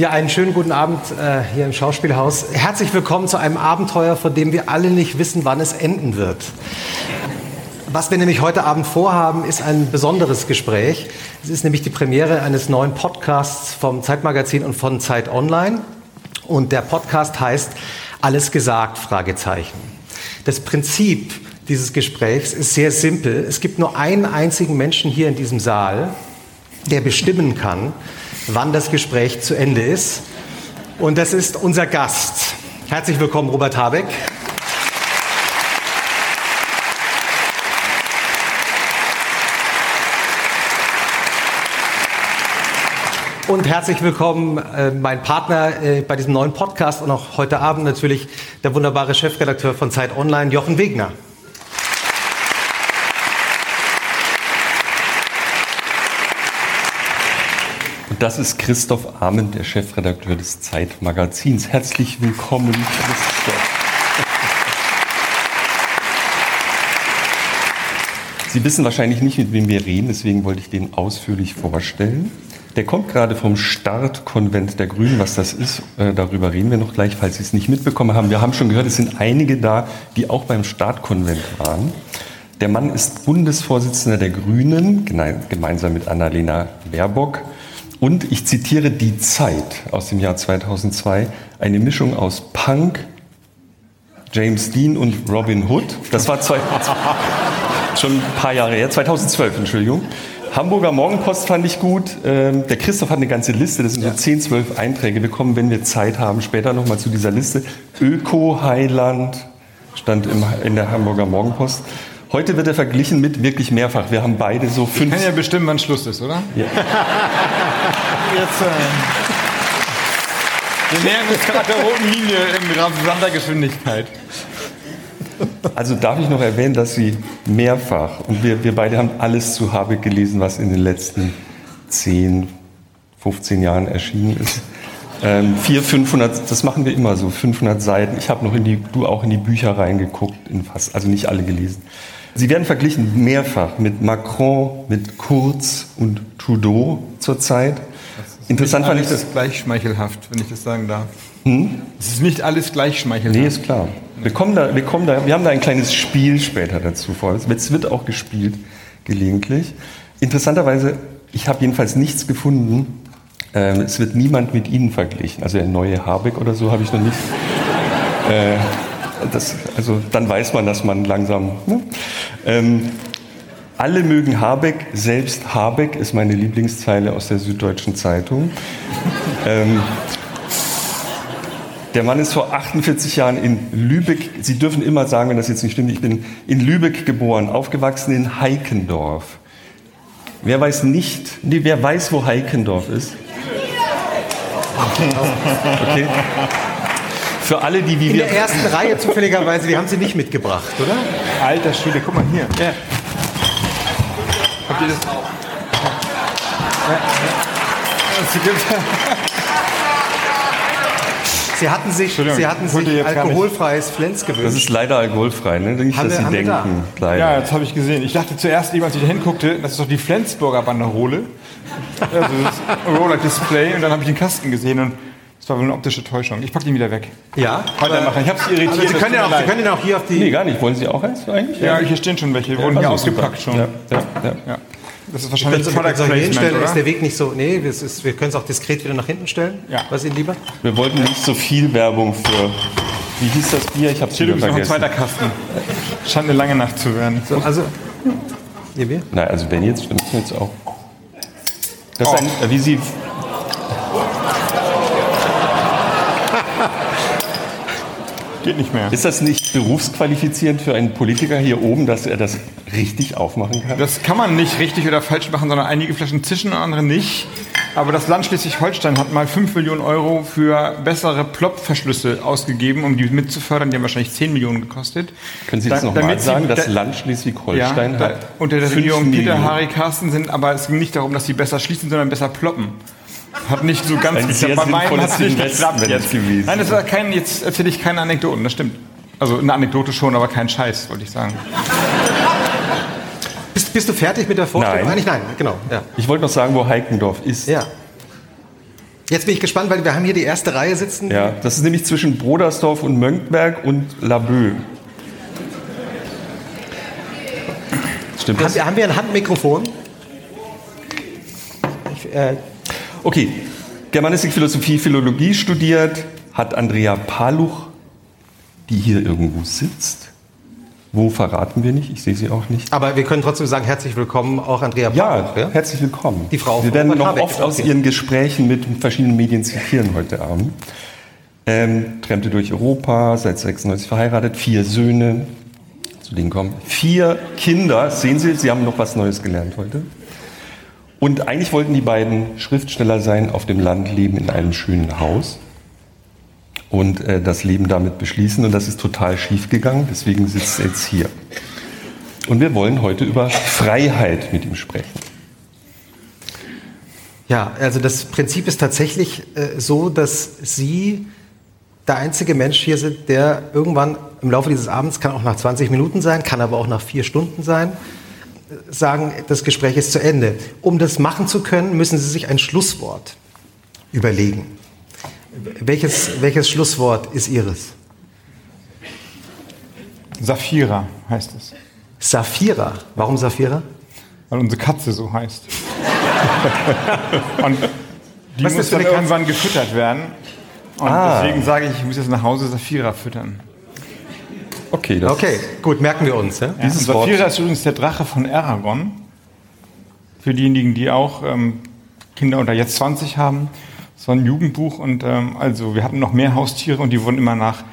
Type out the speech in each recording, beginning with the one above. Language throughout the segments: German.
Ja, einen schönen guten Abend äh, hier im Schauspielhaus. Herzlich willkommen zu einem Abenteuer, von dem wir alle nicht wissen, wann es enden wird. Was wir nämlich heute Abend vorhaben, ist ein besonderes Gespräch. Es ist nämlich die Premiere eines neuen Podcasts vom Zeitmagazin und von Zeit Online. Und der Podcast heißt Alles gesagt? Fragezeichen. Das Prinzip dieses Gesprächs ist sehr simpel. Es gibt nur einen einzigen Menschen hier in diesem Saal, der bestimmen kann, wann das Gespräch zu Ende ist. Und das ist unser Gast. Herzlich willkommen, Robert Habeck. Und herzlich willkommen, äh, mein Partner äh, bei diesem neuen Podcast und auch heute Abend natürlich der wunderbare Chefredakteur von Zeit Online, Jochen Wegner. Und das ist Christoph Ahmen, der Chefredakteur des Zeitmagazins. Herzlich willkommen, Christoph. Sie wissen wahrscheinlich nicht, mit wem wir reden, deswegen wollte ich den ausführlich vorstellen. Der kommt gerade vom Startkonvent der Grünen. Was das ist, äh, darüber reden wir noch gleich, falls Sie es nicht mitbekommen haben. Wir haben schon gehört, es sind einige da, die auch beim Startkonvent waren. Der Mann ist Bundesvorsitzender der Grünen, gemeinsam mit Annalena Baerbock. Und ich zitiere die Zeit aus dem Jahr 2002, eine Mischung aus Punk, James Dean und Robin Hood. Das war zwei, schon ein paar Jahre her, 2012, Entschuldigung. Hamburger Morgenpost fand ich gut. Ähm, der Christoph hat eine ganze Liste, das sind so 10, 12 Einträge. Wir kommen, wenn wir Zeit haben, später nochmal zu dieser Liste. Öko-Heiland stand in der Hamburger Morgenpost. Heute wird er verglichen mit wirklich mehrfach. Wir haben beide so fünf. Ich kann ja bestimmen, wann Schluss ist, oder? Ja. Jetzt, äh, wir nähern uns gerade der roten Linie im rasanter Geschwindigkeit. Also darf ich noch erwähnen, dass Sie mehrfach, und wir, wir beide haben alles zu Habeck gelesen, was in den letzten 10, 15 Jahren erschienen ist. Ähm, 400, 500, das machen wir immer so, 500 Seiten. Ich habe noch in die, du auch in die Bücher reingeguckt, in fast, also nicht alle gelesen. Sie werden verglichen mehrfach mit Macron, mit Kurz und Trudeau zurzeit. Interessant fand ich das gleich schmeichelhaft, wenn ich das sagen darf. Hm? Es ist nicht alles gleich schmeichelhaft. Nee, ist klar. Wir, kommen da, wir, kommen da, wir haben da ein kleines Spiel später dazu vor. Es wird auch gespielt, gelegentlich. Interessanterweise, ich habe jedenfalls nichts gefunden. Ähm, es wird niemand mit Ihnen verglichen. Also der neue Habeck oder so habe ich noch nicht. Äh, das, also dann weiß man, dass man langsam. Ne? Ähm, alle mögen Habeck, selbst Habeck ist meine Lieblingszeile aus der Süddeutschen Zeitung. ähm, der Mann ist vor 48 Jahren in Lübeck, Sie dürfen immer sagen, wenn das jetzt nicht stimmt, ich bin in Lübeck geboren, aufgewachsen in Heikendorf. Wer weiß nicht, nee, wer weiß, wo Heikendorf ist? Okay. Für alle, die wie In wir. In der ersten Reihe zufälligerweise, die haben Sie nicht mitgebracht, oder? Alter Schwede, guck mal hier. Ja. Habt ihr das? Ja. Ja. Sie hatten sich, Sie hatten sich alkoholfreies Flens gewünscht. Das ist leider alkoholfrei, ne? Nicht, haben dass wir, Sie denken. Da? Ja, jetzt habe ich gesehen. Ich dachte zuerst, als ich da hinguckte, das ist doch die Flensburger Banderole. also das Roller Display. Und dann habe ich den Kasten gesehen und das war wohl eine optische Täuschung. Ich packe den wieder weg. Ja. Weitermachen. Ich habe es irritiert. Sie können, ja auch, Sie können ja auch hier auf die. Nee, gar nicht. Wollen Sie auch eins eigentlich? Ja, hier stehen schon welche. Die wurden ja, hier ausgepackt schon. Ja, ja, ja. ja. Das ist wahrscheinlich ein Product Placement, oder? Ist der Weg nicht so? Nee, ist, wir können es auch diskret wieder nach hinten stellen. Ja. Was ist Ihnen lieber? Wir wollten nicht so viel Werbung für. Wie hieß das Bier? Ich habe es wieder vergessen. noch ein zweiter Kasten. Scheint eine lange Nacht zu werden. So, also, Ihr Bier? Nein, also wenn jetzt, dann müssen wir jetzt auch. Das ist ein, wie Sie Geht nicht mehr. Ist das nicht berufsqualifizierend für einen Politiker hier oben, dass er das richtig aufmachen kann? Das kann man nicht richtig oder falsch machen, sondern einige Flaschen zischen und andere nicht. Aber das Land Schleswig-Holstein hat mal 5 Millionen Euro für bessere Plop-Verschlüsse ausgegeben, um die mitzufördern. Die haben wahrscheinlich 10 Millionen gekostet. Können Sie das nochmal sagen? Das Land Schleswig-Holstein ja, hat. Unter der Regierung Peter Harry Carsten sind, aber es ging nicht darum, dass sie besser schließen, sondern besser ploppen. Hat nicht so ganz geklappt. Bei meinem hat es nicht geklappt jetzt. Gewesen. Nein, das war kein, jetzt erzähle ich keine Anekdoten, das stimmt. Also eine Anekdote schon, aber kein Scheiß, wollte ich sagen. Bist, bist, du fertig mit der Vorstellung? Nein. Eigentlich nein, genau. Ja. Ich wollte noch sagen, wo Heikendorf ist. Ja. Jetzt bin ich gespannt, weil wir haben hier die erste Reihe sitzen. Ja, das ist nämlich zwischen Brodersdorf und Mönckeberg und Laboe. Stimmt das? Haben, haben wir ein Handmikrofon? Ich, äh okay, Germanistik, Philosophie, Philologie studiert, hat Andrea Paluch, die hier irgendwo sitzt. Wo verraten wir nicht? Ich sehe sie auch nicht. Aber wir können trotzdem sagen, herzlich willkommen auch Andrea Paluch. Ja, ja? herzlich willkommen. Die Frau Wir werden noch oft aus ihren Gesprächen mit verschiedenen Medien zitieren heute Abend. Ähm, trennte durch Europa, seit 96 verheiratet, vier Söhne, zu denen kommen vier Kinder. Sehen Sie, Sie haben noch was Neues gelernt heute. Und eigentlich wollten die beiden Schriftsteller sein, auf dem Land leben in einem schönen Haus und äh, das Leben damit beschließen. Und das ist total schief gegangen. Deswegen sitzt er jetzt hier. Und wir wollen heute über Freiheit mit ihm sprechen. Ja, also das Prinzip ist tatsächlich äh, so, dass Sie der einzige Mensch hier sind, der irgendwann im Laufe dieses Abends, kann auch nach 20 Minuten sein, kann aber auch nach vier Stunden sein, sagen, das Gespräch ist zu Ende. Um das machen zu können, müssen Sie sich ein Schlusswort überlegen. Welches, welches Schlusswort ist Ihres? Saphira heißt es. Saphira? Warum Saphira? Weil unsere Katze so heißt. Und die Was muss dann irgendwann gefüttert werden. Und ah. deswegen sage ich, ich muss jetzt nach Hause Saphira füttern. Okay, okay, gut, merken wir uns. Ja? ja Dieses Saphira ist übrigens der Drache von Aragon. Für diejenigen, die auch ähm, Kinder unter jetzt 20 haben. Das war ein Jugendbuch und ähm, also wir hatten noch mehr Haustiere und die wurden immer nach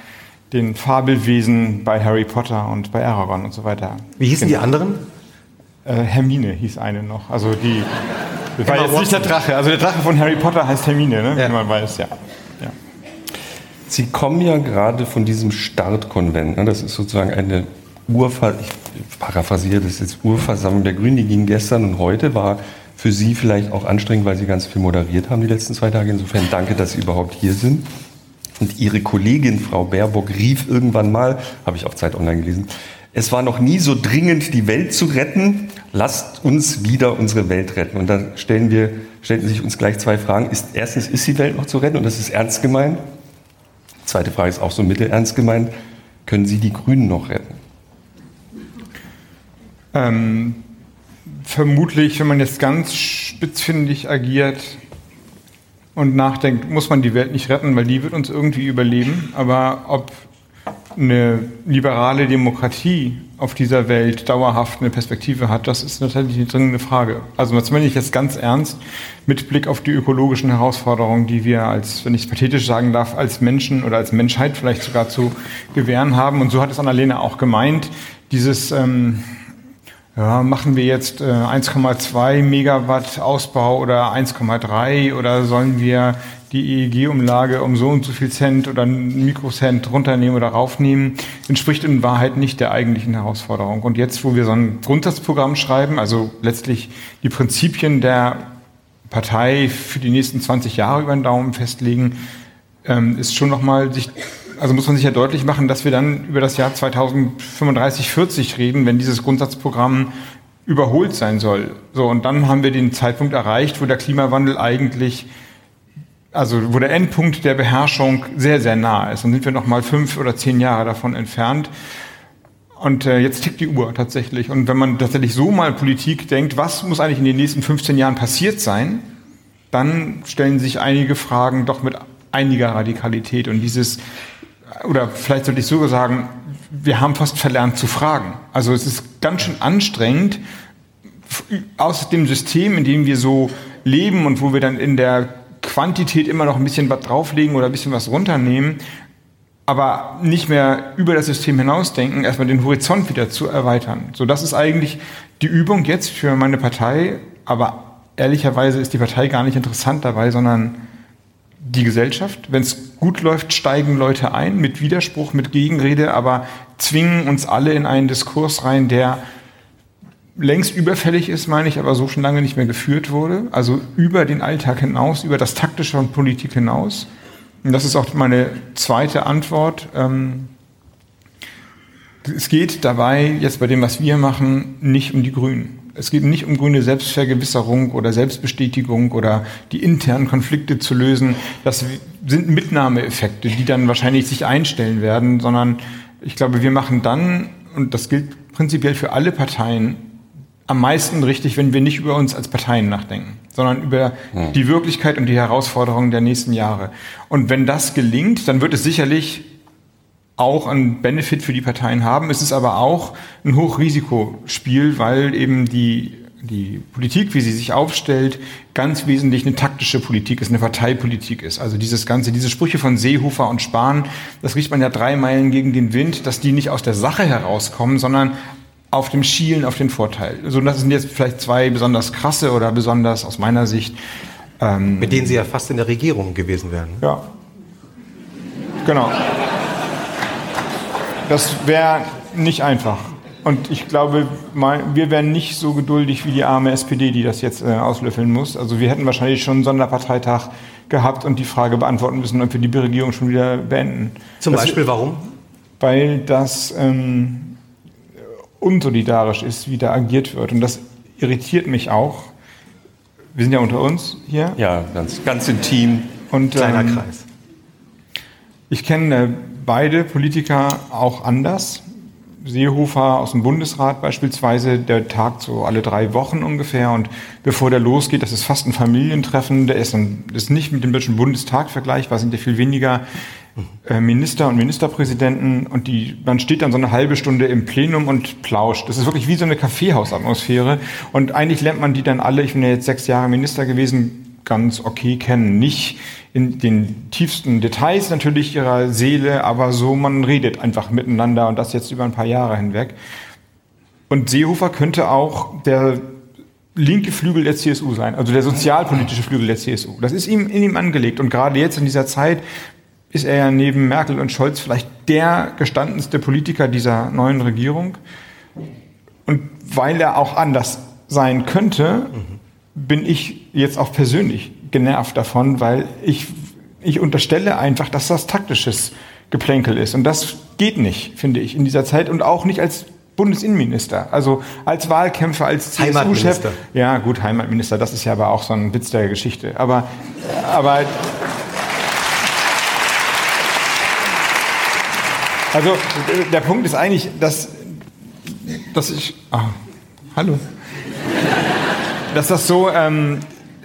den Fabelwesen bei Harry Potter und bei Aragon und so weiter. Wie hießen genau. die anderen? Äh, Hermine hieß eine noch. Also die das war jetzt nicht der Drache. Also der Drache von Harry Potter heißt Hermine, ne? Ja. wie man weiß, ja. Sie kommen ja gerade von diesem Startkonvent. Ne? Das ist sozusagen eine Urver ich paraphrasiere das jetzt, Urversammlung der Grünen. Die ging gestern und heute war für Sie vielleicht auch anstrengend, weil Sie ganz viel moderiert haben die letzten zwei Tage. Insofern danke, dass Sie überhaupt hier sind. Und Ihre Kollegin Frau Baerbock rief irgendwann mal, habe ich auf Zeit Online gelesen, es war noch nie so dringend, die Welt zu retten. Lasst uns wieder unsere Welt retten. Und da stellen wir, stellen sich uns gleich zwei Fragen. Ist, erstens, ist die Welt noch zu retten? Und das ist ernst gemeint. Zweite Frage ist auch so mittelernst gemeint. Können Sie die Grünen noch retten? Ähm, vermutlich, wenn man jetzt ganz spitzfindig agiert und nachdenkt, muss man die Welt nicht retten, weil die wird uns irgendwie überleben. Aber ob eine liberale Demokratie auf dieser Welt dauerhaft eine Perspektive hat, das ist natürlich eine dringende Frage. Also das meine ich jetzt ganz ernst mit Blick auf die ökologischen Herausforderungen, die wir als, wenn ich es pathetisch sagen darf, als Menschen oder als Menschheit vielleicht sogar zu gewähren haben. Und so hat es Annalena auch gemeint, dieses ähm, ja, machen wir jetzt äh, 1,2 Megawatt Ausbau oder 1,3 oder sollen wir die EEG-Umlage um so und so viel Cent oder einen Mikrocent runternehmen oder raufnehmen, entspricht in Wahrheit nicht der eigentlichen Herausforderung. Und jetzt, wo wir so ein Grundsatzprogramm schreiben, also letztlich die Prinzipien der Partei für die nächsten 20 Jahre über den Daumen festlegen, ähm, ist schon nochmal sich also muss man sich ja deutlich machen, dass wir dann über das Jahr 2035, 40 reden, wenn dieses Grundsatzprogramm überholt sein soll. So, und dann haben wir den Zeitpunkt erreicht, wo der Klimawandel eigentlich, also wo der Endpunkt der Beherrschung sehr, sehr nah ist. Dann sind wir noch mal fünf oder zehn Jahre davon entfernt. Und äh, jetzt tickt die Uhr tatsächlich. Und wenn man tatsächlich so mal Politik denkt, was muss eigentlich in den nächsten 15 Jahren passiert sein, dann stellen sich einige Fragen doch mit einiger Radikalität. Und dieses oder vielleicht sollte ich so sagen, wir haben fast verlernt zu fragen. Also es ist ganz schön anstrengend, aus dem System, in dem wir so leben und wo wir dann in der Quantität immer noch ein bisschen was drauflegen oder ein bisschen was runternehmen, aber nicht mehr über das System hinausdenken, erstmal den Horizont wieder zu erweitern. So, das ist eigentlich die Übung jetzt für meine Partei, aber ehrlicherweise ist die Partei gar nicht interessant dabei, sondern die Gesellschaft. Wenn es gut läuft, steigen Leute ein mit Widerspruch, mit Gegenrede, aber zwingen uns alle in einen Diskurs rein, der längst überfällig ist, meine ich, aber so schon lange nicht mehr geführt wurde. Also über den Alltag hinaus, über das Taktische von Politik hinaus. Und das ist auch meine zweite Antwort. Ähm, es geht dabei jetzt bei dem, was wir machen, nicht um die Grünen. Es geht nicht um grüne Selbstvergewisserung oder Selbstbestätigung oder die internen Konflikte zu lösen. Das sind Mitnahmeeffekte, die dann wahrscheinlich sich einstellen werden, sondern ich glaube, wir machen dann, und das gilt prinzipiell für alle Parteien, am meisten richtig, wenn wir nicht über uns als Parteien nachdenken, sondern über hm. die Wirklichkeit und die Herausforderungen der nächsten Jahre. Und wenn das gelingt, dann wird es sicherlich auch einen Benefit für die Parteien haben. Es ist aber auch ein Hochrisikospiel, weil eben die, die Politik, wie sie sich aufstellt, ganz wesentlich eine taktische Politik ist, eine Parteipolitik ist. Also dieses Ganze, diese Sprüche von Seehofer und Spahn, das riecht man ja drei Meilen gegen den Wind, dass die nicht aus der Sache herauskommen, sondern auf dem Schielen, auf den Vorteil. So, das sind jetzt vielleicht zwei besonders krasse oder besonders aus meiner Sicht. Ähm, Mit denen Sie ja fast in der Regierung gewesen wären. Ja. Genau. Das wäre nicht einfach. Und ich glaube, wir wären nicht so geduldig wie die arme SPD, die das jetzt äh, auslöffeln muss. Also wir hätten wahrscheinlich schon einen Sonderparteitag gehabt und die Frage beantworten müssen, ob wir die Regierung schon wieder beenden. Zum das, Beispiel warum? Weil das ähm, unsolidarisch ist, wie da agiert wird. Und das irritiert mich auch. Wir sind ja unter uns hier. Ja, ganz, ganz intim. Und, Kleiner ähm, Kreis. Ich kenne beide Politiker auch anders. Seehofer aus dem Bundesrat beispielsweise, der tagt so alle drei Wochen ungefähr und bevor der losgeht, das ist fast ein Familientreffen, der ist, dann, ist nicht mit dem Deutschen Bundestag vergleichbar, sind ja viel weniger äh, Minister und Ministerpräsidenten und die, man steht dann so eine halbe Stunde im Plenum und plauscht. Das ist wirklich wie so eine Kaffeehausatmosphäre und eigentlich lernt man die dann alle, ich bin ja jetzt sechs Jahre Minister gewesen, ganz okay kennen. Nicht in den tiefsten Details natürlich ihrer Seele, aber so, man redet einfach miteinander und das jetzt über ein paar Jahre hinweg. Und Seehofer könnte auch der linke Flügel der CSU sein, also der sozialpolitische Flügel der CSU. Das ist ihm in ihm angelegt. Und gerade jetzt in dieser Zeit ist er ja neben Merkel und Scholz vielleicht der gestandenste Politiker dieser neuen Regierung. Und weil er auch anders sein könnte, bin ich jetzt auch persönlich genervt davon, weil ich, ich unterstelle einfach, dass das taktisches Geplänkel ist. Und das geht nicht, finde ich, in dieser Zeit und auch nicht als Bundesinnenminister, also als Wahlkämpfer, als CSU-Chef. Ja, gut, Heimatminister, das ist ja aber auch so ein Witz der Geschichte. Aber, aber also der Punkt ist eigentlich, dass, dass ich. Ah, hallo dass das so, ähm,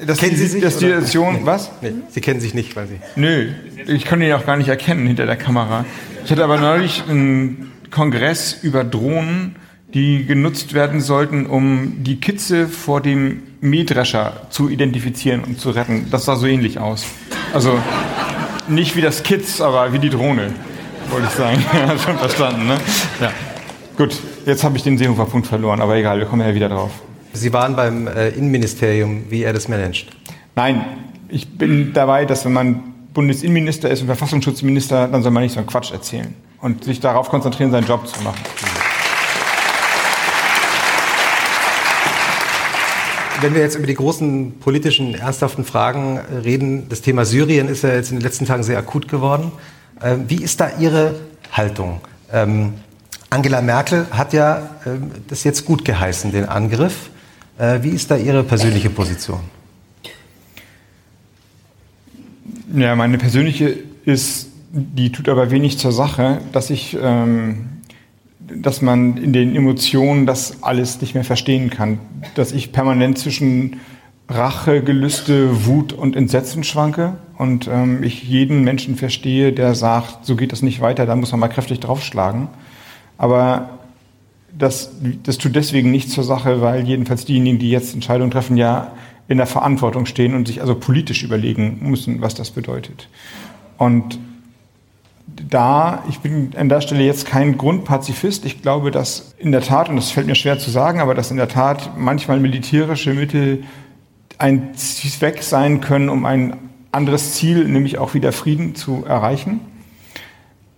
dass kennen Sie sich? Dass die Situation, nee. was? Nee, Sie kennen sich nicht, weil Sie. Nö, ich konnte ihn auch gar nicht erkennen hinter der Kamera. Ich hatte aber neulich einen Kongress über Drohnen, die genutzt werden sollten, um die Kitze vor dem Mähdrescher zu identifizieren und zu retten. Das sah so ähnlich aus. Also nicht wie das Kitz, aber wie die Drohne, wollte ich sagen. ja, schon verstanden, ne? Ja. Gut, jetzt habe ich den Seehofer-Punkt verloren, aber egal, wir kommen ja wieder drauf. Sie waren beim äh, Innenministerium, wie er das managt? Nein, ich bin dabei, dass wenn man Bundesinnenminister ist und Verfassungsschutzminister, dann soll man nicht so einen Quatsch erzählen und sich darauf konzentrieren, seinen Job zu machen. Wenn wir jetzt über die großen politischen, ernsthaften Fragen reden, das Thema Syrien ist ja jetzt in den letzten Tagen sehr akut geworden. Ähm, wie ist da Ihre Haltung? Ähm, Angela Merkel hat ja ähm, das jetzt gut geheißen, den Angriff. Äh, wie ist da Ihre persönliche Position? Ja, meine persönliche ist, die tut aber wenig zur Sache, dass ich, ähm, dass man in den Emotionen das alles nicht mehr verstehen kann, dass ich permanent zwischen Rache, Gelüste, Wut und Entsetzen schwanke und ähm, ich jeden Menschen verstehe, der sagt, so geht das nicht weiter, da muss man mal kräftig draufschlagen. Aber das, das tut deswegen nichts zur Sache, weil jedenfalls diejenigen, die jetzt Entscheidungen treffen, ja in der Verantwortung stehen und sich also politisch überlegen müssen, was das bedeutet. Und da, ich bin an der Stelle jetzt kein Grundpazifist. Ich glaube, dass in der Tat, und das fällt mir schwer zu sagen, aber dass in der Tat manchmal militärische Mittel ein Zweck sein können, um ein anderes Ziel, nämlich auch wieder Frieden zu erreichen.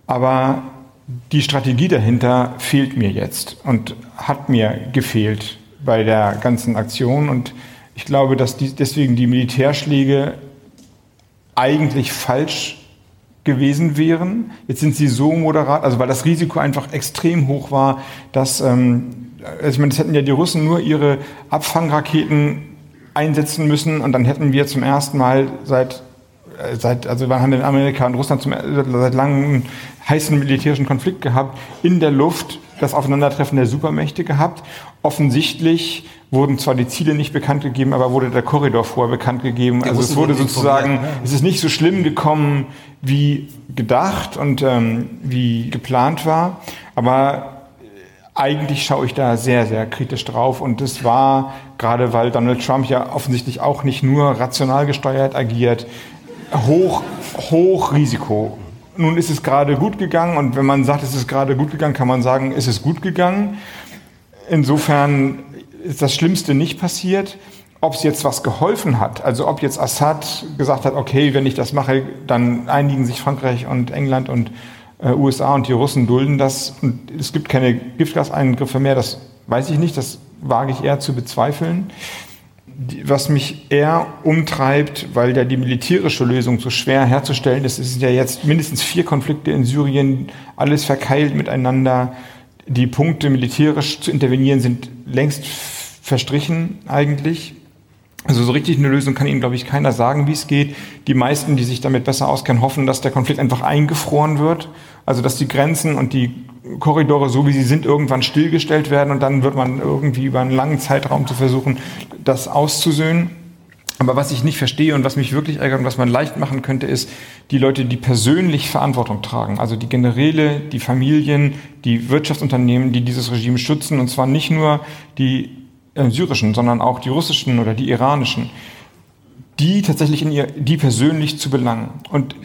Aber die Strategie dahinter fehlt mir jetzt und hat mir gefehlt bei der ganzen Aktion. Und ich glaube, dass die, deswegen die Militärschläge eigentlich falsch gewesen wären. Jetzt sind sie so moderat, also weil das Risiko einfach extrem hoch war, dass ähm, also ich meine, das hätten ja die Russen nur ihre Abfangraketen einsetzen müssen und dann hätten wir zum ersten Mal seit seit, also wir haben in Amerika und Russland zum, seit langem einen heißen militärischen Konflikt gehabt, in der Luft das Aufeinandertreffen der Supermächte gehabt. Offensichtlich wurden zwar die Ziele nicht bekannt gegeben, aber wurde der Korridor vorher bekannt gegeben. also es wurde sozusagen, es ist nicht so schlimm gekommen, wie gedacht und ähm, wie geplant war. Aber eigentlich schaue ich da sehr, sehr kritisch drauf. Und das war, gerade weil Donald Trump ja offensichtlich auch nicht nur rational gesteuert agiert, hoch, hoch Risiko. Nun ist es gerade gut gegangen und wenn man sagt, es ist gerade gut gegangen, kann man sagen, ist es gut gegangen. Insofern ist das Schlimmste nicht passiert. Ob es jetzt was geholfen hat, also ob jetzt Assad gesagt hat, okay, wenn ich das mache, dann einigen sich Frankreich und England und äh, USA und die Russen dulden das und es gibt keine Giftgaseingriffe mehr, das weiß ich nicht, das wage ich eher zu bezweifeln was mich eher umtreibt, weil ja die militärische Lösung so schwer herzustellen ist, es sind ja jetzt mindestens vier Konflikte in Syrien, alles verkeilt miteinander. Die Punkte militärisch zu intervenieren sind längst verstrichen eigentlich. Also so richtig eine Lösung kann Ihnen, glaube ich, keiner sagen, wie es geht. Die meisten, die sich damit besser auskennen, hoffen, dass der Konflikt einfach eingefroren wird. Also dass die Grenzen und die Korridore, so wie sie sind, irgendwann stillgestellt werden und dann wird man irgendwie über einen langen Zeitraum zu versuchen, das auszusöhnen. Aber was ich nicht verstehe und was mich wirklich ärgert und was man leicht machen könnte, ist die Leute, die persönlich Verantwortung tragen. Also die Generäle, die Familien, die Wirtschaftsunternehmen, die dieses Regime schützen. Und zwar nicht nur die äh, syrischen, sondern auch die russischen oder die iranischen. Die tatsächlich in ihr, die persönlich zu belangen. Und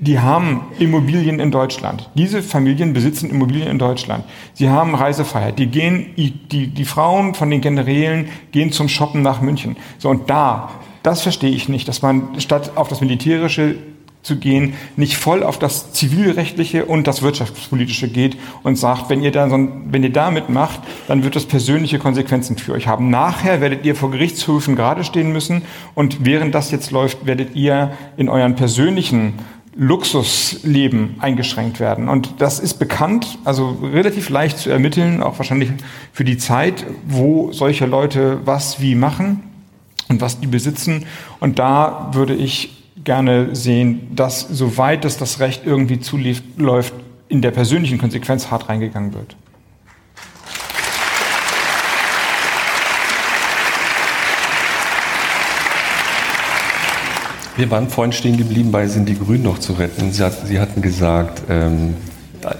die haben Immobilien in Deutschland. Diese Familien besitzen Immobilien in Deutschland. Sie haben Reisefreiheit. Die gehen, die, die Frauen von den Generälen gehen zum Shoppen nach München. So, und da, das verstehe ich nicht, dass man statt auf das Militärische zu gehen, nicht voll auf das zivilrechtliche und das wirtschaftspolitische geht und sagt, wenn ihr da so, wenn ihr damit macht, dann wird das persönliche Konsequenzen für euch haben. Nachher werdet ihr vor Gerichtshöfen gerade stehen müssen und während das jetzt läuft, werdet ihr in euren persönlichen Luxusleben eingeschränkt werden. Und das ist bekannt, also relativ leicht zu ermitteln, auch wahrscheinlich für die Zeit, wo solche Leute was wie machen und was die besitzen. Und da würde ich gerne sehen, dass soweit es das Recht irgendwie zuläuft, in der persönlichen Konsequenz hart reingegangen wird. Wir waren vorhin stehen geblieben bei Sind die Grünen noch zu retten. Sie, hat, Sie hatten gesagt, ähm,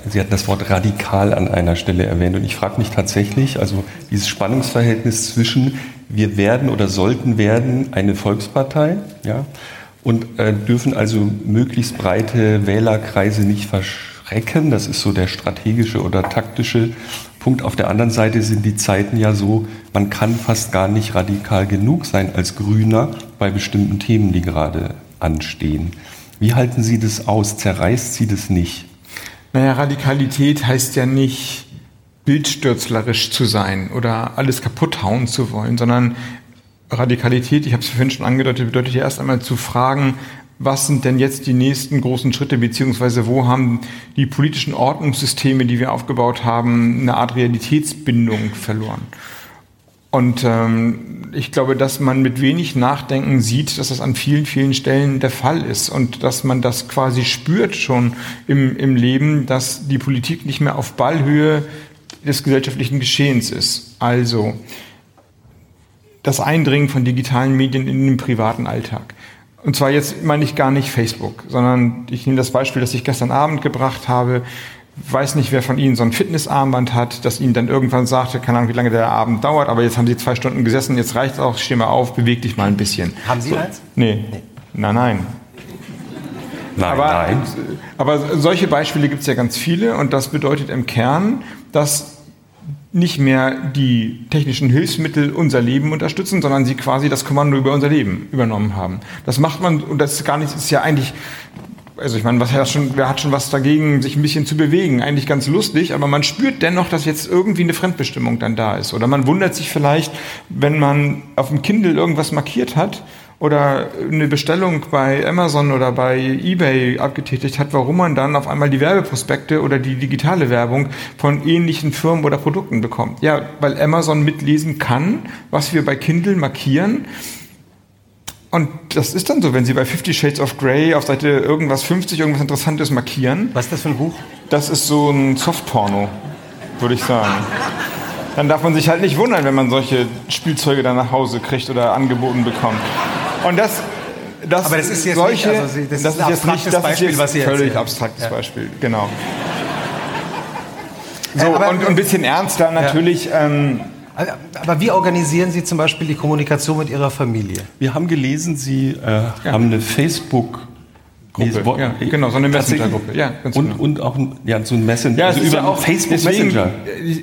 Sie hatten das Wort radikal an einer Stelle erwähnt. Und ich frage mich tatsächlich, also dieses Spannungsverhältnis zwischen wir werden oder sollten werden eine Volkspartei, ja, und äh, dürfen also möglichst breite Wählerkreise nicht verschrecken. Das ist so der strategische oder taktische Punkt. Auf der anderen Seite sind die Zeiten ja so, man kann fast gar nicht radikal genug sein als Grüner bei bestimmten Themen, die gerade anstehen. Wie halten Sie das aus? Zerreißt Sie das nicht? Naja, Radikalität heißt ja nicht bildstürzlerisch zu sein oder alles kaputt hauen zu wollen, sondern Radikalität, ich habe es vorhin schon angedeutet, bedeutet ja erst einmal zu fragen, was sind denn jetzt die nächsten großen Schritte, beziehungsweise wo haben die politischen Ordnungssysteme, die wir aufgebaut haben, eine Art Realitätsbindung verloren? Und ähm, ich glaube, dass man mit wenig Nachdenken sieht, dass das an vielen, vielen Stellen der Fall ist und dass man das quasi spürt schon im, im Leben, dass die Politik nicht mehr auf Ballhöhe des gesellschaftlichen Geschehens ist. Also das Eindringen von digitalen Medien in den privaten Alltag. Und zwar jetzt meine ich gar nicht Facebook, sondern ich nehme das Beispiel, das ich gestern Abend gebracht habe. Weiß nicht, wer von Ihnen so ein Fitnessarmband hat, das Ihnen dann irgendwann sagte, keine Ahnung, wie lange der Abend dauert, aber jetzt haben Sie zwei Stunden gesessen, jetzt reicht es auch, steh mal auf, beweg dich mal ein bisschen. Haben Sie so, eins? Nee. nee. Nein, nein. Nein, aber, nein. aber solche Beispiele gibt es ja ganz viele und das bedeutet im Kern, dass nicht mehr die technischen Hilfsmittel unser Leben unterstützen, sondern sie quasi das Kommando über unser Leben übernommen haben. Das macht man, und das ist gar nicht, ist ja eigentlich, also ich meine, was hat schon, wer hat schon was dagegen, sich ein bisschen zu bewegen? Eigentlich ganz lustig, aber man spürt dennoch, dass jetzt irgendwie eine Fremdbestimmung dann da ist. Oder man wundert sich vielleicht, wenn man auf dem Kindle irgendwas markiert hat oder eine Bestellung bei Amazon oder bei eBay abgetätigt hat, warum man dann auf einmal die Werbeprospekte oder die digitale Werbung von ähnlichen Firmen oder Produkten bekommt. Ja, weil Amazon mitlesen kann, was wir bei Kindle markieren. Und das ist dann so, wenn Sie bei Fifty Shades of Grey auf Seite irgendwas 50 irgendwas Interessantes markieren. Was ist das für ein Buch? Das ist so ein Softporno, würde ich sagen. Dann darf man sich halt nicht wundern, wenn man solche Spielzeuge dann nach Hause kriegt oder angeboten bekommt. Und das, das, Aber das ist jetzt solche, nicht, also Sie- das ist das ein ist jetzt nicht, abstraktes das Beispiel, ist jetzt was Sie völlig erzählen. abstraktes Ja. Beispiel, genau. So, Äh, aber- und, und ein bisschen ernster natürlich. Ähm, Aber wie organisieren Sie zum Beispiel die Kommunikation mit Ihrer Familie? Wir haben gelesen, Sie äh, haben eine Facebook Gruppe, wo- ja, genau, so eine. Messenger-Gruppe, ja, ganz und, genau. und auch ja, so ein Messenger, Ja, also über ja auch Facebook deswegen, Messenger.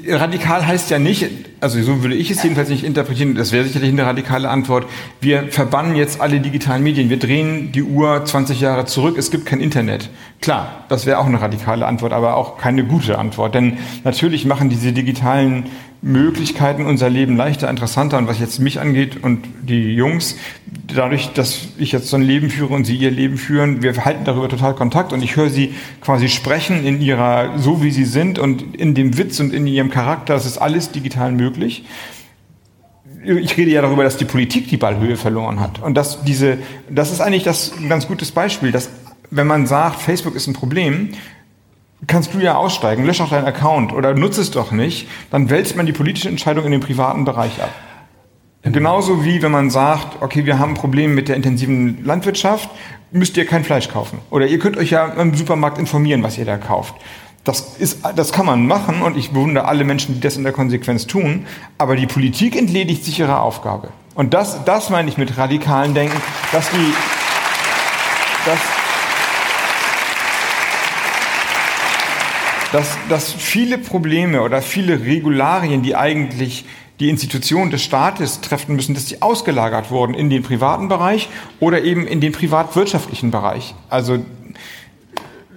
äh, Radikal heißt ja nicht, also so würde ich es jedenfalls nicht interpretieren, das wäre sicherlich eine radikale Antwort. Wir verbannen jetzt alle digitalen Medien, wir drehen die Uhr 20 Jahre zurück, es gibt kein Internet. Klar, das wäre auch eine radikale Antwort, aber auch keine gute Antwort, denn natürlich machen diese digitalen Möglichkeiten unser Leben leichter, interessanter und was jetzt mich angeht und die Jungs, dadurch, dass ich jetzt so ein Leben führe und sie ihr Leben führen, wir halten darüber total Kontakt und ich höre sie quasi sprechen in ihrer, so wie sie sind und in dem Witz und in ihrem Charakter, das ist alles digital möglich. Ich rede ja darüber, dass die Politik die Ballhöhe verloren hat. Und dass diese, das ist eigentlich das ein ganz gutes Beispiel, dass wenn man sagt, Facebook ist ein Problem, kannst du ja aussteigen, lösch auch deinen Account oder nutze es doch nicht, dann wälzt man die politische Entscheidung in den privaten Bereich ab. Genauso wie wenn man sagt, okay, wir haben ein Problem mit der intensiven Landwirtschaft, müsst ihr kein Fleisch kaufen. Oder ihr könnt euch ja im Supermarkt informieren, was ihr da kauft. Das, ist, das kann man machen und ich bewundere alle Menschen, die das in der Konsequenz tun. Aber die Politik entledigt sich ihrer Aufgabe. Und das, das meine ich mit radikalen Denken, dass die, dass, dass, dass viele Probleme oder viele Regularien, die eigentlich die Institutionen des Staates treffen müssen, dass die ausgelagert wurden in den privaten Bereich oder eben in den privatwirtschaftlichen Bereich. Also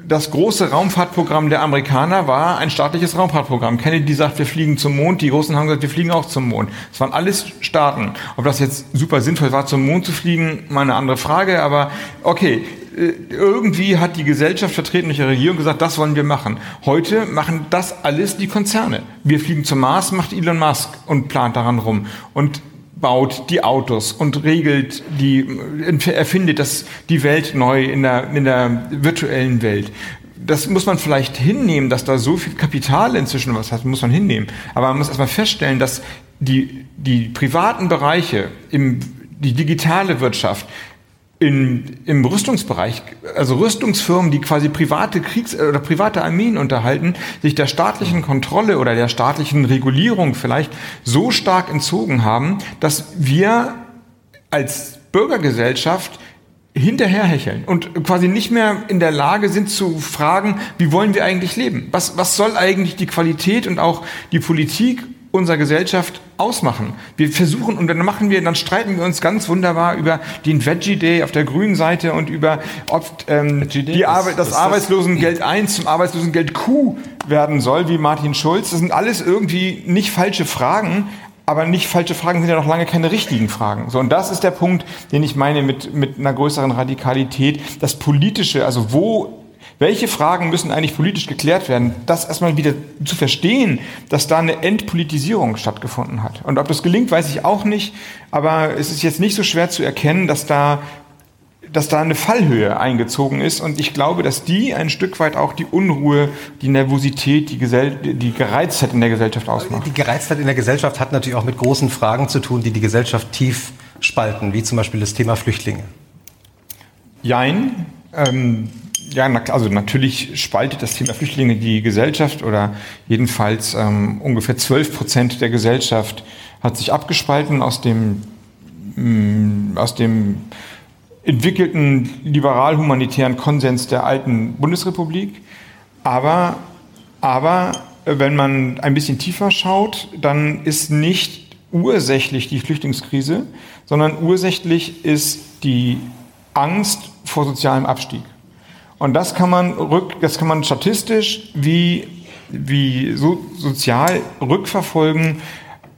das große Raumfahrtprogramm der Amerikaner war ein staatliches Raumfahrtprogramm. Kennedy sagt, wir fliegen zum Mond, die Großen haben gesagt, wir fliegen auch zum Mond. Es waren alles Staaten. Ob das jetzt super sinnvoll war, zum Mond zu fliegen, mal eine andere Frage, aber okay, irgendwie hat die Gesellschaft vertreten durch die Regierung gesagt, das wollen wir machen. Heute machen das alles die Konzerne. Wir fliegen zum Mars, macht Elon Musk und plant daran rum. Und baut die Autos und regelt die, erfindet das, die Welt neu in der, in der virtuellen Welt. Das muss man vielleicht hinnehmen, dass da so viel Kapital inzwischen was hat, muss man hinnehmen. Aber man muss erstmal feststellen, dass die, die privaten Bereiche, im, die digitale Wirtschaft, in, im Rüstungsbereich, also Rüstungsfirmen, die quasi private Kriegs- oder private Armeen unterhalten, sich der staatlichen Kontrolle oder der staatlichen Regulierung vielleicht so stark entzogen haben, dass wir als Bürgergesellschaft hinterherhecheln und quasi nicht mehr in der Lage sind zu fragen, wie wollen wir eigentlich leben? Was, was soll eigentlich die Qualität und auch die Politik unserer Gesellschaft ausmachen. Wir versuchen und dann machen wir, dann streiten wir uns ganz wunderbar über den Veggie Day auf der grünen Seite und über ob ähm, die das- Arbeit, das- Arbeitslosengeld 1 zum Arbeitslosengeld Q werden soll, wie Martin Schulz. Das sind alles irgendwie nicht falsche Fragen, aber nicht falsche Fragen sind ja noch lange keine richtigen Fragen. So, und das ist der Punkt, den ich meine mit, mit einer größeren Radikalität. Das Politische, also wo welche Fragen müssen eigentlich politisch geklärt werden? Das erstmal wieder zu verstehen, dass da eine Entpolitisierung stattgefunden hat. Und ob das gelingt, weiß ich auch nicht. Aber es ist jetzt nicht so schwer zu erkennen, dass da, dass da eine Fallhöhe eingezogen ist. Und ich glaube, dass die ein Stück weit auch die Unruhe, die Nervosität, die, Gesell die Gereiztheit in der Gesellschaft ausmacht. Die Gereiztheit in der Gesellschaft hat natürlich auch mit großen Fragen zu tun, die die Gesellschaft tief spalten, wie zum Beispiel das Thema Flüchtlinge. Jein. Ähm, ja, also natürlich spaltet das Thema Flüchtlinge die Gesellschaft oder jedenfalls ähm, ungefähr 12 Prozent der Gesellschaft hat sich abgespalten aus dem, mh, aus dem entwickelten liberal-humanitären Konsens der alten Bundesrepublik. Aber, aber äh, wenn man ein bisschen tiefer schaut, dann ist nicht ursächlich die Flüchtlingskrise, sondern ursächlich ist die Angst vor sozialem Abstieg. Und das kann man rück, das kann man statistisch wie, wie so sozial rückverfolgen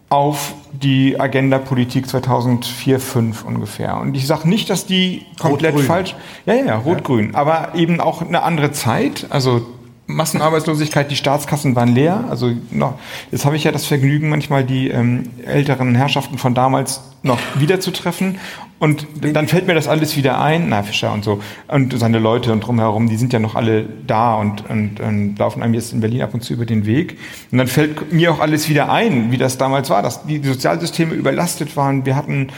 auf die Agenda-Politik 2004, 2005 ungefähr. Und ich sage nicht, dass die komplett falsch... Ja, ja, rot-grün. Ja. Aber eben auch eine andere Zeit. Also Massenarbeitslosigkeit, die Staatskassen waren leer. Also noch, jetzt habe ich ja das Vergnügen, manchmal die ähm, älteren Herrschaften von damals noch wiederzutreffen. Und dann fällt mir das alles wieder ein, na Fischer und so, und seine Leute und drumherum, die sind ja noch alle da und, und, und laufen einem jetzt in Berlin ab und zu über den Weg. Und dann fällt mir auch alles wieder ein, wie das damals war, dass die Sozialsysteme überlastet waren. Wir hatten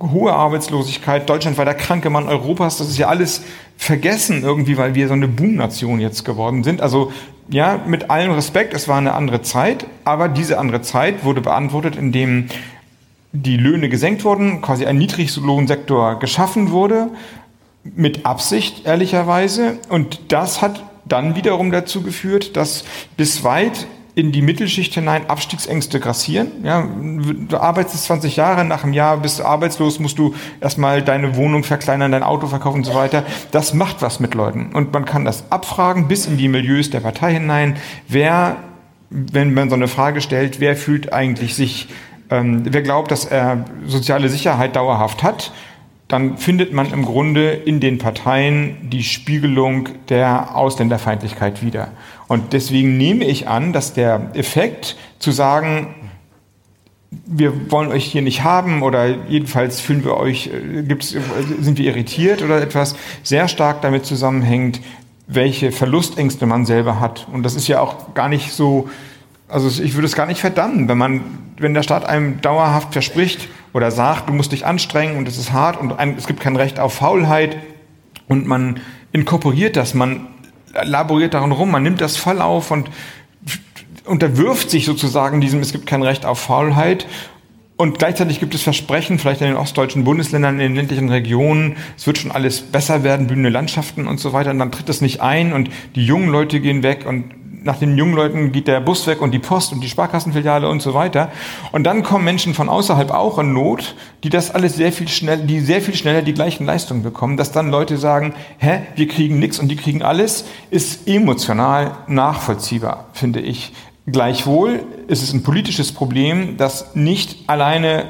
hohe Arbeitslosigkeit, Deutschland war der kranke Mann Europas, das ist ja alles vergessen irgendwie, weil wir so eine Boom-Nation jetzt geworden sind. Also ja, mit allem Respekt, es war eine andere Zeit, aber diese andere Zeit wurde beantwortet, indem die Löhne gesenkt wurden, quasi ein Niedriglohnsektor geschaffen wurde, mit Absicht ehrlicherweise. Und das hat dann wiederum dazu geführt, dass bis weit in die Mittelschicht hinein Abstiegsängste grassieren. Ja, du arbeitest 20 Jahre, nach einem Jahr bist du arbeitslos, musst du erstmal deine Wohnung verkleinern, dein Auto verkaufen und so weiter. Das macht was mit Leuten. Und man kann das abfragen bis in die Milieus der Partei hinein. Wer, wenn man so eine Frage stellt, wer fühlt eigentlich sich, ähm, wer glaubt, dass er soziale Sicherheit dauerhaft hat, dann findet man im Grunde in den Parteien die Spiegelung der Ausländerfeindlichkeit wieder. Und deswegen nehme ich an, dass der Effekt zu sagen, wir wollen euch hier nicht haben oder jedenfalls fühlen wir euch, äh, gibt's, sind wir irritiert oder etwas, sehr stark damit zusammenhängt, welche Verlustängste man selber hat. Und das ist ja auch gar nicht so, also ich würde es gar nicht verdammen, wenn man, wenn der Staat einem dauerhaft verspricht oder sagt, du musst dich anstrengen und es ist hart und es gibt kein Recht auf Faulheit und man inkorporiert das, man laboriert daran rum, man nimmt das voll auf und unterwirft sich sozusagen diesem, es gibt kein Recht auf Faulheit. Und gleichzeitig gibt es Versprechen, vielleicht in den ostdeutschen Bundesländern, in den ländlichen Regionen, es wird schon alles besser werden, blühende Landschaften und so weiter. Und dann tritt das nicht ein und die jungen Leute gehen weg und nach den jungen Leuten geht der Bus weg und die Post und die Sparkassenfiliale und so weiter. Und dann kommen Menschen von außerhalb auch in Not, die das alles sehr viel schnell, die sehr viel schneller die gleichen Leistungen bekommen, dass dann Leute sagen, hä, wir kriegen nichts und die kriegen alles, ist emotional nachvollziehbar, finde ich. Gleichwohl ist es ein politisches Problem, das nicht alleine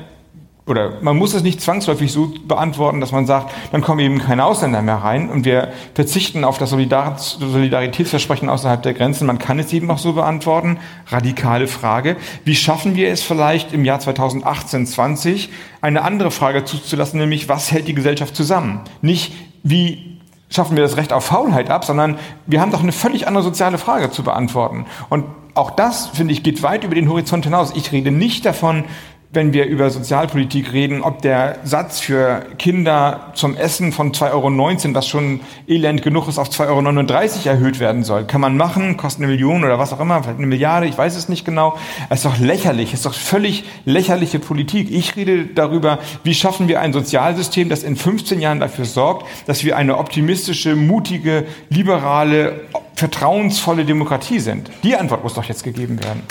oder man muss es nicht zwangsläufig so beantworten, dass man sagt, dann kommen eben keine Ausländer mehr rein und wir verzichten auf das Solidaritätsversprechen außerhalb der Grenzen. Man kann es eben auch so beantworten. Radikale Frage. Wie schaffen wir es vielleicht im Jahr 2018, 20 eine andere Frage zuzulassen, nämlich was hält die Gesellschaft zusammen? Nicht wie schaffen wir das Recht auf Faulheit ab, sondern wir haben doch eine völlig andere soziale Frage zu beantworten. Und auch das, finde ich, geht weit über den Horizont hinaus. Ich rede nicht davon, wenn wir über Sozialpolitik reden, ob der Satz für Kinder zum Essen von 2,19 Euro, was schon elend genug ist, auf 2,39 Euro erhöht werden soll. Kann man machen, kostet eine Million oder was auch immer, vielleicht eine Milliarde, ich weiß es nicht genau. Es ist doch lächerlich, es ist doch völlig lächerliche Politik. Ich rede darüber, wie schaffen wir ein Sozialsystem, das in 15 Jahren dafür sorgt, dass wir eine optimistische, mutige, liberale, vertrauensvolle Demokratie sind. Die Antwort muss doch jetzt gegeben werden.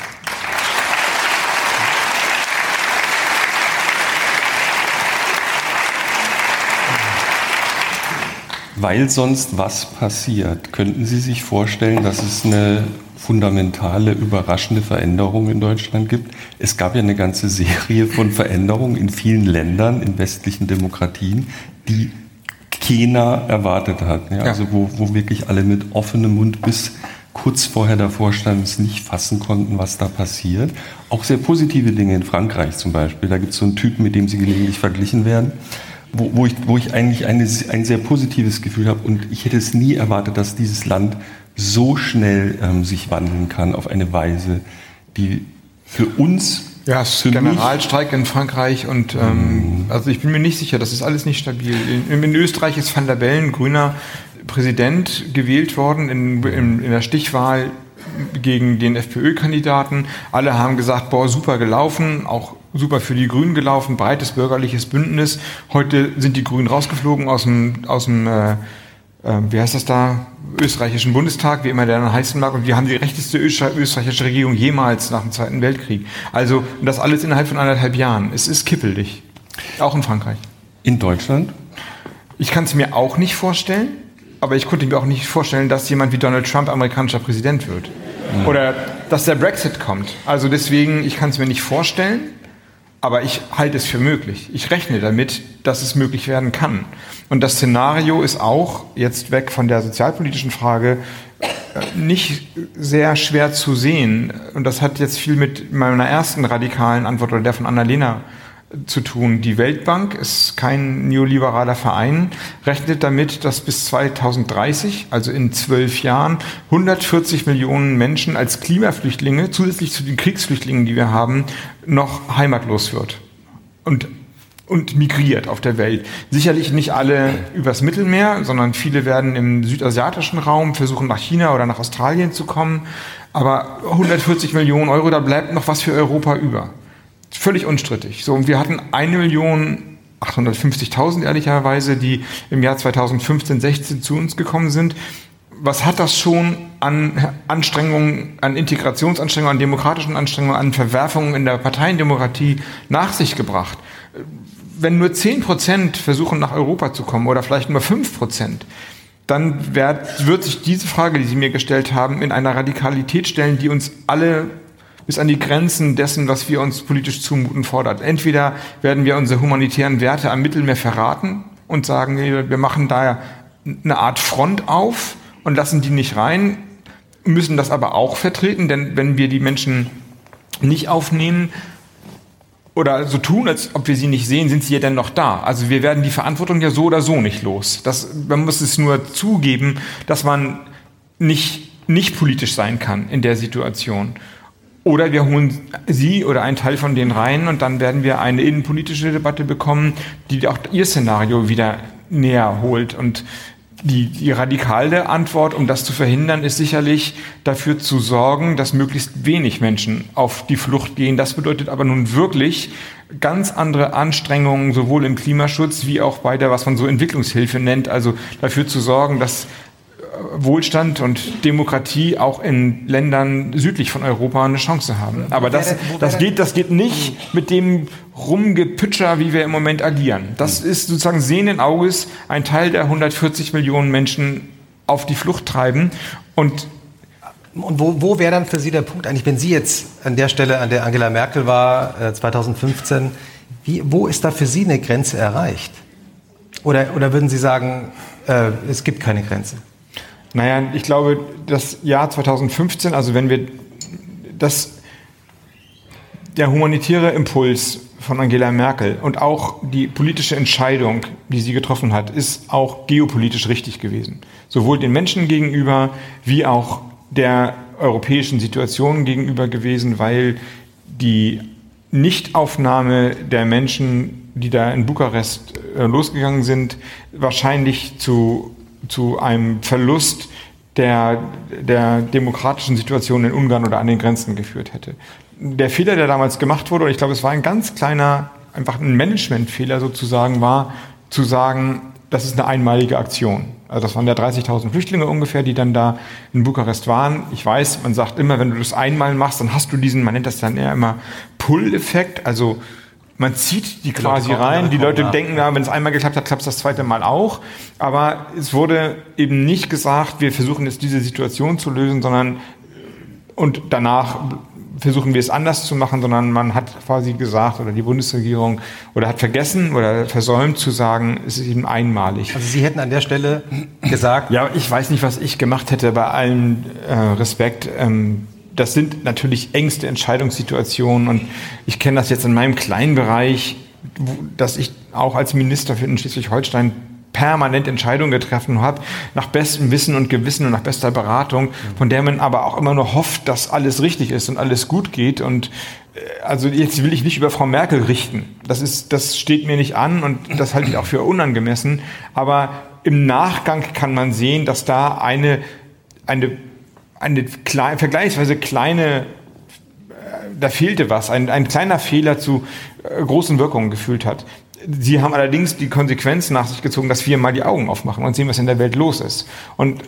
Weil sonst was passiert? Könnten Sie sich vorstellen, dass es eine fundamentale, überraschende Veränderung in Deutschland gibt? Es gab ja eine ganze Serie von Veränderungen in vielen Ländern, in westlichen Demokratien, die keiner erwartet hat. Ja. Also wo, wo wirklich alle mit offenem Mund bis kurz vorher davor standen, es nicht fassen konnten, was da passiert. Auch sehr positive Dinge in Frankreich zum Beispiel. Da gibt es so einen Typen, mit dem sie gelegentlich verglichen werden wo, wo, ich, wo ich eigentlich eine, ein sehr positives Gefühl habe und ich hätte es nie erwartet, dass dieses Land so schnell ähm, sich wandeln kann auf eine Weise, die für uns ja, ist Generalstreik in Frankreich und ähm, mhm. also ich bin mir nicht sicher, das ist alles nicht stabil. In, in Österreich ist Van der Bellen, grüner Präsident, gewählt worden in, in, in der Stichwahl gegen den FPÖ-Kandidaten. Alle haben gesagt, boah, super gelaufen, auch super für die Grünen gelaufen, breites bürgerliches Bündnis. Heute sind die Grünen rausgeflogen aus dem, aus dem äh, äh, wie heißt das da, österreichischen Bundestag, wie immer der dann heißen mag, und wir haben die rechteste österreichische Regierung jemals nach dem Zweiten Weltkrieg. Also das alles innerhalb von anderthalb Jahren. Es ist kippelig. Auch in Frankreich. In Deutschland? Ich kann es mir auch nicht vorstellen, aber ich konnte mir auch nicht vorstellen, dass jemand wie Donald Trump amerikanischer Präsident wird. Mhm. Oder dass der Brexit kommt. Also deswegen, ich kann es mir nicht vorstellen. Aber ich halte es für möglich. Ich rechne damit, dass es möglich werden kann. Und das Szenario ist auch, jetzt weg von der sozialpolitischen Frage, nicht sehr schwer zu sehen. Und das hat jetzt viel mit meiner ersten radikalen Antwort oder der von Annalena zu tun. Die Weltbank ist kein neoliberaler Verein, rechnet damit, dass bis 2030, also in zwölf Jahren, 140 Millionen Menschen als Klimaflüchtlinge, zusätzlich zu den Kriegsflüchtlingen, die wir haben, noch heimatlos wird. Und und migriert auf der Welt. Sicherlich nicht alle übers Mittelmeer, sondern viele werden im südasiatischen Raum versuchen, nach China oder nach Australien zu kommen. Aber 140 Millionen Euro, da bleibt noch was für Europa über. Völlig unstrittig. So, und wir hatten eine Million 850.000 ehrlicherweise, die im Jahr 2015, 16 zu uns gekommen sind. Was hat das schon an Anstrengungen, an Integrationsanstrengungen, an demokratischen Anstrengungen, an Verwerfungen in der Parteiendemokratie nach sich gebracht? wenn nur 10 Prozent versuchen, nach Europa zu kommen oder vielleicht nur 5 Prozent, dann wird, wird sich diese Frage, die Sie mir gestellt haben, in einer Radikalität stellen, die uns alle bis an die Grenzen dessen, was wir uns politisch zumuten, fordert. Entweder werden wir unsere humanitären Werte am Mittelmeer verraten und sagen, wir machen da eine Art Front auf und lassen die nicht rein, müssen das aber auch vertreten, denn wenn wir die Menschen nicht aufnehmen, oder so tun, als ob wir sie nicht sehen, sind sie ja dann noch da. Also wir werden die Verantwortung ja so oder so nicht los. Das, man muss es nur zugeben, dass man nicht, nicht politisch sein kann in der Situation. Oder wir holen sie oder einen Teil von denen rein und dann werden wir eine innenpolitische Debatte bekommen, die auch ihr Szenario wieder näher holt. Und die, die radikale Antwort, um das zu verhindern, ist sicherlich dafür zu sorgen, dass möglichst wenig Menschen auf die Flucht gehen. Das bedeutet aber nun wirklich ganz andere Anstrengungen, sowohl im Klimaschutz wie auch bei der, was man so Entwicklungshilfe nennt, also dafür zu sorgen, dass Wohlstand und Demokratie auch in Ländern südlich von Europa eine Chance haben. Aber das, das, geht, das geht nicht mit dem Rumgepütscher, wie wir im Moment agieren. Das ist sozusagen sehenden Auges ein Teil der 140 Millionen Menschen auf die Flucht treiben. Und und wo, wo wäre dann für Sie der Punkt eigentlich, wenn Sie jetzt an der Stelle, an der Angela Merkel war, äh, 2015, wie, wo ist da für Sie eine Grenze erreicht? Oder, oder würden Sie sagen, äh, es gibt keine Grenze? Naja, ich glaube, das Jahr 2015, also wenn wir das, der humanitäre Impuls von Angela Merkel und auch die politische Entscheidung, die sie getroffen hat, ist auch geopolitisch richtig gewesen. Sowohl den Menschen gegenüber wie auch der europäischen Situation gegenüber gewesen, weil die Nichtaufnahme der Menschen, die da in Bukarest äh, losgegangen sind, wahrscheinlich zu zu einem Verlust der, der demokratischen Situation in Ungarn oder an den Grenzen geführt hätte. Der Fehler, der damals gemacht wurde, und ich glaube, es war ein ganz kleiner, einfach ein Managementfehler sozusagen, war zu sagen, das ist eine einmalige Aktion. Also das waren ja 30.000 Flüchtlinge ungefähr, die dann da in Bukarest waren. Ich weiß, man sagt immer, wenn du das einmal machst, dann hast du diesen, man nennt das dann eher immer Pull-Effekt, also man zieht die quasi rein. Die Leute denken, ja, wenn es einmal geklappt hat, klappt es das zweite Mal auch. Aber es wurde eben nicht gesagt, wir versuchen jetzt diese Situation zu lösen, sondern und danach versuchen wir es anders zu machen, sondern man hat quasi gesagt, oder die Bundesregierung, oder hat vergessen oder versäumt zu sagen, es ist eben einmalig. Also Sie hätten an der Stelle gesagt. Ja, ich weiß nicht, was ich gemacht hätte, bei allem äh, Respekt. Ähm, das sind natürlich engste Entscheidungssituationen und ich kenne das jetzt in meinem kleinen Bereich, dass ich auch als Minister für Schleswig-Holstein permanent Entscheidungen getroffen habe, nach bestem Wissen und Gewissen und nach bester Beratung, von der man aber auch immer nur hofft, dass alles richtig ist und alles gut geht. Und äh, also jetzt will ich nicht über Frau Merkel richten. Das ist, das steht mir nicht an und das halte ich auch für unangemessen. Aber im Nachgang kann man sehen, dass da eine, eine eine klein, vergleichsweise kleine, äh, da fehlte was, ein, ein kleiner Fehler zu äh, großen Wirkungen gefühlt hat. Sie haben allerdings die Konsequenz nach sich gezogen, dass wir mal die Augen aufmachen und sehen, was in der Welt los ist. Und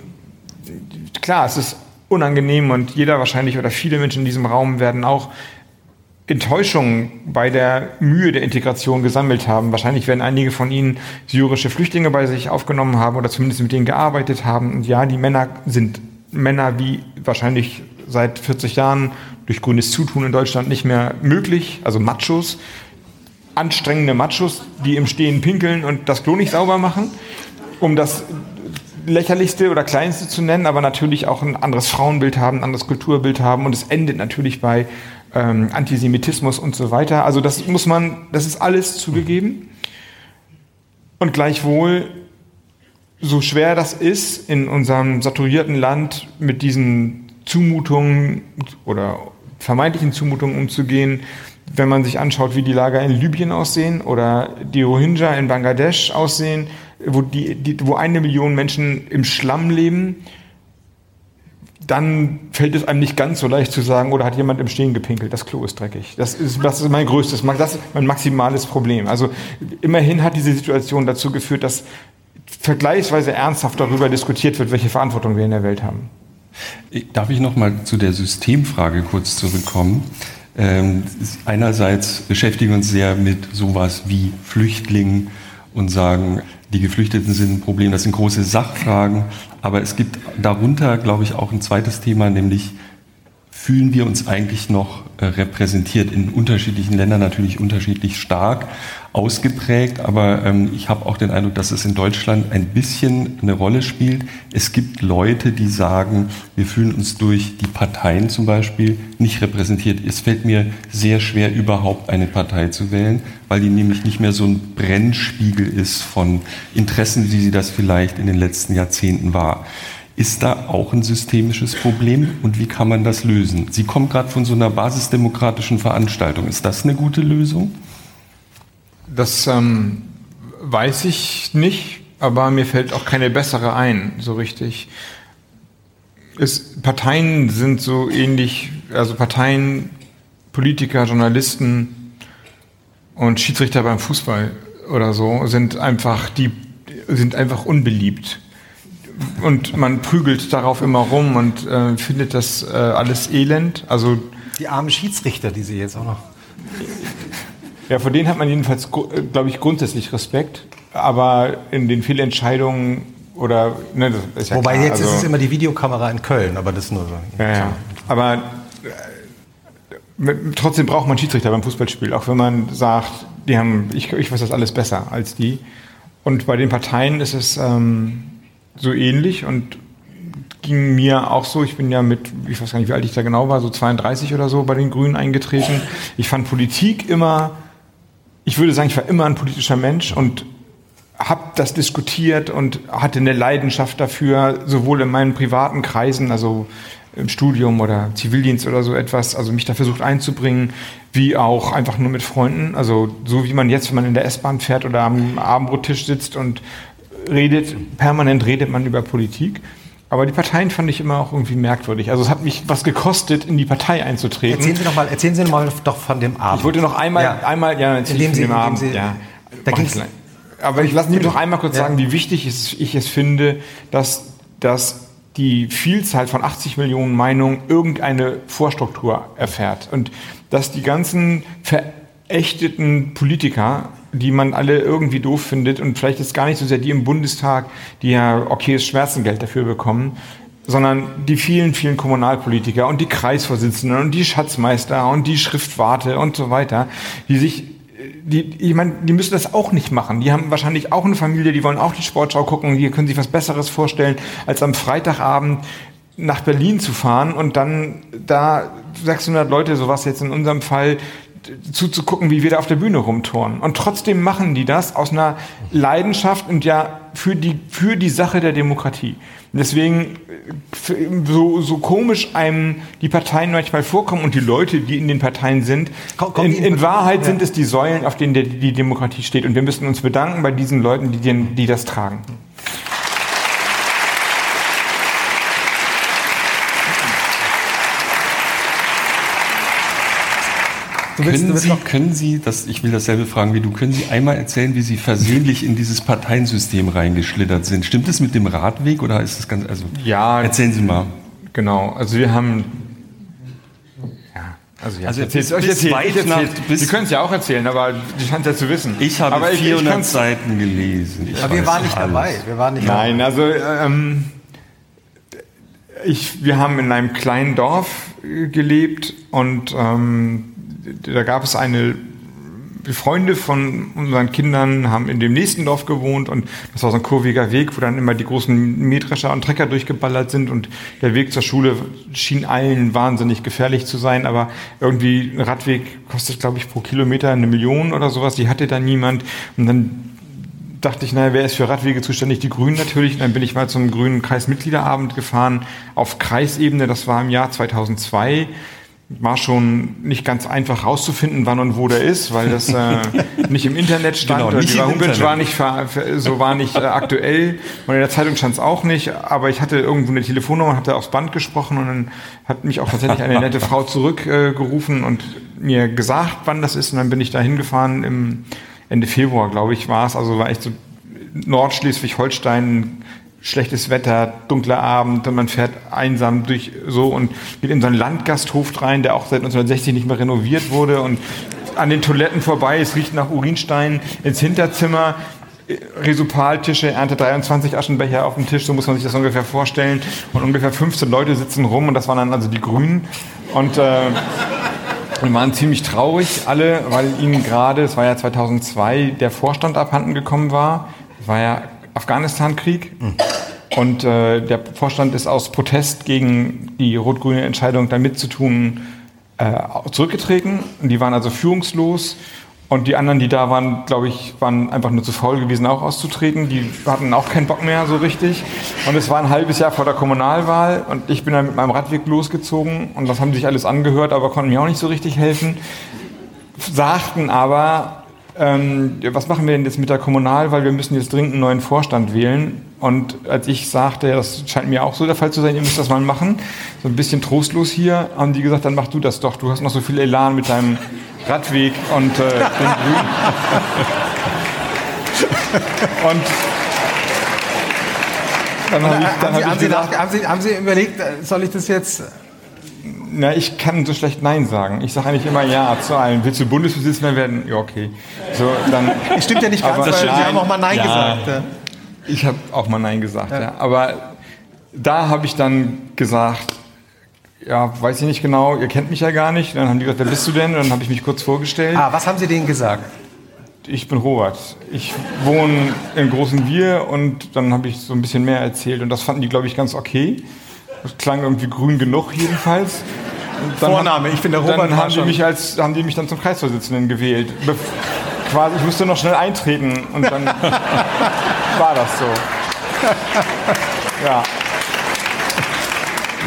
klar, es ist unangenehm und jeder wahrscheinlich oder viele Menschen in diesem Raum werden auch Enttäuschungen bei der Mühe der Integration gesammelt haben. Wahrscheinlich werden einige von Ihnen syrische Flüchtlinge bei sich aufgenommen haben oder zumindest mit denen gearbeitet haben. Und ja, die Männer sind Männer wie wahrscheinlich seit 40 Jahren durch grünes Zutun in Deutschland nicht mehr möglich, also Machos. anstrengende Machos, die im Stehen pinkeln und das Klo nicht sauber machen, um das lächerlichste oder kleinste zu nennen, aber natürlich auch ein anderes Frauenbild haben, ein anderes Kulturbild haben und es endet natürlich bei ähm, Antisemitismus und so weiter. Also das muss man, das ist alles zugegeben. Und gleichwohl, so schwer das ist, in unserem saturierten Land mit diesen Zumutungen oder vermeintlichen Zumutungen umzugehen, wenn man sich anschaut, wie die Lager in Libyen aussehen oder die Rohingya in Bangladesch aussehen, wo, die, die, wo eine Million Menschen im Schlamm leben, dann fällt es einem nicht ganz so leicht zu sagen, oder hat jemand im Stehen gepinkelt, das Klo ist dreckig. Das ist, das ist mein größtes, das ist mein maximales Problem. Also immerhin hat diese Situation dazu geführt, dass vergleichsweise ernsthaft darüber diskutiert wird, welche Verantwortung wir in der Welt haben. Darf ich noch mal zu der Systemfrage kurz zurückkommen? Ähm, einerseits beschäftigen wir uns sehr mit sowas wie Flüchtlingen und sagen, die Geflüchteten sind ein Problem, das sind große Sachfragen, aber es gibt darunter, glaube ich, auch ein zweites Thema, nämlich fühlen wir uns eigentlich noch äh, repräsentiert in unterschiedlichen Ländern natürlich unterschiedlich stark ausgeprägt, aber ähm, ich habe auch den Eindruck, dass es in Deutschland ein bisschen eine Rolle spielt. Es gibt Leute, die sagen, wir fühlen uns durch die Parteien zum Beispiel nicht repräsentiert. Es fällt mir sehr schwer, überhaupt eine Partei zu wählen, weil die nämlich nicht mehr so ein Brennspiegel ist von Interessen, wie sie das vielleicht in den letzten Jahrzehnten war. Ist da auch ein systemisches Problem und wie kann man das lösen? Sie kommen gerade von so einer basisdemokratischen Veranstaltung. Ist das eine gute Lösung? Das ähm, weiß ich nicht, aber mir fällt auch keine bessere ein, so richtig. Es, Parteien sind so ähnlich, also Parteien, Politiker, Journalisten und Schiedsrichter beim Fußball oder so sind einfach die sind einfach unbeliebt und man prügelt darauf immer rum und äh, findet das äh, alles elend. Also die armen Schiedsrichter, die Sie jetzt auch noch. Ja, vor denen hat man jedenfalls, äh, glaube ich, grundsätzlich Respekt. Aber in den Fehlentscheidungen oder ne, das ist ja Wobei klar, jetzt also, ist es immer die Videokamera in Köln, aber das ist nur so. Ja, ja. Aber äh, trotzdem braucht man Schiedsrichter beim Fußballspiel, auch wenn man sagt, die haben, ich, ich weiß das alles besser als die. Und bei den Parteien ist es ähm, so ähnlich und ging mir auch so. Ich bin ja mit, ich weiß gar nicht, wie alt ich da genau war, so 32 oder so bei den Grünen eingetreten. Ich fand Politik immer, ich würde sagen, ich war immer ein politischer Mensch und habe das diskutiert und hatte eine Leidenschaft dafür, sowohl in meinen privaten Kreisen, also im Studium oder Zivildienst oder so etwas, also mich da versucht einzubringen, wie auch einfach nur mit Freunden. Also so wie man jetzt, wenn man in der S-Bahn fährt oder am Abendbrottisch sitzt und redet, permanent redet man über Politik. Aber die Parteien fand ich immer auch irgendwie merkwürdig. Also es hat mich was gekostet, in die Partei einzutreten. Erzählen Sie noch mal, erzählen Sie noch mal doch von dem Abend. Ich wollte noch einmal, ja. einmal, ja, erzählen Sie, von dem Abend. Sie, ja, da ging's, aber ich lasse mich noch einmal kurz ja. sagen, wie wichtig ich es finde, dass, dass die Vielzahl von 80 Millionen Meinungen irgendeine Vorstruktur erfährt und dass die ganzen verächteten Politiker die man alle irgendwie doof findet und vielleicht ist gar nicht so sehr die im Bundestag, die ja okayes Schmerzengeld dafür bekommen, sondern die vielen, vielen Kommunalpolitiker und die Kreisvorsitzenden und die Schatzmeister und die Schriftwarte und so weiter, die sich die, ich meine, die müssen das auch nicht machen. Die haben wahrscheinlich auch eine Familie, die wollen auch die Sportschau gucken, die können sich was Besseres vorstellen, als am Freitagabend nach Berlin zu fahren und dann da 600 Leute, sowas jetzt in unserem Fall, zuzugucken, wie wir da auf der Bühne rumtoren. Und trotzdem machen die das aus einer Leidenschaft und ja für die, für die Sache der Demokratie. deswegen, so, so komisch einem die Parteien manchmal vorkommen und die Leute, die in den Parteien sind, in, in Wahrheit sind es die Säulen, auf denen die Demokratie steht. Und wir müssen uns bedanken bei diesen Leuten, die, die das tragen. Willst, können, Sie, können Sie, das, ich will dasselbe fragen wie du, können Sie einmal erzählen, wie Sie versehentlich in dieses Parteiensystem reingeschlittert sind? Stimmt es mit dem Radweg oder ist das ganz, also, ja, erzählen Sie mal. Genau, also wir haben, ja, also, ja, also erzählt, bis, euch erzählt, erzählt, bis, Sie können es ja auch erzählen, aber die scheint ja zu wissen. Ich habe aber 400 ich, ich Seiten gelesen. Ich aber wir waren nicht alles. dabei. Wir waren nicht Nein, dabei. also ähm, ich, wir haben in einem kleinen Dorf gelebt und ähm, da gab es eine Freunde von unseren Kindern haben in dem nächsten Dorf gewohnt und das war so ein kurviger Weg, wo dann immer die großen Mähdrescher und Trecker durchgeballert sind und der Weg zur Schule schien allen wahnsinnig gefährlich zu sein, aber irgendwie ein Radweg kostet, glaube ich, pro Kilometer eine Million oder sowas, die hatte da niemand und dann dachte ich, naja, wer ist für Radwege zuständig? Die Grünen natürlich. Und dann bin ich mal zum Grünen Kreismitgliederabend gefahren auf Kreisebene. Das war im Jahr 2002 war schon nicht ganz einfach rauszufinden, wann und wo der ist, weil das äh, nicht im Internet stand. Genau, die Homepage war nicht, so war nicht äh, aktuell und in der Zeitung stand es auch nicht. Aber ich hatte irgendwo eine Telefonnummer, habe da aufs Band gesprochen und dann hat mich auch tatsächlich eine nette Frau zurückgerufen äh, und mir gesagt, wann das ist. Und dann bin ich da hingefahren im Ende Februar, glaube ich, war es. Also war echt so Nordschleswig-Holstein schlechtes Wetter, dunkler Abend und man fährt einsam durch so und geht in so einen Landgasthof rein, der auch seit 1960 nicht mehr renoviert wurde und an den Toiletten vorbei, es riecht nach Urinstein ins Hinterzimmer, Resupaltische, Ernte 23 Aschenbecher auf dem Tisch, so muss man sich das ungefähr vorstellen. Und ungefähr 15 Leute sitzen rum und das waren dann also die Grünen. Und äh, wir waren ziemlich traurig alle, weil ihnen gerade, es war ja 2002, der Vorstand abhanden gekommen war. War ja Afghanistan-Krieg. Und äh, der Vorstand ist aus Protest gegen die rot-grüne Entscheidung, da mitzutun, äh, zurückgetreten. Und die waren also führungslos. Und die anderen, die da waren, glaube ich, waren einfach nur zu faul gewesen, auch auszutreten. Die hatten auch keinen Bock mehr so richtig. Und es war ein halbes Jahr vor der Kommunalwahl. Und ich bin dann mit meinem Radweg losgezogen. Und das haben sich alles angehört, aber konnten mir auch nicht so richtig helfen. Sagten aber, ähm, was machen wir denn jetzt mit der Kommunal, weil wir müssen jetzt dringend einen neuen Vorstand wählen. Und als ich sagte, das scheint mir auch so der Fall zu sein, ihr müsst das mal machen, so ein bisschen trostlos hier, haben die gesagt, dann mach du das doch. Du hast noch so viel Elan mit deinem Radweg und äh, und dann habe ich, dann hab ich gesagt, haben, Sie, haben Sie überlegt, soll ich das jetzt na, ich kann so schlecht Nein sagen. Ich sage eigentlich immer Ja zu allen. Willst du Bundesvorsitzender werden? Ja, okay. So, dann, stimmt ja nicht ganz, weil Sie haben auch mal Nein ja, gesagt. Ja. Ich habe auch mal Nein gesagt, ja. ja. Aber da habe ich dann gesagt, ja, weiß ich nicht genau, ihr kennt mich ja gar nicht. Dann haben die gesagt, wer bist du denn? Und dann habe ich mich kurz vorgestellt. Ah, was haben Sie denen gesagt? Ich bin Robert. Ich wohne in Großen Wir und dann habe ich so ein bisschen mehr erzählt und das fanden die, glaube ich, ganz okay. Das klang irgendwie grün genug jedenfalls. Vorname, ich bin der Robert Dann haben die, mich als, haben die mich dann zum Kreisvorsitzenden gewählt. Be quasi, ich musste noch schnell eintreten und dann war das so. Ja.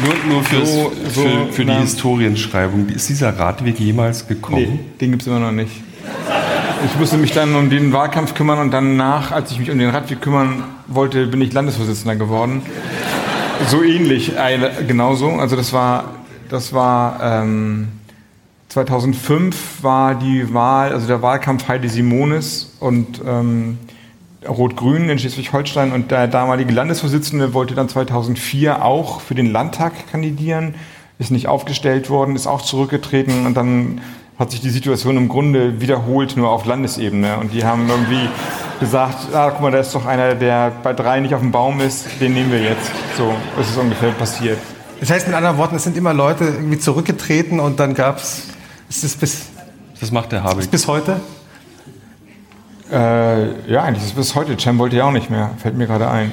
Nur, nur fürs, so, so, für, für die Historienschreibung. Ist dieser Radweg jemals gekommen? Nee, den gibt es immer noch nicht. Ich musste mich dann um den Wahlkampf kümmern und danach, als ich mich um den Radweg kümmern wollte, bin ich Landesvorsitzender geworden. So ähnlich, genauso. Also das war, das war ähm, 2005 war die Wahl, also der Wahlkampf Heidi Simonis und ähm, Rot-Grün in Schleswig-Holstein und der damalige Landesvorsitzende wollte dann 2004 auch für den Landtag kandidieren, ist nicht aufgestellt worden, ist auch zurückgetreten und dann hat sich die Situation im Grunde wiederholt, nur auf Landesebene. Und die haben irgendwie gesagt, ah, guck mal, da ist doch einer, der bei drei nicht auf dem Baum ist, den nehmen wir jetzt. So ist es ungefähr passiert. Das heißt mit anderen Worten, es sind immer Leute irgendwie zurückgetreten und dann gab es, ist es bis... Das macht der Habeck. Bis heute? Äh, ja, eigentlich ist es bis heute. Cem wollte ja auch nicht mehr, fällt mir gerade ein.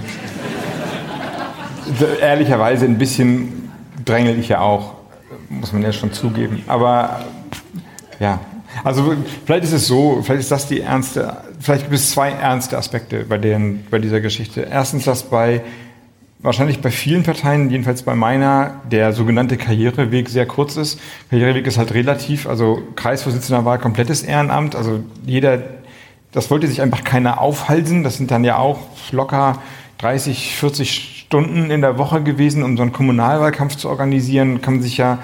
Ehrlicherweise ein bisschen drängel ich ja auch, muss man ja schon zugeben. Aber ja, also vielleicht ist es so, vielleicht ist das die ernste, vielleicht gibt es zwei ernste Aspekte bei, den, bei dieser Geschichte. Erstens, dass bei wahrscheinlich bei vielen Parteien, jedenfalls bei meiner, der sogenannte Karriereweg sehr kurz ist. Karriereweg ist halt relativ, also Kreisvorsitzender war komplettes Ehrenamt, also jeder, das wollte sich einfach keiner aufhalten. Das sind dann ja auch locker 30, 40 Stunden in der Woche gewesen, um so einen Kommunalwahlkampf zu organisieren. Kann man sich ja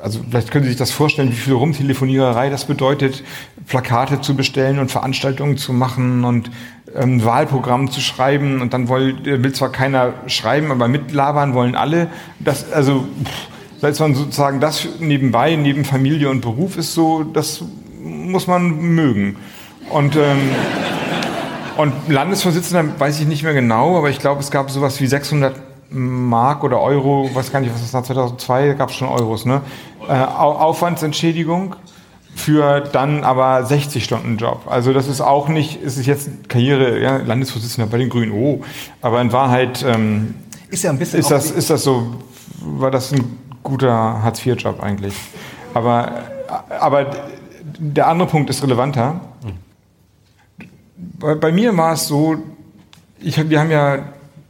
also vielleicht können Sie sich das vorstellen, wie viel Rumtelefoniererei das bedeutet, Plakate zu bestellen und Veranstaltungen zu machen und ähm, Wahlprogramm zu schreiben und dann will, will zwar keiner schreiben, aber mitlabern wollen alle. Das, also, als man sozusagen das nebenbei, neben Familie und Beruf ist so, das muss man mögen. Und, ähm, und Landesvorsitzender weiß ich nicht mehr genau, aber ich glaube, es gab sowas wie 600 Mark oder Euro, weiß gar nicht, was das war, 2002, gab es schon Euros, ne? Äh, Aufwandsentschädigung für dann aber 60 Stunden Job. Also das ist auch nicht, es ist jetzt Karriere, ja, Landesvorsitzender bei den Grünen, oh, aber in Wahrheit ähm, ist, ja ein bisschen ist, das, ist das so, war das ein guter Hartz-IV-Job eigentlich. Aber, aber der andere Punkt ist relevanter. Bei, bei mir war es so, ich, wir haben ja,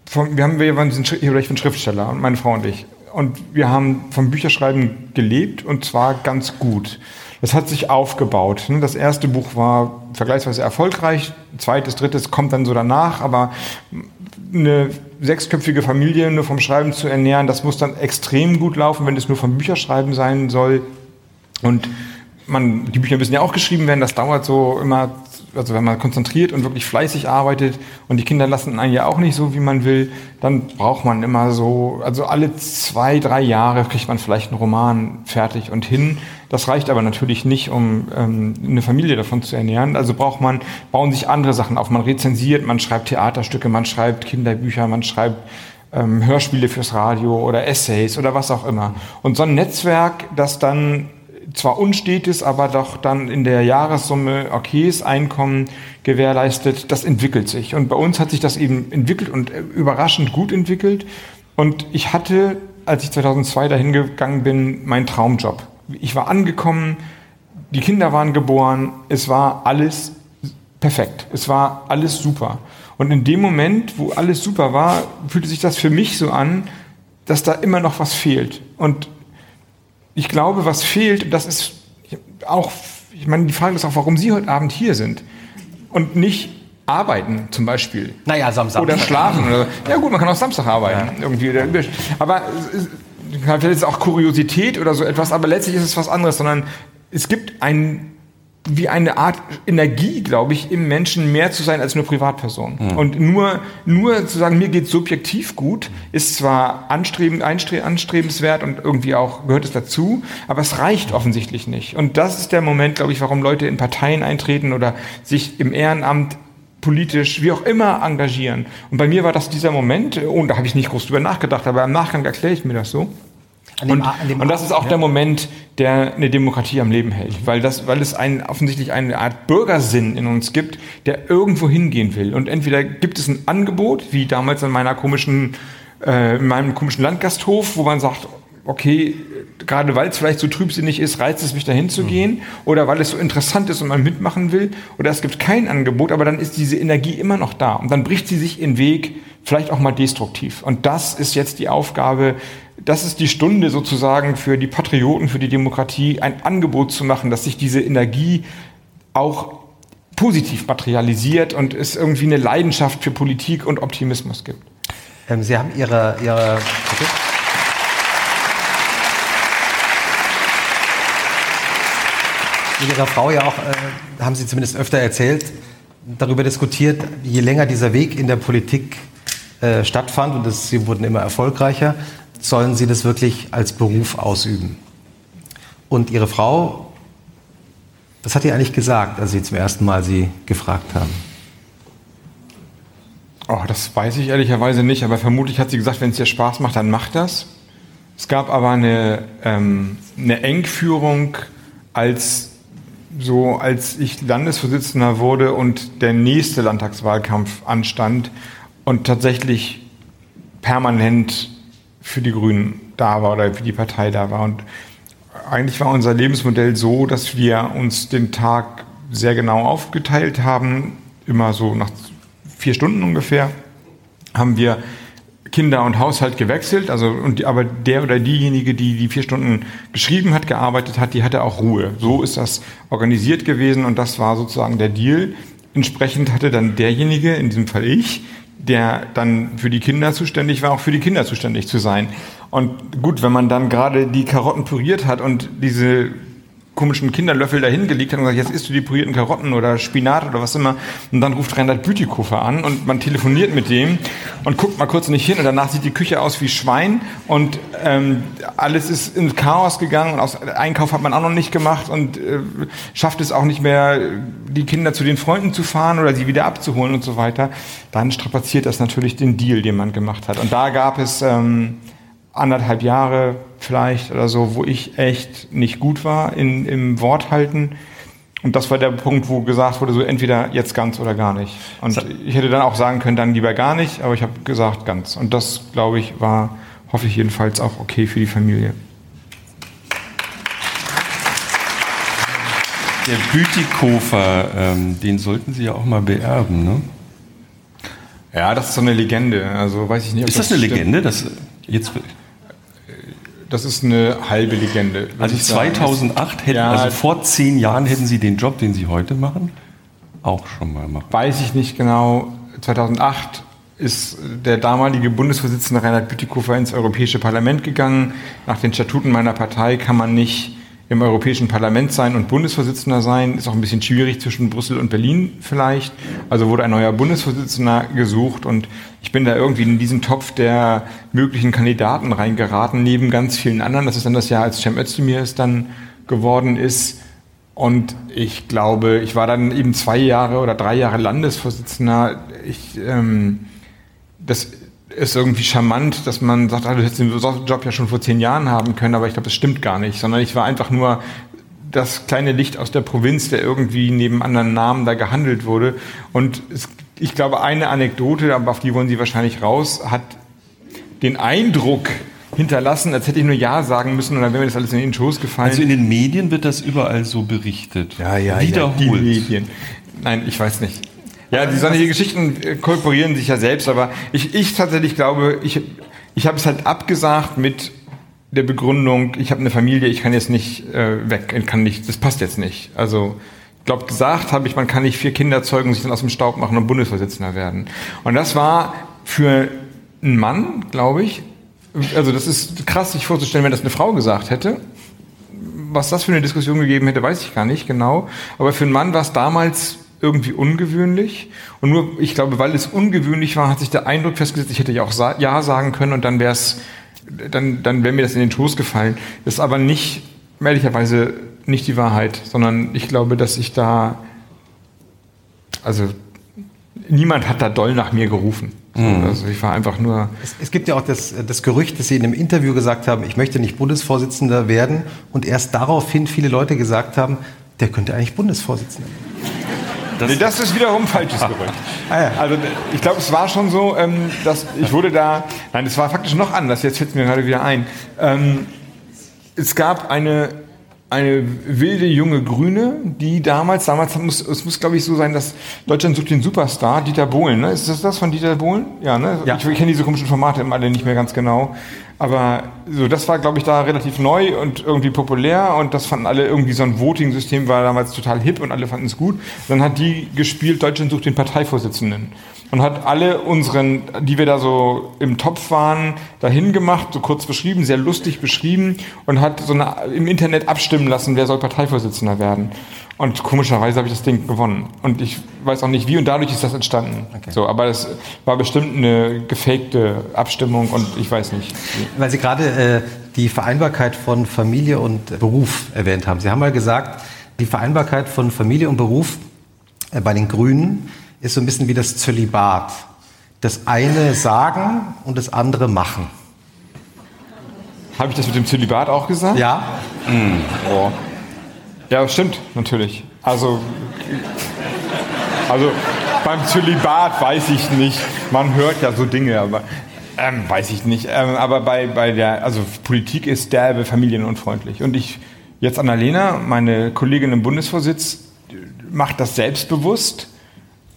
von, wir, haben, wir waren ich bin Schriftsteller, meine Frau und ich. Und wir haben vom Bücherschreiben gelebt und zwar ganz gut. Das hat sich aufgebaut. Ne? Das erste Buch war vergleichsweise erfolgreich, zweites, drittes kommt dann so danach, aber eine sechsköpfige Familie nur vom Schreiben zu ernähren, das muss dann extrem gut laufen, wenn es nur vom Bücherschreiben sein soll. Und man, die Bücher müssen ja auch geschrieben werden, das dauert so immer also wenn man konzentriert und wirklich fleißig arbeitet und die Kinder lassen einen ja auch nicht so, wie man will, dann braucht man immer so, also alle zwei, drei Jahre kriegt man vielleicht einen Roman fertig und hin. Das reicht aber natürlich nicht, um ähm, eine Familie davon zu ernähren. Also braucht man, bauen sich andere Sachen auf. Man rezensiert, man schreibt Theaterstücke, man schreibt Kinderbücher, man schreibt ähm, Hörspiele fürs Radio oder Essays oder was auch immer. Und so ein Netzwerk, das dann zwar unstetes, aber doch dann in der Jahressumme okayes Einkommen gewährleistet, das entwickelt sich. Und bei uns hat sich das eben entwickelt und überraschend gut entwickelt. Und ich hatte, als ich 2002 dahin gegangen bin, meinen Traumjob. Ich war angekommen, die Kinder waren geboren, es war alles perfekt, es war alles super. Und in dem Moment, wo alles super war, fühlte sich das für mich so an, dass da immer noch was fehlt. Und ich glaube, was fehlt, das ist auch, ich meine, die Frage ist auch, warum Sie heute Abend hier sind und nicht arbeiten zum Beispiel. Naja, Samstag. Oder schlafen. Oder, ja gut, man kann auch Samstag arbeiten. Ja. Irgendwie. Aber vielleicht ist es auch Kuriosität oder so etwas, aber letztlich ist es was anderes, sondern es gibt ein wie eine Art Energie, glaube ich, im Menschen mehr zu sein als nur Privatperson. Mhm. Und nur, nur zu sagen, mir geht subjektiv gut, ist zwar anstrebend, anstrebenswert und irgendwie auch gehört es dazu, aber es reicht offensichtlich nicht. Und das ist der Moment, glaube ich, warum Leute in Parteien eintreten oder sich im Ehrenamt politisch, wie auch immer engagieren. Und bei mir war das dieser Moment, und da habe ich nicht groß drüber nachgedacht, aber im Nachgang erkläre ich mir das so. Und, und, das ist auch ja. der Moment, der eine Demokratie am Leben hält, weil, das, weil es ein, offensichtlich eine Art Bürgersinn in uns gibt, der irgendwo hingehen will. Und entweder gibt es ein Angebot, wie damals in meiner komischen, äh, in meinem komischen Landgasthof, wo man sagt, okay, gerade weil es vielleicht so trübsinnig ist, reizt es mich dahin zu mhm. gehen, oder weil es so interessant ist und man mitmachen will, oder es gibt kein Angebot, aber dann ist diese Energie immer noch da und dann bricht sie sich in Weg, vielleicht auch mal destruktiv. Und das ist jetzt die Aufgabe das ist die Stunde sozusagen für die Patrioten, für die Demokratie, ein Angebot zu machen, dass sich diese Energie auch positiv materialisiert und es irgendwie eine Leidenschaft für Politik und Optimismus gibt. Ähm, Sie haben Ihre, Ihre mit Ihrer Frau ja auch, äh, haben Sie zumindest öfter erzählt, darüber diskutiert, je länger dieser Weg in der Politik äh, stattfand und das, Sie wurden immer erfolgreicher, sollen sie das wirklich als Beruf ausüben. Und ihre Frau, was hat sie eigentlich gesagt, als sie zum ersten Mal sie gefragt haben? Oh, das weiß ich ehrlicherweise nicht, aber vermutlich hat sie gesagt, wenn es dir Spaß macht, dann mach das. Es gab aber eine, ähm, eine Engführung, als, so, als ich Landesvorsitzender wurde und der nächste Landtagswahlkampf anstand und tatsächlich permanent für die Grünen da war oder für die Partei da war. Und eigentlich war unser Lebensmodell so, dass wir uns den Tag sehr genau aufgeteilt haben, immer so nach vier Stunden ungefähr, haben wir Kinder und Haushalt gewechselt, also und aber der oder diejenige, die die vier Stunden geschrieben hat, gearbeitet hat, die hatte auch Ruhe. So ist das organisiert gewesen und das war sozusagen der Deal. Entsprechend hatte dann derjenige, in diesem Fall ich, der dann für die Kinder zuständig war, auch für die Kinder zuständig zu sein. Und gut, wenn man dann gerade die Karotten püriert hat und diese komischen Kinderlöffel dahingelegt hat und gesagt, jetzt isst du die pürierten Karotten oder Spinat oder was immer. Und dann ruft Reinhard Bütikofer an und man telefoniert mit dem und guckt mal kurz nicht hin und danach sieht die Küche aus wie Schwein und ähm, alles ist ins Chaos gegangen und aus, Einkauf hat man auch noch nicht gemacht und äh, schafft es auch nicht mehr, die Kinder zu den Freunden zu fahren oder sie wieder abzuholen und so weiter. Dann strapaziert das natürlich den Deal, den man gemacht hat. Und da gab es... Ähm, anderthalb Jahre vielleicht oder so, wo ich echt nicht gut war in, im Worthalten. Und das war der Punkt, wo gesagt wurde, so entweder jetzt ganz oder gar nicht. Und ich hätte dann auch sagen können, dann lieber gar nicht, aber ich habe gesagt ganz. Und das, glaube ich, war, hoffe ich jedenfalls, auch okay für die Familie. Der Bütikofer, ähm, den sollten Sie ja auch mal beerben, ne? Ja, das ist so eine Legende. Also weiß ich nicht. Ist das, das eine stimmt. Legende? Das, jetzt das ist eine halbe Legende. Also 2008 hätten, ja, also vor zehn Jahren hätten Sie den Job, den Sie heute machen, auch schon mal machen. Weiß ich nicht genau. 2008 ist der damalige Bundesvorsitzende Reinhard Bütikofer ins Europäische Parlament gegangen. Nach den Statuten meiner Partei kann man nicht im Europäischen Parlament sein und Bundesvorsitzender sein. Ist auch ein bisschen schwierig zwischen Brüssel und Berlin vielleicht. Also wurde ein neuer Bundesvorsitzender gesucht und ich bin da irgendwie in diesen Topf der möglichen Kandidaten reingeraten, neben ganz vielen anderen. Das ist dann das Jahr, als Cem Özdemir es dann geworden ist. Und ich glaube, ich war dann eben zwei Jahre oder drei Jahre Landesvorsitzender. Ich, ähm, das ist irgendwie charmant, dass man sagt, ah, du hättest den Job ja schon vor zehn Jahren haben können, aber ich glaube, das stimmt gar nicht, sondern ich war einfach nur das kleine Licht aus der Provinz, der irgendwie neben anderen Namen da gehandelt wurde. Und es, ich glaube, eine Anekdote, aber auf die wollen Sie wahrscheinlich raus, hat den Eindruck hinterlassen, als hätte ich nur Ja sagen müssen und dann wäre mir das alles in den Schoß gefallen. Also in den Medien wird das überall so berichtet. Ja, ja, Wiederholt. Ja, die Medien. Nein, ich weiß nicht. Ja, die solche Geschichten äh, korporieren sich ja selbst, aber ich, ich tatsächlich glaube, ich, ich habe es halt abgesagt mit der Begründung, ich habe eine Familie, ich kann jetzt nicht äh, weg, kann nicht, das passt jetzt nicht. Also ich glaube, gesagt habe ich, man kann nicht vier Kinder zeugen sich dann aus dem Staub machen und Bundesvorsitzender werden. Und das war für einen Mann, glaube ich, also das ist krass, sich vorzustellen, wenn das eine Frau gesagt hätte. Was das für eine Diskussion gegeben hätte, weiß ich gar nicht genau. Aber für einen Mann war es damals irgendwie ungewöhnlich. Und nur, ich glaube, weil es ungewöhnlich war, hat sich der Eindruck festgesetzt, ich hätte ja auch Ja sagen können und dann wäre es, dann, dann wäre mir das in den Schoß gefallen. Das ist aber nicht, ehrlicherweise nicht die Wahrheit, sondern ich glaube, dass ich da, also niemand hat da doll nach mir gerufen. Mhm. Also ich war einfach nur. Es, es, gibt ja auch das, das Gerücht, dass Sie in einem Interview gesagt haben, ich möchte nicht Bundesvorsitzender werden und erst daraufhin viele Leute gesagt haben, der könnte eigentlich Bundesvorsitzender werden. Das, nee, das ist wiederum falsches Gerücht. Ah, ja. Also ich glaube, es war schon so, ähm, dass ich wurde da, nein, es war faktisch noch anders, jetzt fällt es mir gerade wieder ein. Ähm, es gab eine, eine wilde junge Grüne, die damals, damals muss, es muss glaube ich so sein, dass Deutschland sucht den Superstar, Dieter Bohlen, ne? Ist das das von Dieter Bohlen? Ja, ne? Ja. Ich, ich kenne diese komischen Formate immer alle nicht mehr ganz genau. Aber so, das war, glaube ich, da relativ neu und irgendwie populär und das fanden alle irgendwie so ein Voting-System war damals total hip und alle fanden es gut. Dann hat die gespielt, Deutschland sucht den Parteivorsitzenden und hat alle unseren, die wir da so im Topf waren, dahin gemacht, so kurz beschrieben, sehr lustig beschrieben und hat so eine, im Internet abstimmen lassen, wer soll Parteivorsitzender werden. Und komischerweise habe ich das Ding gewonnen. Und ich weiß auch nicht wie und dadurch ist das entstanden. Okay. So, aber es war bestimmt eine gefakte Abstimmung und ich weiß nicht. Weil Sie gerade äh, die Vereinbarkeit von Familie und Beruf erwähnt haben. Sie haben mal gesagt, die Vereinbarkeit von Familie und Beruf äh, bei den Grünen ist so ein bisschen wie das Zölibat. Das eine sagen und das andere machen. Habe ich das mit dem Zölibat auch gesagt? Ja. Mhm. Oh. Ja, stimmt, natürlich. Also, also beim Zölibat weiß ich nicht. Man hört ja so Dinge, aber ähm, weiß ich nicht. Ähm, aber bei, bei der, also Politik ist derbe familienunfreundlich. Und ich, jetzt Annalena, meine Kollegin im Bundesvorsitz, macht das selbstbewusst.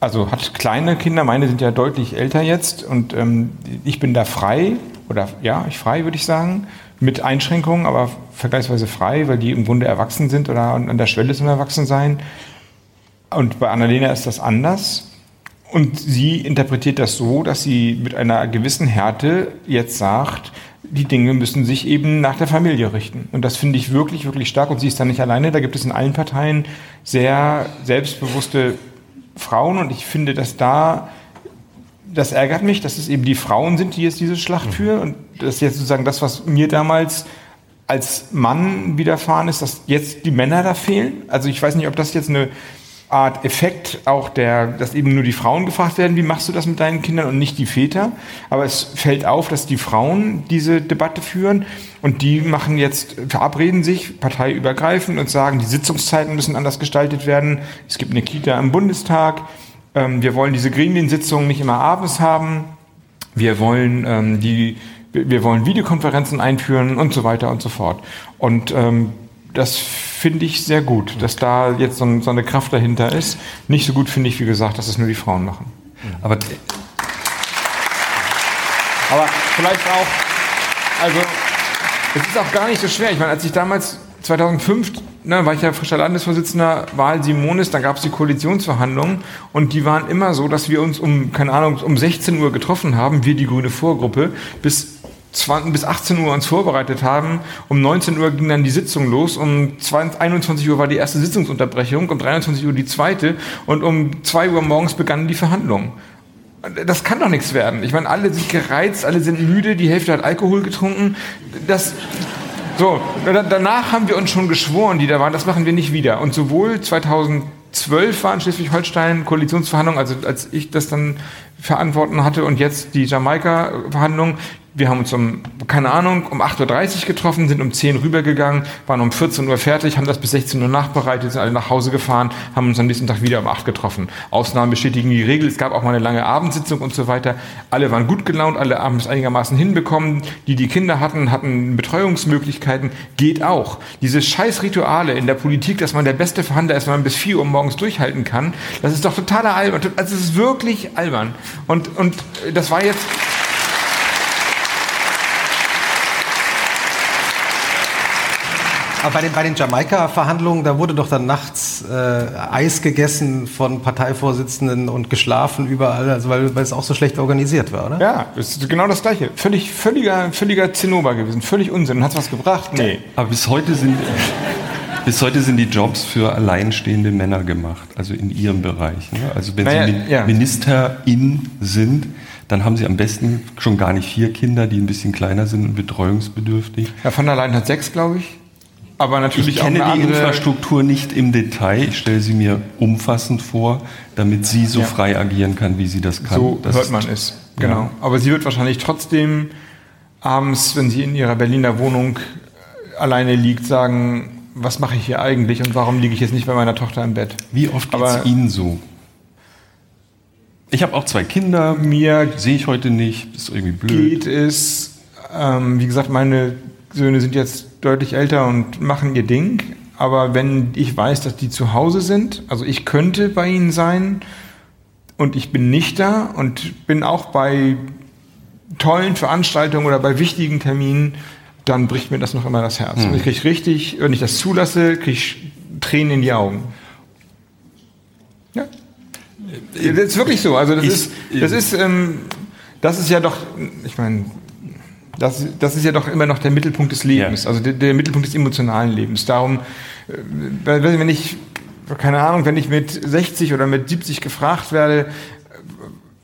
Also hat kleine Kinder, meine sind ja deutlich älter jetzt und ähm, ich bin da frei, oder ja, ich frei würde ich sagen, mit Einschränkungen, aber vergleichsweise frei, weil die im Grunde erwachsen sind oder an der Schwelle zum Erwachsensein. Und bei Annalena ist das anders. Und sie interpretiert das so, dass sie mit einer gewissen Härte jetzt sagt, die Dinge müssen sich eben nach der Familie richten. Und das finde ich wirklich, wirklich stark. Und sie ist da nicht alleine. Da gibt es in allen Parteien sehr selbstbewusste Frauen. Und ich finde, dass da das ärgert mich, dass es eben die Frauen sind, die jetzt diese Schlacht mhm. führen. Und das jetzt sozusagen das, was mir damals als Mann widerfahren ist, dass jetzt die Männer da fehlen. Also ich weiß nicht, ob das jetzt eine Art Effekt auch der, dass eben nur die Frauen gefragt werden, wie machst du das mit deinen Kindern und nicht die Väter. Aber es fällt auf, dass die Frauen diese Debatte führen und die machen jetzt, verabreden sich parteiübergreifend und sagen, die Sitzungszeiten müssen anders gestaltet werden. Es gibt eine Kita im Bundestag. Ähm, wir wollen diese Gremiensitzungen nicht immer abends haben. Wir wollen ähm, die wir wollen Videokonferenzen einführen und so weiter und so fort. Und ähm, das finde ich sehr gut, dass da jetzt so, so, eine Kraft dahinter ist. Nicht so gut finde ich, wie gesagt, dass es nur die Frauen machen. Aber, aber vielleicht auch, also es ist auch gar nicht so schwer. Ich meine, als ich damals 2005 ne, war ich ja frischer Landesvorsitzender, Wahl Simonis, da gab es die Koalitionsverhandlungen und die waren immer so, dass wir uns um, keine Ahnung, um 16 Uhr getroffen haben, wir die grüne Vorgruppe, bis 20, bis 18 Uhr uns vorbereitet haben. Um 19 Uhr ging dann die Sitzung los. Um 20, 21 Uhr war die erste Sitzungsunterbrechung, um 23 Uhr die zweite und um 2 Uhr morgens begannen die Verhandlungen. Das kann doch nichts werden. Ich meine, alle sind gereizt, alle sind müde, die Hälfte hat Alkohol getrunken. Das, so, danach haben wir uns schon geschworen, die da waren, das machen wir nicht wieder. Und sowohl 2012 waren Schleswig-Holstein Koalitionsverhandlungen, also als ich das dann verantworten hatte und jetzt die Jamaika-Verhandlungen, wir haben uns um, keine Ahnung, um 8.30 Uhr getroffen, sind um 10 Uhr rübergegangen, waren um 14 Uhr fertig, haben das bis 16 Uhr nachbereitet, sind alle nach Hause gefahren, haben uns am nächsten Tag wieder um 8 getroffen. Ausnahmen bestätigen die Regel, es gab auch mal eine lange Abendsitzung und so weiter. Alle waren gut gelaunt, alle haben es einigermaßen hinbekommen. Die, die Kinder hatten, hatten Betreuungsmöglichkeiten, geht auch. Diese scheiß Rituale in der Politik, dass man der beste Verhandler ist, wenn man bis 4 Uhr morgens durchhalten kann, das ist doch totaler albern. Also es ist wirklich albern. Und, und das war jetzt... Aber bei den, bei den Jamaika-Verhandlungen, da wurde doch dann nachts äh, Eis gegessen von Parteivorsitzenden und geschlafen überall, also weil, weil es auch so schlecht organisiert war, oder? Ja, es ist genau das Gleiche. Völlig, völliger, völliger Zinnober gewesen, völlig Unsinn. Hat was gebracht? Nee. Aber bis heute sind... Bis heute sind die Jobs für alleinstehende Männer gemacht, also in ihrem Bereich. Ne? Also wenn naja, Sie ja. Ministerin sind, dann haben Sie am besten schon gar nicht vier Kinder, die ein bisschen kleiner sind und betreuungsbedürftig. Herr von der Leyen hat sechs, glaube ich aber natürlich ich kenne die Infrastruktur nicht im Detail. Ich stelle sie mir umfassend vor, damit sie so ja. frei agieren kann, wie sie das kann. So das hört man es. Genau. Ja. Aber sie wird wahrscheinlich trotzdem abends, wenn sie in ihrer Berliner Wohnung alleine liegt, sagen, was mache ich hier eigentlich und warum liege ich jetzt nicht bei meiner Tochter im Bett? Wie oft geht es Ihnen so? Ich habe auch zwei Kinder. Mir sehe ich heute nicht. Das ist irgendwie blöd. Geht es, ähm, wie gesagt, meine Söhne sind jetzt deutlich älter und machen ihr Ding. Aber wenn ich weiß, dass die zu Hause sind, also ich könnte bei ihnen sein und ich bin nicht da und bin auch bei tollen Veranstaltungen oder bei wichtigen Terminen, dann bricht mir das noch immer das Herz. Mhm. Und ich kriege richtig, wenn ich das zulasse, kriege ich Tränen in die Augen. Ja. Das ist wirklich so. Also das ich, ist, das ist, ähm, das ist ja doch, ich meine, das, das ist ja doch immer noch der Mittelpunkt des Lebens, ja. also der, der, Mittelpunkt des emotionalen Lebens. Darum, äh, wenn ich, keine Ahnung, wenn ich mit 60 oder mit 70 gefragt werde,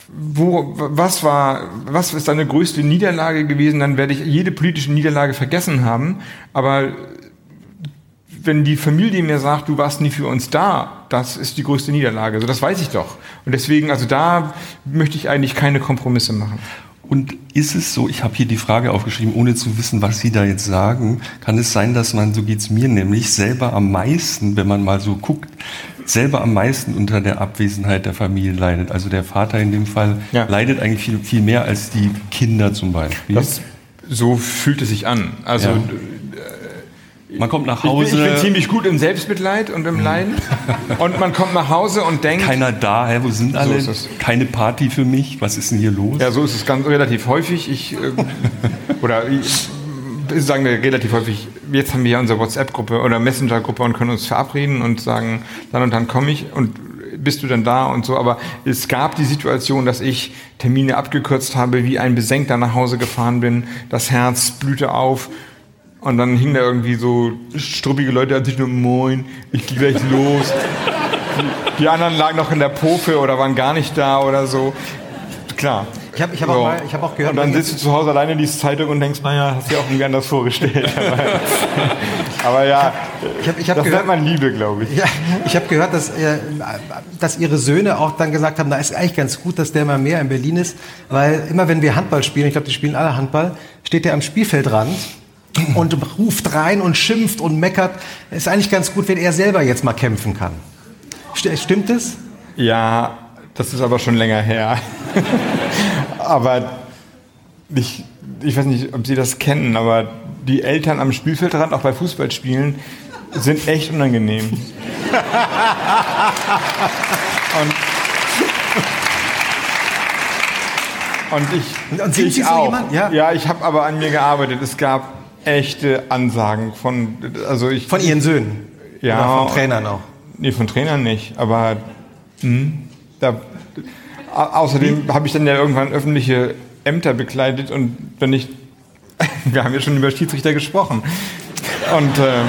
wo, was war, was ist deine größte Niederlage gewesen, dann werde ich jede politische Niederlage vergessen haben. Aber wenn die Familie mir sagt, du warst nie für uns da, das ist die größte Niederlage. Also das weiß ich doch. Und deswegen, also da möchte ich eigentlich keine Kompromisse machen. Und ist es so, ich habe hier die Frage aufgeschrieben, ohne zu wissen, was Sie da jetzt sagen, kann es sein, dass man, so geht's mir nämlich, selber am meisten, wenn man mal so guckt, selber am meisten unter der Abwesenheit der Familie leidet. Also der Vater in dem Fall ja. leidet eigentlich viel, viel mehr als die Kinder zum Beispiel. Das, so fühlt es sich an. Also ja. Man kommt nach Hause. Ich bin, ich bin, ziemlich gut im Selbstmitleid und im Leiden. und man kommt nach Hause und denkt. Keiner da, hä? wo sind alle? So Keine Party für mich. Was ist denn hier los? Ja, so ist es ganz relativ häufig. Ich, äh, oder ich, sagen wir relativ häufig, jetzt haben wir ja unsere WhatsApp-Gruppe oder Messenger-Gruppe und können uns verabreden und sagen, dann und dann komme ich und bist du denn da und so. Aber es gab die Situation, dass ich Termine abgekürzt habe, wie ein Besenkter nach Hause gefahren bin. Das Herz blühte auf und dann hingen da irgendwie so struppige Leute an sich nur, moin, ich gehe gleich los. Die, die anderen lagen noch in der Pofe oder waren gar nicht da oder so. Klar. Ich habe ich hab auch, mal- ich hab auch gehört, Und dann sitzt du zu Hause alleine, liest Zeitung und denkst, naja, hast dir auch irgendwie anders vorgestellt. aber, aber ja, Ich hab- ich hab das gehört- nennt man Liebe, glaube ich. Ja, ich habe gehört, dass, äh, dass ihre Söhne auch dann gesagt haben, da ist eigentlich ganz gut, dass der mal mehr in Berlin ist, weil immer wenn wir Handball spielen, ich glaube, die spielen alle Handball, steht der am Spielfeldrand und ruft rein und schimpft und meckert. Ist eigentlich ganz gut, wenn er selber jetzt mal kämpfen kann. St stimmt es? Ja, das ist aber schon länger her. aber ich, ich weiß nicht, ob Sie das kennen, aber die Eltern am Spielfeldrand, auch bei Fußballspielen, sind echt unangenehm. und, und ich, Und sind ich Sie so auch. jemand? Ja. ja, ich habe aber an mir gearbeitet. Es gab echte Ansagen von, also ich Von Ihren Söhnen? Ja. Oder von Trainern auch? Nee, von Trainern nicht, aber hm, da, au- außerdem habe ich dann ja irgendwann öffentliche Ämter bekleidet und wenn ich, wir haben ja schon über Schiedsrichter gesprochen und ähm,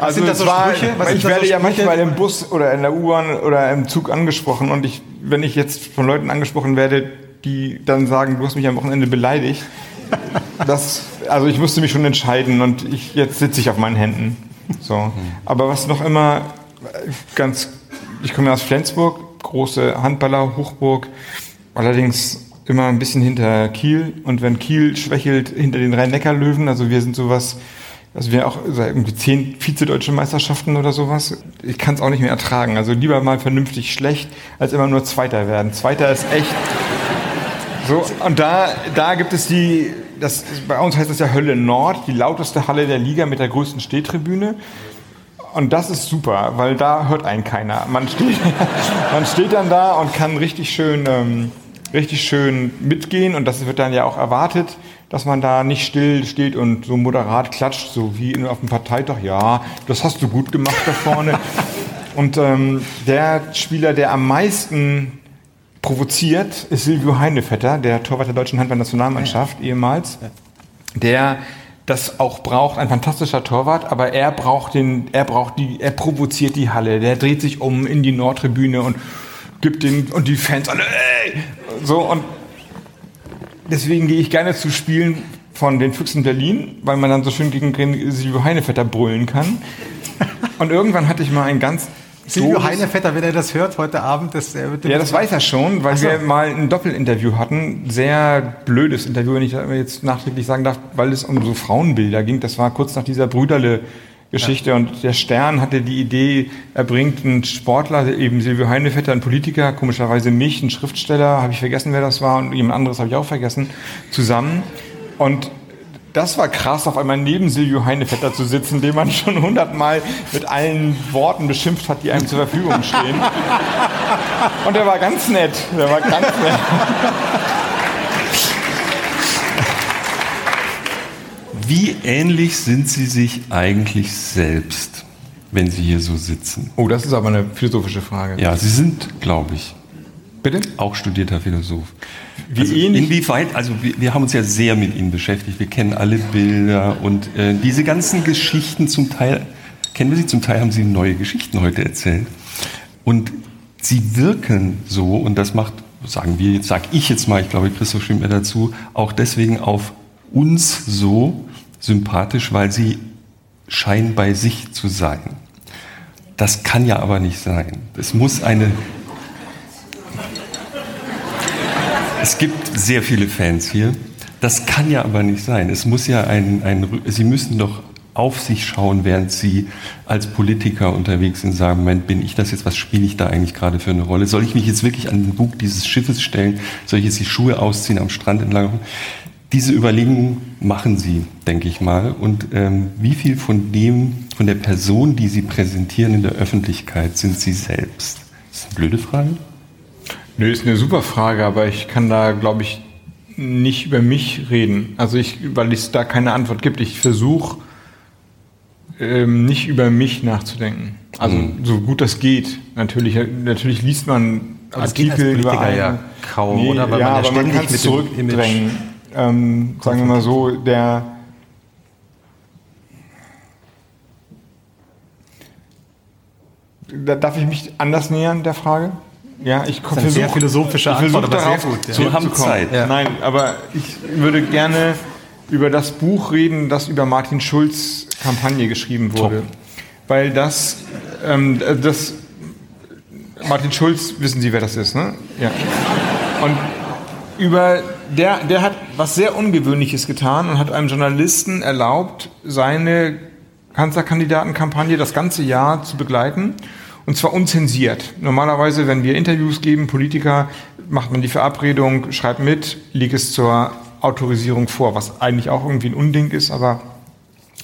also sind das so Sprüche? Was ich werde so ja manchmal im Bus oder in der U-Bahn oder im Zug angesprochen und ich, wenn ich jetzt von Leuten angesprochen werde, die dann sagen, du hast mich am Wochenende beleidigt, das, also ich musste mich schon entscheiden und ich, jetzt sitze ich auf meinen Händen. So. Aber was noch immer ganz, ich komme aus Flensburg, große Handballer, Hochburg, allerdings immer ein bisschen hinter Kiel und wenn Kiel schwächelt, hinter den Rhein-Neckar-Löwen, also wir sind sowas, also wir auch seit irgendwie zehn Vize-Deutsche Meisterschaften oder sowas. Ich kann es auch nicht mehr ertragen. Also lieber mal vernünftig schlecht, als immer nur Zweiter werden. Zweiter ist echt so, und da, da gibt es die, das, bei uns heißt das ja Hölle Nord, die lauteste Halle der Liga mit der größten Stehtribüne. Und das ist super, weil da hört einen keiner. Man steht, man steht dann da und kann richtig schön, ähm, richtig schön mitgehen und das wird dann ja auch erwartet, dass man da nicht still steht und so moderat klatscht, so wie auf dem Parteitag. Ja, das hast du gut gemacht da vorne. Und ähm, der Spieler, der am meisten provoziert, ist Silvio Heinevetter, der Torwart der deutschen Handball-Nationalmannschaft ehemals, der das auch braucht, ein fantastischer Torwart, aber er braucht den, er braucht die, er provoziert die Halle, der dreht sich um in die Nordtribüne und gibt den und die Fans alle, ey! so und deswegen gehe ich gerne zu Spielen von den Füchsen Berlin, weil man dann so schön gegen Silvio Heinevetter brüllen kann. Und irgendwann hatte ich mal ein ganz Silvio Heinevetter, wenn er das hört heute Abend, das, er wird ja, das weiß er schon, weil so. wir mal ein Doppelinterview hatten. Sehr blödes Interview, wenn ich jetzt nachträglich sagen darf, weil es um so Frauenbilder ging. Das war kurz nach dieser Brüderle-Geschichte und der Stern hatte die Idee, er bringt einen Sportler, eben Silvio Heinevetter, einen Politiker, komischerweise mich, einen Schriftsteller, habe ich vergessen, wer das war, und jemand anderes habe ich auch vergessen, zusammen. Und das war krass, auf einmal neben Silvio Heinevetter zu sitzen, den man schon hundertmal mit allen Worten beschimpft hat, die einem zur Verfügung stehen. Und der war ganz nett. Der war ganz nett. Wie ähnlich sind Sie sich eigentlich selbst, wenn Sie hier so sitzen? Oh, das ist aber eine philosophische Frage. Ja, Sie sind, glaube ich, Bitte? auch studierter Philosoph. Wie also Inwieweit, also wir, wir haben uns ja sehr mit Ihnen beschäftigt. Wir kennen alle Bilder und äh, diese ganzen Geschichten zum Teil, kennen wir sie, zum Teil haben Sie neue Geschichten heute erzählt. Und Sie wirken so, und das macht, sagen wir jetzt, sag ich jetzt mal, ich glaube, Christoph stimmt mir dazu, auch deswegen auf uns so sympathisch, weil Sie scheinen bei sich zu sein. Das kann ja aber nicht sein. Es muss eine Es gibt sehr viele Fans hier. Das kann ja aber nicht sein. Es muss ja ein, ein Sie müssen doch auf sich schauen, während Sie als Politiker unterwegs sind, sagen, Moment, bin ich das jetzt, was spiele ich da eigentlich gerade für eine Rolle? Soll ich mich jetzt wirklich an den Bug dieses Schiffes stellen? Soll ich jetzt die Schuhe ausziehen, am Strand entlang? Diese Überlegungen machen Sie, denke ich mal. Und ähm, wie viel von dem, von der Person, die Sie präsentieren in der Öffentlichkeit, sind Sie selbst? Das ist eine blöde Frage. Nö, ist eine super Frage, aber ich kann da, glaube ich, nicht über mich reden. Also ich, weil es da keine Antwort gibt. Ich versuche ähm, nicht über mich nachzudenken. Also so gut das geht. Natürlich, natürlich liest man als Artikel über einen. ja kaum, oder? Weil ja, man ja aber man kann es zurückdrängen. Ähm, sagen wir mal so, der da, darf ich mich anders nähern der Frage? Ja, ich eine sehr philosophische Antwort, aber sehr darauf gut, ja. Wir haben. Zeit. Ja. Nein, aber ich würde gerne über das Buch reden, das über Martin Schulz Kampagne geschrieben wurde. Weil das, ähm, das, Martin Schulz, wissen Sie, wer das ist, ne? Ja. Und über, der, der hat was sehr Ungewöhnliches getan und hat einem Journalisten erlaubt, seine Kanzlerkandidatenkampagne das ganze Jahr zu begleiten. Und zwar unzensiert. Normalerweise, wenn wir Interviews geben, Politiker, macht man die Verabredung, schreibt mit, legt es zur Autorisierung vor, was eigentlich auch irgendwie ein Unding ist, aber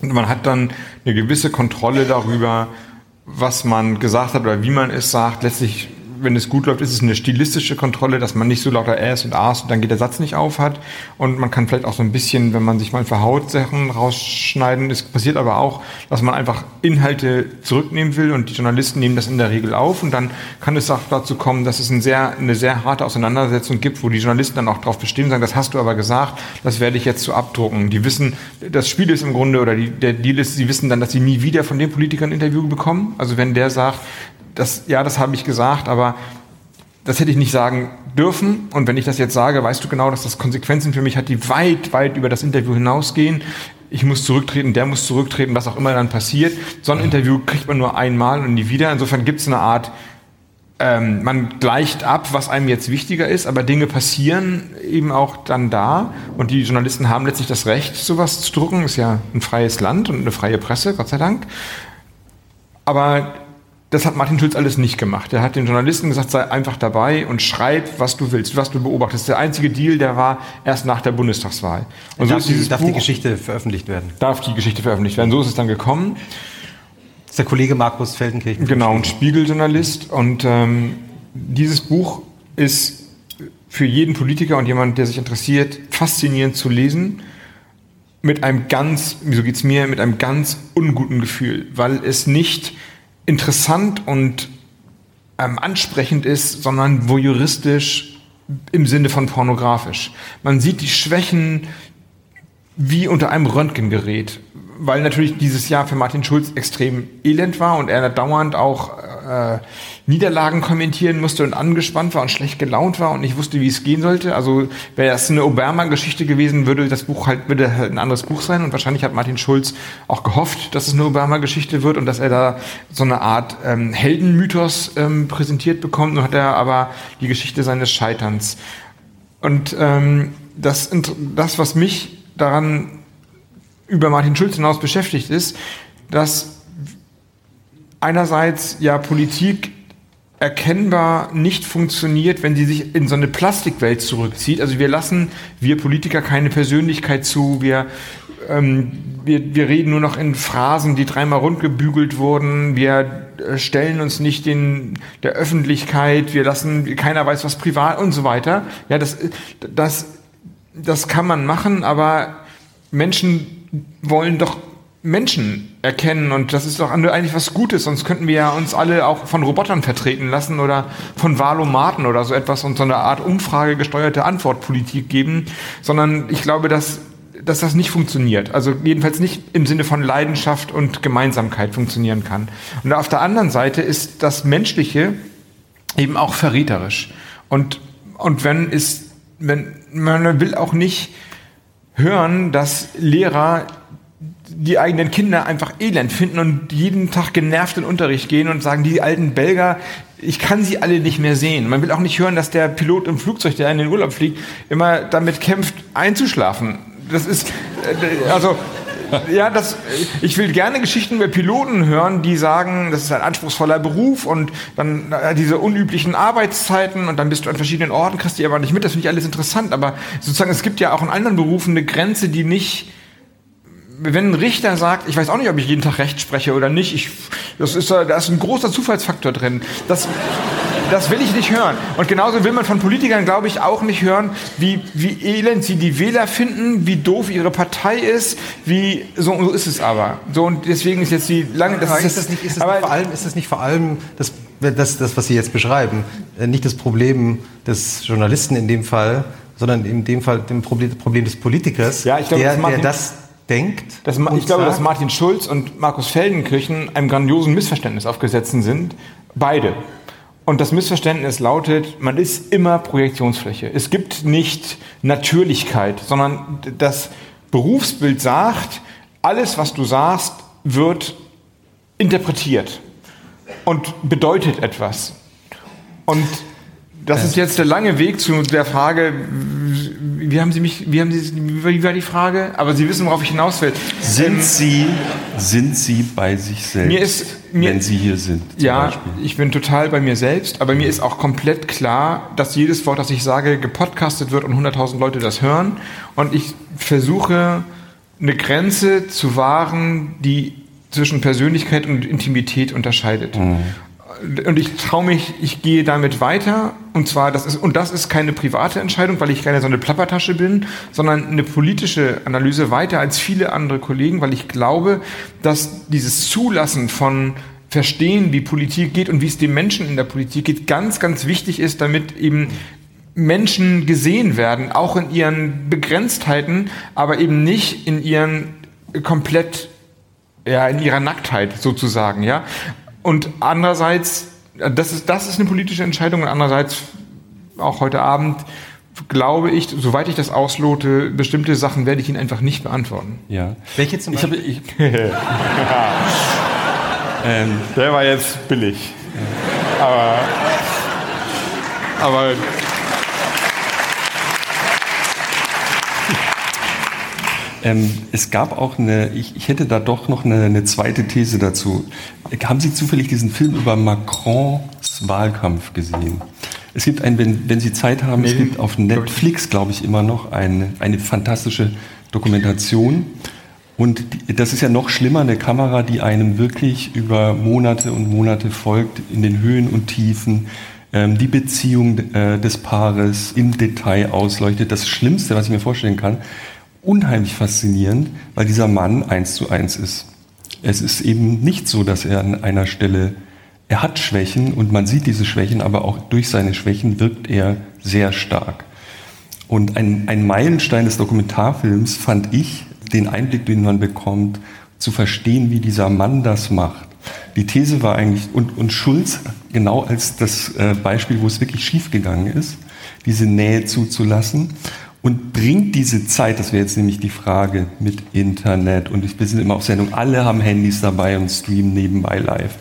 man hat dann eine gewisse Kontrolle darüber, was man gesagt hat oder wie man es sagt. Letztlich, wenn es gut läuft, ist es eine stilistische Kontrolle, dass man nicht so lauter Äs und As und dann geht der Satz nicht auf hat. Und man kann vielleicht auch so ein bisschen, wenn man sich mal verhaut, Sachen rausschneiden. Es passiert aber auch, dass man einfach Inhalte zurücknehmen will und die Journalisten nehmen das in der Regel auf. Und dann kann es auch dazu kommen, dass es ein sehr, eine sehr harte Auseinandersetzung gibt, wo die Journalisten dann auch darauf bestehen, sagen, das hast du aber gesagt, das werde ich jetzt so abdrucken. Die wissen, das Spiel ist im Grunde, oder die, der Deal ist, sie wissen dann, dass sie nie wieder von dem Politiker ein Interview bekommen. Also wenn der sagt, das, ja, das habe ich gesagt, aber das hätte ich nicht sagen dürfen. Und wenn ich das jetzt sage, weißt du genau, dass das Konsequenzen für mich hat, die weit, weit über das Interview hinausgehen. Ich muss zurücktreten, der muss zurücktreten, was auch immer dann passiert. So ein Interview kriegt man nur einmal und nie wieder. Insofern gibt es eine Art, ähm, man gleicht ab, was einem jetzt wichtiger ist, aber Dinge passieren eben auch dann da. Und die Journalisten haben letztlich das Recht, sowas zu drucken. Ist ja ein freies Land und eine freie Presse, Gott sei Dank. Aber das hat Martin Schulz alles nicht gemacht. Er hat den Journalisten gesagt, sei einfach dabei und schreib, was du willst, was du beobachtest. Der einzige Deal, der war erst nach der Bundestagswahl. Und darf, ist dieses die, darf die Buch- Geschichte veröffentlicht werden. darf die Geschichte veröffentlicht werden. So ist es dann gekommen. Das ist der Kollege Markus Feldenkirchen. Genau, ein Spiegeljournalist. Und ähm, dieses Buch ist für jeden Politiker und jemand, der sich interessiert, faszinierend zu lesen. Mit einem ganz, wieso geht's mir, mit einem ganz unguten Gefühl, weil es nicht interessant und ähm, ansprechend ist, sondern voyeuristisch im Sinne von pornografisch. Man sieht die Schwächen wie unter einem Röntgengerät, weil natürlich dieses Jahr für Martin Schulz extrem elend war und er dauernd auch äh, Niederlagen kommentieren musste und angespannt war und schlecht gelaunt war und nicht wusste, wie es gehen sollte. Also wäre das eine Obama-Geschichte gewesen, würde das Buch halt, würde halt ein anderes Buch sein und wahrscheinlich hat Martin Schulz auch gehofft, dass es eine Obama-Geschichte wird und dass er da so eine Art ähm, Heldenmythos ähm, präsentiert bekommt. Nun hat er aber die Geschichte seines Scheiterns. Und ähm, das, das, was mich daran über Martin Schulz hinaus beschäftigt, ist, dass einerseits ja Politik erkennbar nicht funktioniert, wenn sie sich in so eine Plastikwelt zurückzieht. Also wir lassen, wir Politiker, keine Persönlichkeit zu, wir, ähm, wir, wir reden nur noch in Phrasen, die dreimal rundgebügelt wurden, wir äh, stellen uns nicht den, der Öffentlichkeit, wir lassen, keiner weiß was privat und so weiter. Ja, das, das, das kann man machen, aber Menschen wollen doch Menschen erkennen und das ist doch eigentlich was Gutes, sonst könnten wir ja uns alle auch von Robotern vertreten lassen oder von Valomaten oder so etwas und so eine Art umfragegesteuerte Antwortpolitik geben, sondern ich glaube, dass, dass das nicht funktioniert. Also jedenfalls nicht im Sinne von Leidenschaft und Gemeinsamkeit funktionieren kann. Und auf der anderen Seite ist das Menschliche eben auch verräterisch. Und, und wenn es, wenn, man will auch nicht hören, dass Lehrer die eigenen Kinder einfach elend finden und jeden Tag genervt in den Unterricht gehen und sagen, die alten Belger, ich kann sie alle nicht mehr sehen. Man will auch nicht hören, dass der Pilot im Flugzeug, der in den Urlaub fliegt, immer damit kämpft, einzuschlafen. Das ist, äh, also, ja, das, ich will gerne Geschichten über Piloten hören, die sagen, das ist ein anspruchsvoller Beruf und dann diese unüblichen Arbeitszeiten und dann bist du an verschiedenen Orten, kriegst die aber nicht mit, das finde ich alles interessant, aber sozusagen, es gibt ja auch in anderen Berufen eine Grenze, die nicht, wenn ein Richter sagt, ich weiß auch nicht, ob ich jeden Tag Recht spreche oder nicht, ich, das ist, da ist ein großer Zufallsfaktor drin. Das, das will ich nicht hören. Und genauso will man von Politikern, glaube ich, auch nicht hören, wie, wie elend sie die Wähler finden, wie doof ihre Partei ist, wie, so, so ist es aber. So, und deswegen ist jetzt die lange, das Aber ist, das nicht, ist das aber, nicht vor allem, ist das nicht vor allem das, das, das, was Sie jetzt beschreiben, äh, nicht das Problem des Journalisten in dem Fall, sondern in dem Fall dem Problem, Problem des Politikers, Ja, ich glaube, der, das Martin- der das denkt. Das, ich glaube, dass sagt, Martin Schulz und Markus Feldenkirchen einem grandiosen Missverständnis aufgesetzt sind. Beide. Und das Missverständnis lautet, man ist immer Projektionsfläche. Es gibt nicht Natürlichkeit, sondern das Berufsbild sagt, alles, was du sagst, wird interpretiert und bedeutet etwas. Und das ist jetzt der lange Weg zu der Frage, wie haben Sie mich, wie haben Sie, wie war die Frage? Aber Sie wissen, worauf ich hinaus will. Sind ähm, Sie, sind Sie bei sich selbst, mir ist, mir, wenn Sie hier sind? Ja, Beispiel? ich bin total bei mir selbst, aber mir ist auch komplett klar, dass jedes Wort, das ich sage, gepodcastet wird und 100.000 Leute das hören. Und ich versuche, eine Grenze zu wahren, die zwischen Persönlichkeit und Intimität unterscheidet. Mhm und ich traue mich, ich gehe damit weiter. Und zwar, das ist, und das ist keine private Entscheidung, weil ich keine so eine Plappertasche bin, sondern eine politische Analyse weiter als viele andere Kollegen, weil ich glaube, dass dieses Zulassen von Verstehen, wie Politik geht und wie es den Menschen in der Politik geht, ganz, ganz wichtig ist, damit eben Menschen gesehen werden, auch in ihren Begrenztheiten, aber eben nicht in ihren komplett ja, in ihrer Nacktheit sozusagen, ja. Und andererseits, das ist, das ist eine politische Entscheidung und andererseits auch heute Abend glaube ich, soweit ich das auslote, bestimmte Sachen werde ich Ihnen einfach nicht beantworten. Ja. Welche zum Beispiel? Ich habe, ich, ähm, Der war jetzt billig. Aber, aber Ähm, es gab auch eine, ich, ich, hätte da doch noch eine, eine, zweite These dazu. Haben Sie zufällig diesen Film über Macrons Wahlkampf gesehen? Es gibt einen, wenn, wenn Sie Zeit haben, nee, es gibt auf Netflix, glaube ich, immer noch eine, eine fantastische Dokumentation. Und die, das ist ja noch schlimmer, eine Kamera, die einem wirklich über Monate und Monate folgt, in den Höhen und Tiefen, ähm, die Beziehung äh, des Paares im Detail ausleuchtet. Das Schlimmste, was ich mir vorstellen kann, unheimlich faszinierend, weil dieser Mann eins zu eins ist. Es ist eben nicht so, dass er an einer Stelle, er hat Schwächen und man sieht diese Schwächen, aber auch durch seine Schwächen wirkt er sehr stark. Und ein, ein Meilenstein des Dokumentarfilms fand ich, den Einblick, den man bekommt, zu verstehen, wie dieser Mann das macht. Die These war eigentlich, und, und Schulz genau als das äh, Beispiel, wo es wirklich schiefgegangen ist, diese Nähe zuzulassen und bringt diese Zeit, das wäre jetzt nämlich die Frage mit Internet und wir sind immer auf Sendung, alle haben Handys dabei und streamen nebenbei live.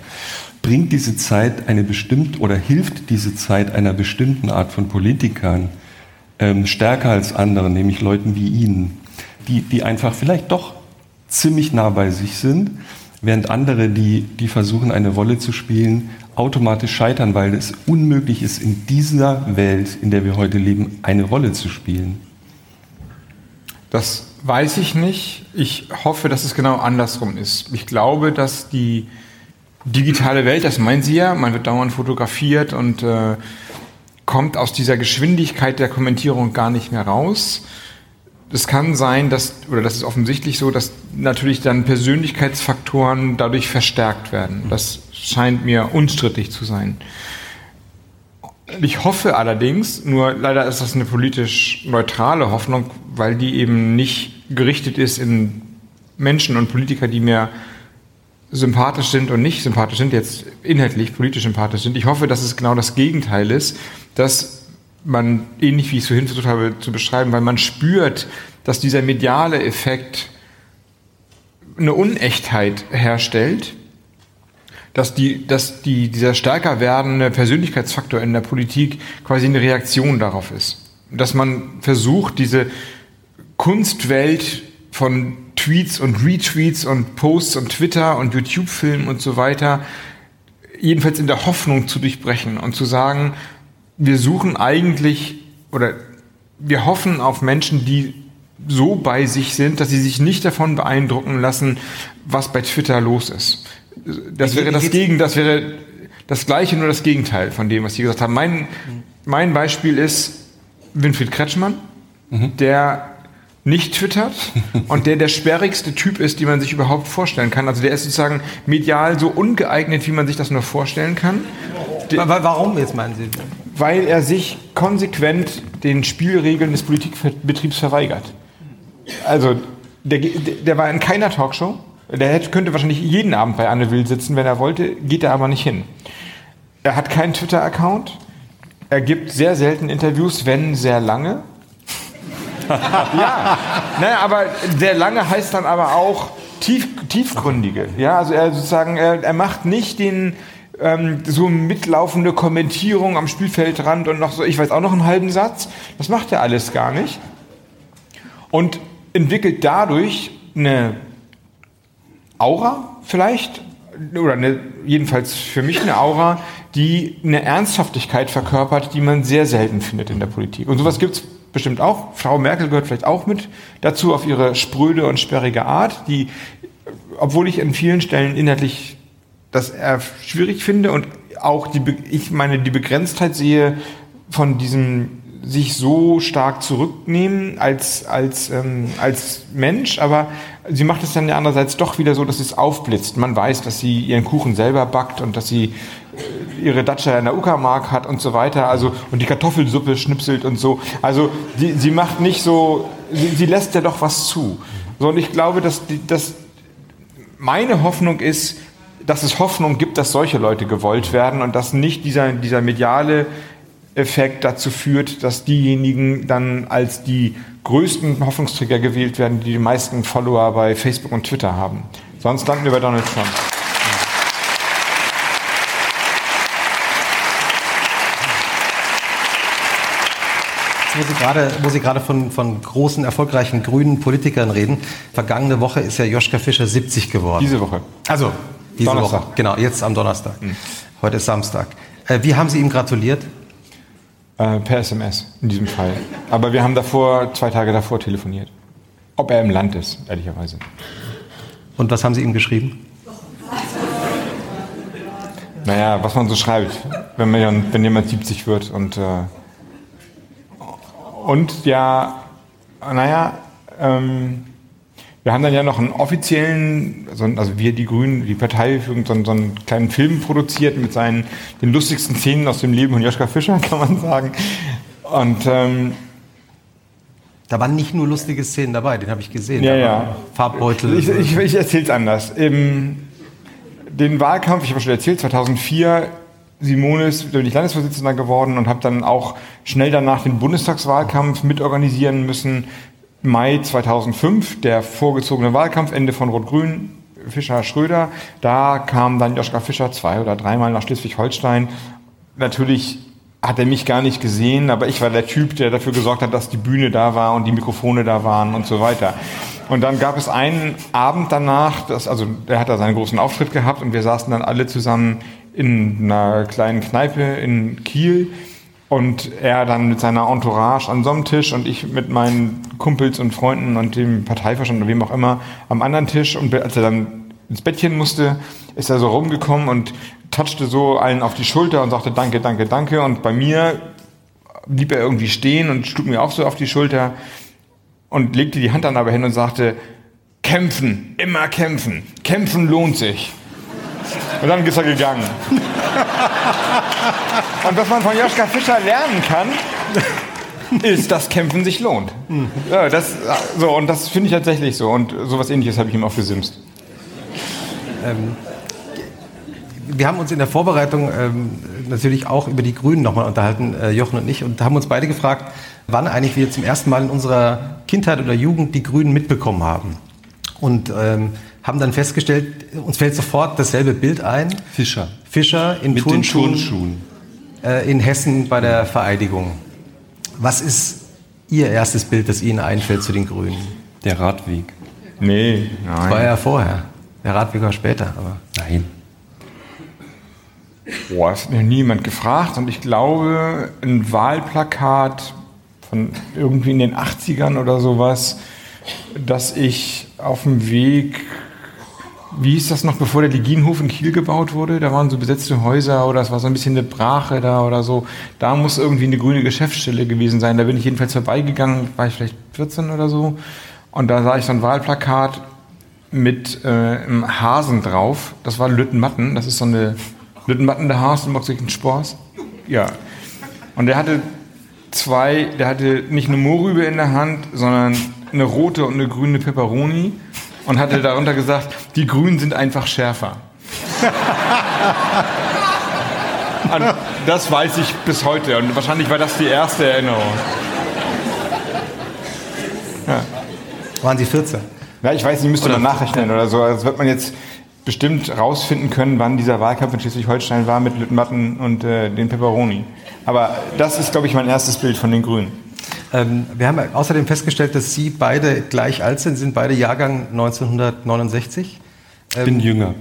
Bringt diese Zeit eine bestimmte oder hilft diese Zeit einer bestimmten Art von Politikern ähm, stärker als anderen, nämlich Leuten wie Ihnen, die, die einfach vielleicht doch ziemlich nah bei sich sind, während andere, die, die versuchen, eine Rolle zu spielen, automatisch scheitern, weil es unmöglich ist, in dieser Welt, in der wir heute leben, eine Rolle zu spielen. Das weiß ich nicht. Ich hoffe, dass es genau andersrum ist. Ich glaube, dass die digitale Welt, das meinen Sie ja, man wird dauernd fotografiert und äh, kommt aus dieser Geschwindigkeit der Kommentierung gar nicht mehr raus. Es kann sein, dass, oder das ist offensichtlich so, dass natürlich dann Persönlichkeitsfaktoren dadurch verstärkt werden. Das scheint mir unstrittig zu sein. Ich hoffe allerdings, nur leider ist das eine politisch neutrale Hoffnung, weil die eben nicht gerichtet ist in Menschen und Politiker, die mir sympathisch sind und nicht sympathisch sind, jetzt inhaltlich politisch sympathisch sind. Ich hoffe, dass es genau das Gegenteil ist, dass man, ähnlich wie ich es vorhin versucht habe zu beschreiben, weil man spürt, dass dieser mediale Effekt eine Unechtheit herstellt dass, die, dass die, dieser stärker werdende Persönlichkeitsfaktor in der Politik quasi eine Reaktion darauf ist. Dass man versucht, diese Kunstwelt von Tweets und Retweets und Posts und Twitter und YouTube-Filmen und so weiter, jedenfalls in der Hoffnung zu durchbrechen und zu sagen, wir suchen eigentlich oder wir hoffen auf Menschen, die so bei sich sind, dass sie sich nicht davon beeindrucken lassen, was bei Twitter los ist das wäre das Gegen, das wäre das Gleiche, nur das Gegenteil von dem, was Sie gesagt haben. Mein, mein Beispiel ist Winfried Kretschmann, mhm. der nicht twittert und der der sperrigste Typ ist, den man sich überhaupt vorstellen kann. Also der ist sozusagen medial so ungeeignet, wie man sich das nur vorstellen kann. Warum jetzt meinen Sie? Weil er sich konsequent den Spielregeln des Politikbetriebs verweigert. Also der, der war in keiner Talkshow, der hätte, könnte wahrscheinlich jeden Abend bei Anne Will sitzen, wenn er wollte, geht er aber nicht hin. Er hat keinen Twitter-Account. Er gibt sehr selten Interviews, wenn sehr lange. ja, ne, aber sehr lange heißt dann aber auch tief, tiefgründige. Ja, also er sozusagen, er, er macht nicht den ähm, so mitlaufende Kommentierung am Spielfeldrand und noch so, ich weiß auch noch einen halben Satz. Das macht er alles gar nicht. Und entwickelt dadurch eine Aura vielleicht, oder eine, jedenfalls für mich eine Aura, die eine Ernsthaftigkeit verkörpert, die man sehr selten findet in der Politik. Und sowas gibt es bestimmt auch. Frau Merkel gehört vielleicht auch mit dazu auf ihre spröde und sperrige Art, die, obwohl ich an vielen Stellen inhaltlich das eher schwierig finde und auch die, ich meine, die Begrenztheit sehe von diesem sich so stark zurücknehmen als, als, ähm, als Mensch, aber sie macht es dann ja andererseits doch wieder so, dass es aufblitzt. Man weiß, dass sie ihren Kuchen selber backt und dass sie äh, ihre Datscha in der Uckermark hat und so weiter, also und die Kartoffelsuppe schnipselt und so. Also die, sie macht nicht so, sie, sie lässt ja doch was zu. So, und ich glaube, dass, dass meine Hoffnung ist, dass es Hoffnung gibt, dass solche Leute gewollt werden und dass nicht dieser, dieser mediale Effekt dazu führt, dass diejenigen dann als die größten Hoffnungsträger gewählt werden, die die meisten Follower bei Facebook und Twitter haben. Sonst landen wir bei Donald Trump. wo Sie gerade, wo Sie gerade von, von großen, erfolgreichen grünen Politikern reden. Vergangene Woche ist ja Joschka Fischer 70 geworden. Diese Woche. Also, diese Donnerstag. Woche. Genau, jetzt am Donnerstag. Heute ist Samstag. Äh, wie haben Sie ihm gratuliert? Äh, per SMS in diesem Fall. Aber wir haben davor, zwei Tage davor telefoniert. Ob er im Land ist, ehrlicherweise. Und was haben Sie ihm geschrieben? Naja, was man so schreibt, wenn, man, wenn jemand 70 wird und, äh, und ja, naja, ähm, wir haben dann ja noch einen offiziellen, also also wir die Grünen, die Parteiführung, so, so einen kleinen Film produziert mit seinen den lustigsten Szenen aus dem Leben von Joschka Fischer, kann man sagen. Und ähm, Da waren nicht nur lustige Szenen dabei, den habe ich gesehen. Ja, ja. Farbbeutel. Ich, ich, ich erzähle es anders. Im, den Wahlkampf, ich habe schon erzählt, 2004, Simone ist, da bin ich Landesvorsitzender geworden und habe dann auch schnell danach den Bundestagswahlkampf mitorganisieren müssen. Mai 2005, der vorgezogene Wahlkampf, Ende von Rot-Grün, Fischer-Schröder. Da kam dann Joschka Fischer zwei oder dreimal nach Schleswig-Holstein. Natürlich hat er mich gar nicht gesehen, aber ich war der Typ, der dafür gesorgt hat, dass die Bühne da war und die Mikrofone da waren und so weiter. Und dann gab es einen Abend danach, das, also er hat da seinen großen Auftritt gehabt und wir saßen dann alle zusammen in einer kleinen Kneipe in Kiel und er dann mit seiner Entourage an so einem Tisch und ich mit meinen Kumpels und Freunden und dem Parteivorstand oder wem auch immer am anderen Tisch. Und als er dann ins Bettchen musste, ist er so rumgekommen und touchte so allen auf die Schulter und sagte Danke, danke, danke. Und bei mir blieb er irgendwie stehen und schlug mir auch so auf die Schulter und legte die Hand dann aber hin und sagte, kämpfen, immer kämpfen, kämpfen lohnt sich. Und dann ist er gegangen. Und was man von Joschka Fischer lernen kann, ist, dass Kämpfen sich lohnt. Ja, das, so, und das finde ich tatsächlich so. Und sowas ähnliches habe ich ihm auch gesimst. Wir haben uns in der Vorbereitung ähm, natürlich auch über die Grünen nochmal unterhalten, äh, Jochen und ich, und haben uns beide gefragt, wann eigentlich wir zum ersten Mal in unserer Kindheit oder Jugend die Grünen mitbekommen haben. Und ähm, haben dann festgestellt, uns fällt sofort dasselbe Bild ein. Fischer. Fischer in Mit den Turnschuhen, Turnschuhen. Äh, in Hessen bei der Vereidigung. Was ist Ihr erstes Bild, das Ihnen einfällt zu den Grünen? Der Radweg. Nee, Das war ja vorher. Der Radweg war später, aber. Nein. Boah, es hat mir niemand gefragt und ich glaube, ein Wahlplakat von irgendwie in den 80ern oder sowas, dass ich auf dem Weg, wie hieß das noch, bevor der Legienhof in Kiel gebaut wurde? Da waren so besetzte Häuser oder es war so ein bisschen eine Brache da oder so. Da muss irgendwie eine grüne Geschäftsstelle gewesen sein. Da bin ich jedenfalls vorbeigegangen, war ich vielleicht 14 oder so. Und da sah ich so ein Wahlplakat mit äh, einem Hasen drauf. Das war Lüttenmatten. Das ist so eine Lüttenmatten der Hasen, macht sich einen Spaß. Ja. Und der hatte zwei, der hatte nicht eine Mohrrübe in der Hand, sondern eine rote und eine grüne Peperoni und hatte darunter gesagt, die Grünen sind einfach schärfer. Das weiß ich bis heute. Und wahrscheinlich war das die erste Erinnerung. Waren Sie 14? Ja, ich weiß nicht, müsste man nachrechnen oder so. Das wird man jetzt bestimmt rausfinden können, wann dieser Wahlkampf in Schleswig-Holstein war mit Lüttenmatten und äh, den Peperoni. Aber das ist, glaube ich, mein erstes Bild von den Grünen. Ähm, wir haben außerdem festgestellt, dass Sie beide gleich alt sind, sind beide Jahrgang 1969. Ich bin jünger.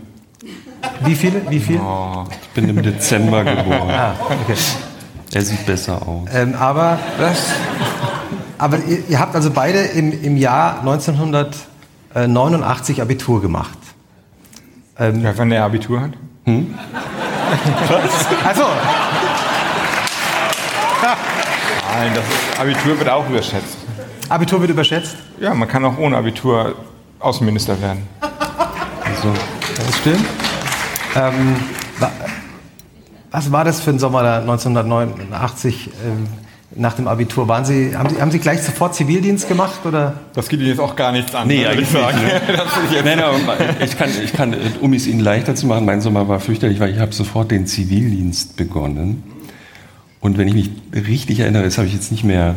Wie viele? Wie viel? Oh, ich bin im Dezember geboren. Ah, okay. Er sieht besser aus. Ähm, aber, Das, aber ihr, ihr habt also beide im, im Jahr 1989 Abitur gemacht. Ähm, ja, wenn er Abitur hat. also, Nein, das Abitur wird auch überschätzt. Abitur wird überschätzt. Ja, man kann auch ohne Abitur Außenminister werden. Also, Das stimmt. Ähm, wa- was war das für ein Sommer da 1989 ähm, nach dem Abitur? Waren Sie, haben, Sie, haben Sie gleich sofort Zivildienst gemacht? Oder? Das geht Ihnen jetzt auch gar nichts an. Nee, ne, würde eigentlich nicht. Ne? Nein, ich kann, ich kann, um es Ihnen leichter zu machen, mein Sommer war fürchterlich, weil ich habe sofort den Zivildienst begonnen. Und wenn ich mich richtig erinnere, das habe ich jetzt nicht mehr,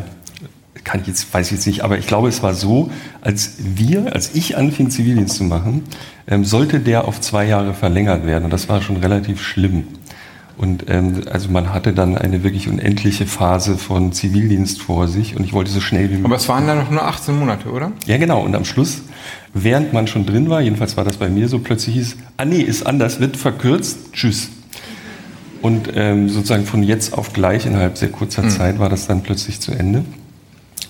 kann ich jetzt, weiß ich jetzt nicht, aber ich glaube, es war so, als wir, als ich anfing, Zivildienst zu machen, ähm, sollte der auf zwei Jahre verlängert werden. Und das war schon relativ schlimm. Und ähm, also man hatte dann eine wirklich unendliche Phase von Zivildienst vor sich und ich wollte so schnell wie möglich. Aber es waren dann noch nur 18 Monate, oder? Ja, genau. Und am Schluss, während man schon drin war, jedenfalls war das bei mir so, plötzlich hieß, ah nee, ist anders, wird verkürzt, tschüss. Und ähm, sozusagen von jetzt auf gleich innerhalb sehr kurzer Zeit war das dann plötzlich zu Ende.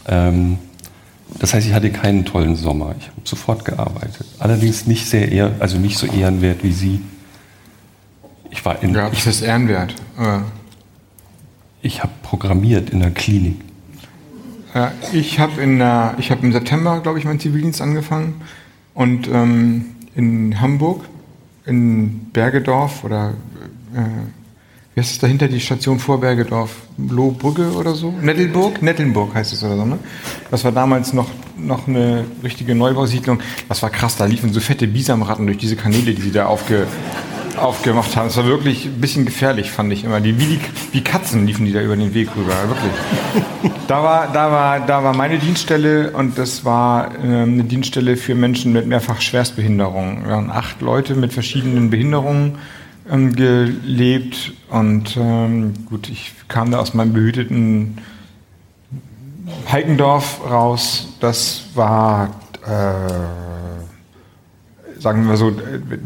Ähm, das heißt, ich hatte keinen tollen Sommer. Ich habe sofort gearbeitet. Allerdings nicht sehr eher, also nicht so ehrenwert wie Sie. Ich war in, Ja, ich, das ist ehrenwert. Äh, ich habe programmiert in der Klinik. Ja, ich habe in der, ich habe im September, glaube ich, meinen Zivildienst angefangen und ähm, in Hamburg, in Bergedorf oder äh, wie heißt es dahinter, die Station vor Bergedorf? Lohbrügge oder so? Nettelburg? Nettelburg heißt es oder so, ne? Das war damals noch, noch eine richtige Neubausiedlung. Das war krass, da liefen so fette Bisamratten durch diese Kanäle, die sie da aufge, aufgemacht haben. Es war wirklich ein bisschen gefährlich, fand ich immer. Die, wie, die, wie Katzen liefen die da über den Weg rüber, wirklich. Da war, da war, da war meine Dienststelle und das war ähm, eine Dienststelle für Menschen mit mehrfach Schwerstbehinderung. Wir waren acht Leute mit verschiedenen Behinderungen gelebt und ähm, gut, ich kam da aus meinem behüteten Heikendorf raus. Das war, äh, sagen wir so,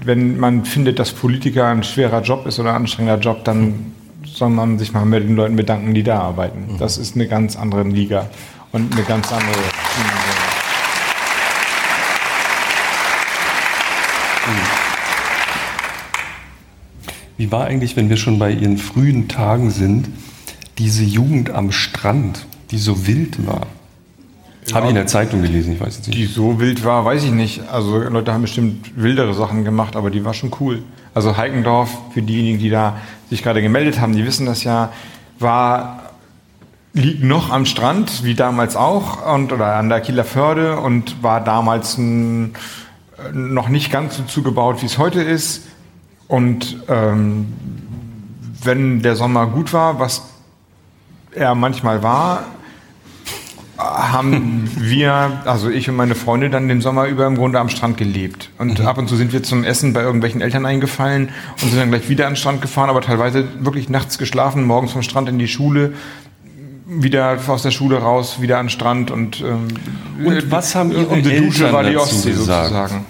wenn man findet, dass Politiker ein schwerer Job ist oder ein anstrengender Job, dann soll man sich mal mit den Leuten bedanken, die da arbeiten. Das ist eine ganz andere Liga und eine ganz andere. Wie war eigentlich, wenn wir schon bei Ihren frühen Tagen sind, diese Jugend am Strand, die so wild war? Habe ich in der Zeitung gelesen, ich weiß jetzt nicht. Die so wild war, weiß ich nicht. Also Leute haben bestimmt wildere Sachen gemacht, aber die war schon cool. Also Heikendorf, für diejenigen, die da sich gerade gemeldet haben, die wissen das ja, war liegt noch am Strand, wie damals auch, und oder an der Kieler Förde und war damals ein, noch nicht ganz so zugebaut, wie es heute ist. Und ähm, wenn der Sommer gut war, was er manchmal war, haben wir, also ich und meine Freunde, dann den Sommer über im Grunde am Strand gelebt. Und ab und zu sind wir zum Essen bei irgendwelchen Eltern eingefallen und sind dann gleich wieder an den Strand gefahren, aber teilweise wirklich nachts geschlafen, morgens vom Strand in die Schule, wieder aus der Schule raus, wieder an den Strand und ähm, Und was haben Ihre unsere Dusche Eltern war die Ostsee sozusagen.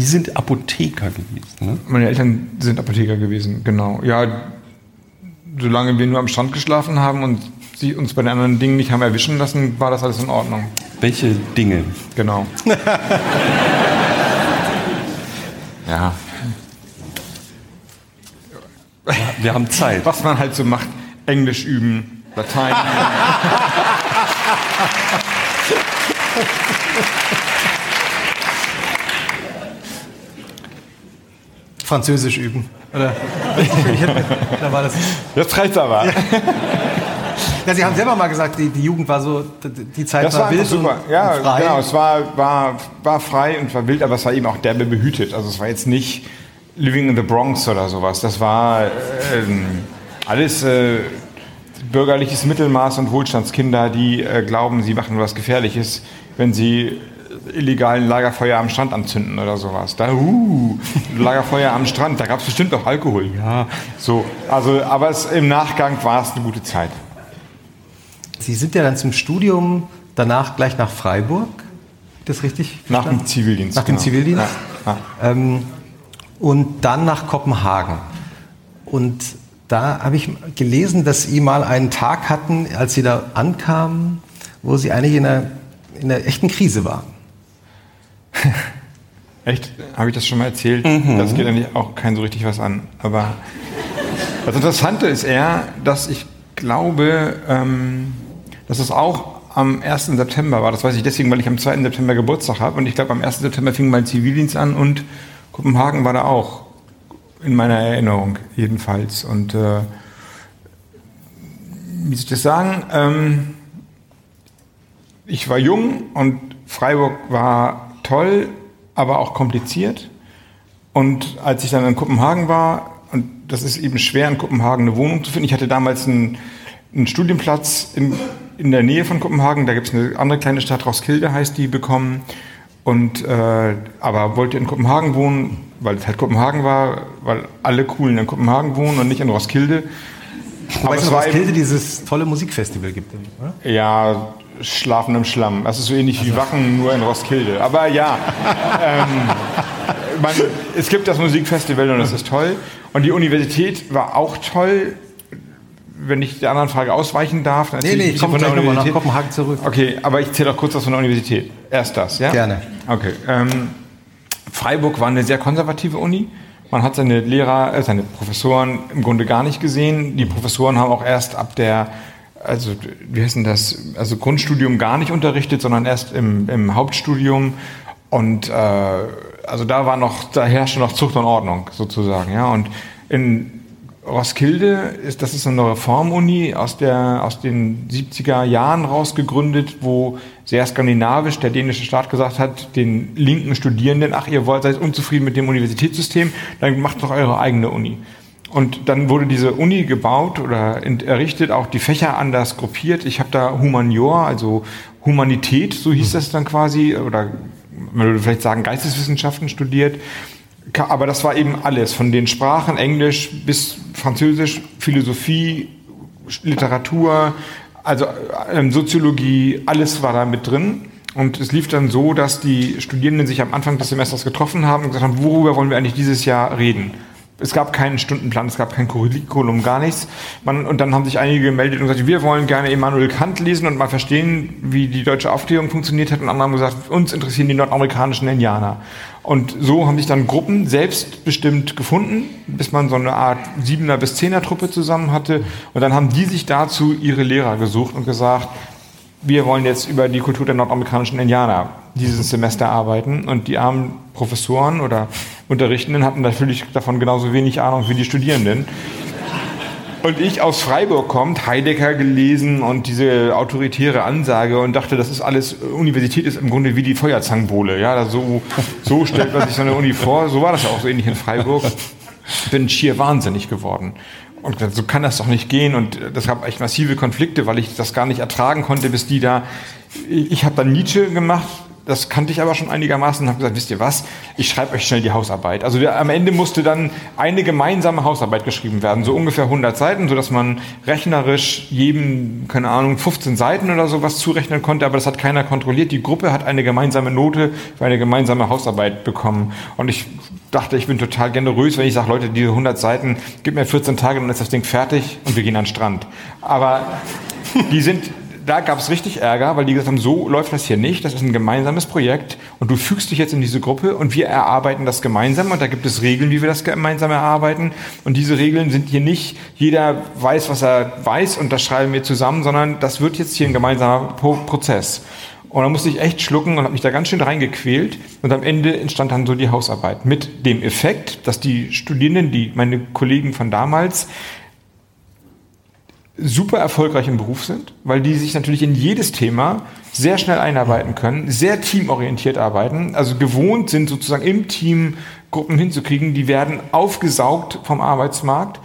Die sind Apotheker gewesen. Ne? Meine Eltern sind Apotheker gewesen, genau. Ja, solange wir nur am Strand geschlafen haben und sie uns bei den anderen Dingen nicht haben erwischen lassen, war das alles in Ordnung. Welche Dinge? Genau. ja. Wir haben Zeit. Was man halt so macht. Englisch üben, Latein. Französisch üben. Oder? da war das. Jetzt reicht's aber. Ja, Sie haben selber mal gesagt, die, die Jugend war so, die Zeit Das war, war wild super. und, ja, und frei. genau. Es war, war, war frei und war wild, aber es war eben auch derbe behütet. Also es war jetzt nicht Living in the Bronx oder sowas. Das war äh, alles äh, bürgerliches Mittelmaß und Wohlstandskinder, die äh, glauben, sie machen was Gefährliches, wenn sie illegalen Lagerfeuer am Strand anzünden oder sowas. Da, uh, Lagerfeuer am Strand, da gab es bestimmt auch Alkohol. Ja, so. Also, aber es, im Nachgang war es eine gute Zeit. Sie sind ja dann zum Studium danach gleich nach Freiburg. Das richtig? Nach dem Zivildienst. Nach dem genau. Zivildienst. Ja, ja. Ähm, und dann nach Kopenhagen. Und da habe ich gelesen, dass Sie mal einen Tag hatten, als Sie da ankamen, wo Sie eigentlich in einer, in einer echten Krise waren. Echt? Habe ich das schon mal erzählt? Mhm. Das geht eigentlich auch kein so richtig was an. Aber das Interessante ist eher, dass ich glaube, ähm, dass es auch am 1. September war. Das weiß ich deswegen, weil ich am 2. September Geburtstag habe. Und ich glaube, am 1. September fing mein Zivildienst an und Kopenhagen war da auch. In meiner Erinnerung jedenfalls. Und äh, wie soll ich das sagen? Ähm, ich war jung und Freiburg war toll, aber auch kompliziert. Und als ich dann in Kopenhagen war, und das ist eben schwer, in Kopenhagen eine Wohnung zu finden. Ich hatte damals einen, einen Studienplatz in, in der Nähe von Kopenhagen. Da gibt es eine andere kleine Stadt, Roskilde heißt die, bekommen. Und, äh, aber wollte in Kopenhagen wohnen, weil es halt Kopenhagen war, weil alle Coolen in Kopenhagen wohnen und nicht in Roskilde. Wobei es in Roskilde dieses tolle Musikfestival gibt. Oder? Ja, Schlafen im Schlamm. Das ist so ähnlich also. wie Wachen, nur in Roskilde. Aber ja, ähm, man, es gibt das Musikfestival und das ist toll. Und die Universität war auch toll. Wenn ich der anderen Frage ausweichen darf, dann nee, nee, ich komme gleich nochmal nach Kopenhagen zurück. Okay, aber ich zähle auch kurz was von der Universität. Erst das, ja? Gerne. Okay. Ähm, Freiburg war eine sehr konservative Uni. Man hat seine Lehrer, äh, seine Professoren im Grunde gar nicht gesehen. Die Professoren haben auch erst ab der also wie heißt denn das, also Grundstudium gar nicht unterrichtet, sondern erst im, im Hauptstudium. Und äh, also da war noch, da herrschte noch Zucht und Ordnung sozusagen, ja. Und in Roskilde ist, das ist eine Reformuni aus der, aus den 70er Jahren rausgegründet, wo sehr skandinavisch der dänische Staat gesagt hat, den linken Studierenden, ach, ihr wollt, seid unzufrieden mit dem Universitätssystem, dann macht doch eure eigene Uni. Und dann wurde diese Uni gebaut oder errichtet, auch die Fächer anders gruppiert. Ich habe da Humanior, also Humanität, so hieß das dann quasi, oder man würde vielleicht sagen Geisteswissenschaften studiert. Aber das war eben alles, von den Sprachen Englisch bis Französisch, Philosophie, Literatur, also ähm, Soziologie, alles war da mit drin. Und es lief dann so, dass die Studierenden sich am Anfang des Semesters getroffen haben und gesagt haben, worüber wollen wir eigentlich dieses Jahr reden? Es gab keinen Stundenplan, es gab kein Curriculum, gar nichts. Man, und dann haben sich einige gemeldet und gesagt, wir wollen gerne Immanuel Kant lesen und mal verstehen, wie die deutsche Aufklärung funktioniert hat. Und andere haben gesagt, uns interessieren die nordamerikanischen Indianer. Und so haben sich dann Gruppen selbstbestimmt gefunden, bis man so eine Art Siebener- bis Zehner-Truppe zusammen hatte. Und dann haben die sich dazu ihre Lehrer gesucht und gesagt, wir wollen jetzt über die Kultur der nordamerikanischen Indianer dieses Semester arbeiten und die armen Professoren oder Unterrichtenden hatten natürlich davon genauso wenig Ahnung wie die Studierenden. Und ich aus Freiburg kommt, Heidegger gelesen und diese autoritäre Ansage und dachte, das ist alles, Universität ist im Grunde wie die Feuerzangenbowle. Ja, so, so stellt man sich so eine Uni vor. So war das ja auch so ähnlich in Freiburg. Bin schier wahnsinnig geworden. Und so kann das doch nicht gehen. Und das gab echt massive Konflikte, weil ich das gar nicht ertragen konnte, bis die da. Ich habe dann Nietzsche gemacht, das kannte ich aber schon einigermaßen und habe gesagt, wisst ihr was, ich schreibe euch schnell die Hausarbeit. Also der, am Ende musste dann eine gemeinsame Hausarbeit geschrieben werden, so ungefähr 100 Seiten, sodass man rechnerisch jedem, keine Ahnung, 15 Seiten oder sowas zurechnen konnte, aber das hat keiner kontrolliert. Die Gruppe hat eine gemeinsame Note für eine gemeinsame Hausarbeit bekommen. Und ich dachte, ich bin total generös, wenn ich sage, Leute, diese 100 Seiten, gib mir 14 Tage, dann ist das Ding fertig und wir gehen an den Strand. Aber die sind da gab es richtig Ärger, weil die gesagt haben, so läuft das hier nicht, das ist ein gemeinsames Projekt und du fügst dich jetzt in diese Gruppe und wir erarbeiten das gemeinsam und da gibt es Regeln, wie wir das gemeinsam erarbeiten und diese Regeln sind hier nicht, jeder weiß, was er weiß und das schreiben wir zusammen, sondern das wird jetzt hier ein gemeinsamer Prozess. Und da musste ich echt schlucken und habe mich da ganz schön reingequält. Und am Ende entstand dann so die Hausarbeit. Mit dem Effekt, dass die Studierenden, die meine Kollegen von damals, super erfolgreich im Beruf sind, weil die sich natürlich in jedes Thema sehr schnell einarbeiten können, sehr teamorientiert arbeiten, also gewohnt sind sozusagen im Team Gruppen hinzukriegen, die werden aufgesaugt vom Arbeitsmarkt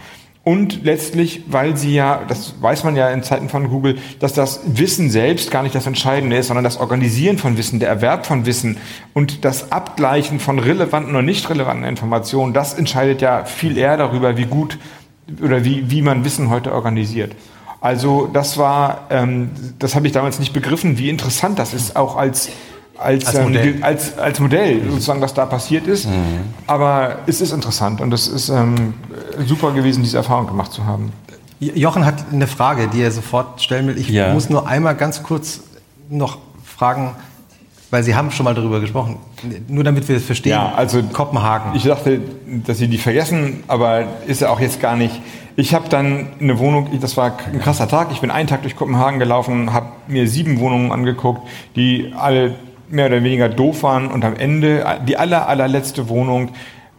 und letztlich, weil sie ja, das weiß man ja in Zeiten von Google, dass das Wissen selbst gar nicht das Entscheidende ist, sondern das Organisieren von Wissen, der Erwerb von Wissen und das Abgleichen von relevanten und nicht relevanten Informationen, das entscheidet ja viel eher darüber, wie gut oder wie, wie man Wissen heute organisiert. Also das war, ähm, das habe ich damals nicht begriffen, wie interessant das ist, auch als als, als, Modell. Ähm, als, als Modell sozusagen, was da passiert ist. Mhm. Aber es ist interessant und es ist ähm, super gewesen, diese Erfahrung gemacht zu haben. Jochen hat eine Frage, die er sofort stellen will. Ich ja. muss nur einmal ganz kurz noch fragen, weil Sie haben schon mal darüber gesprochen. Nur damit wir es verstehen. Ja, also Kopenhagen. Ich dachte, dass Sie die vergessen, aber ist ja auch jetzt gar nicht. Ich habe dann eine Wohnung, das war ein krasser Tag. Ich bin einen Tag durch Kopenhagen gelaufen, habe mir sieben Wohnungen angeguckt, die alle mehr oder weniger doof waren und am Ende die aller, allerletzte Wohnung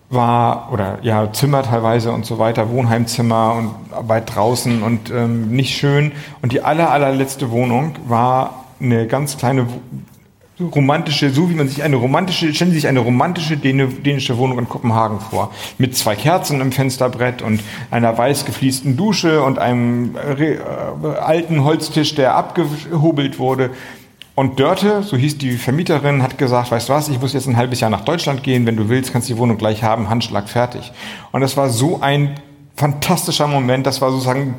war, oder ja, Zimmer teilweise und so weiter, Wohnheimzimmer und weit draußen und ähm, nicht schön. Und die aller, allerletzte Wohnung war eine ganz kleine romantische, so wie man sich eine romantische, stellen Sie sich eine romantische dänische Wohnung in Kopenhagen vor. Mit zwei Kerzen im Fensterbrett und einer weiß gefliesten Dusche und einem äh, alten Holztisch, der abgehobelt wurde. Und Dörte, so hieß die Vermieterin, hat gesagt, weißt du was, ich muss jetzt ein halbes Jahr nach Deutschland gehen, wenn du willst, kannst du die Wohnung gleich haben, Handschlag fertig. Und das war so ein fantastischer Moment, das war sozusagen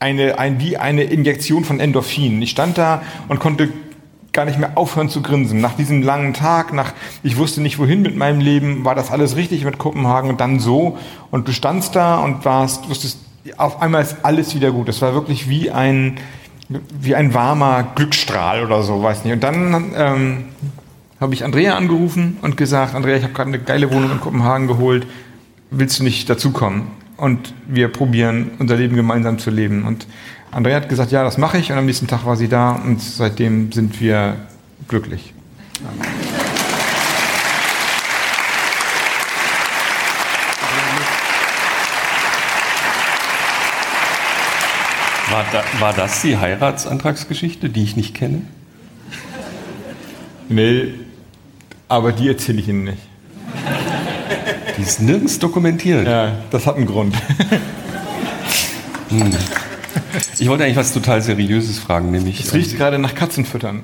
eine, ein, wie eine Injektion von Endorphin. Ich stand da und konnte gar nicht mehr aufhören zu grinsen. Nach diesem langen Tag, nach, ich wusste nicht wohin mit meinem Leben, war das alles richtig mit Kopenhagen und dann so. Und du standst da und warst, wusstest, auf einmal ist alles wieder gut. Es war wirklich wie ein, wie ein warmer Glücksstrahl oder so, weiß nicht. Und dann ähm, habe ich Andrea angerufen und gesagt, Andrea, ich habe gerade eine geile Wohnung in Kopenhagen geholt, willst du nicht dazukommen? Und wir probieren, unser Leben gemeinsam zu leben. Und Andrea hat gesagt, ja, das mache ich. Und am nächsten Tag war sie da und seitdem sind wir glücklich. War, da, war das die Heiratsantragsgeschichte, die ich nicht kenne? Nee, aber die erzähle ich Ihnen nicht. Die ist nirgends dokumentiert. Ja, das hat einen Grund. Hm. Ich wollte eigentlich was total Seriöses fragen, nämlich. Es riecht gerade nach Katzenfüttern.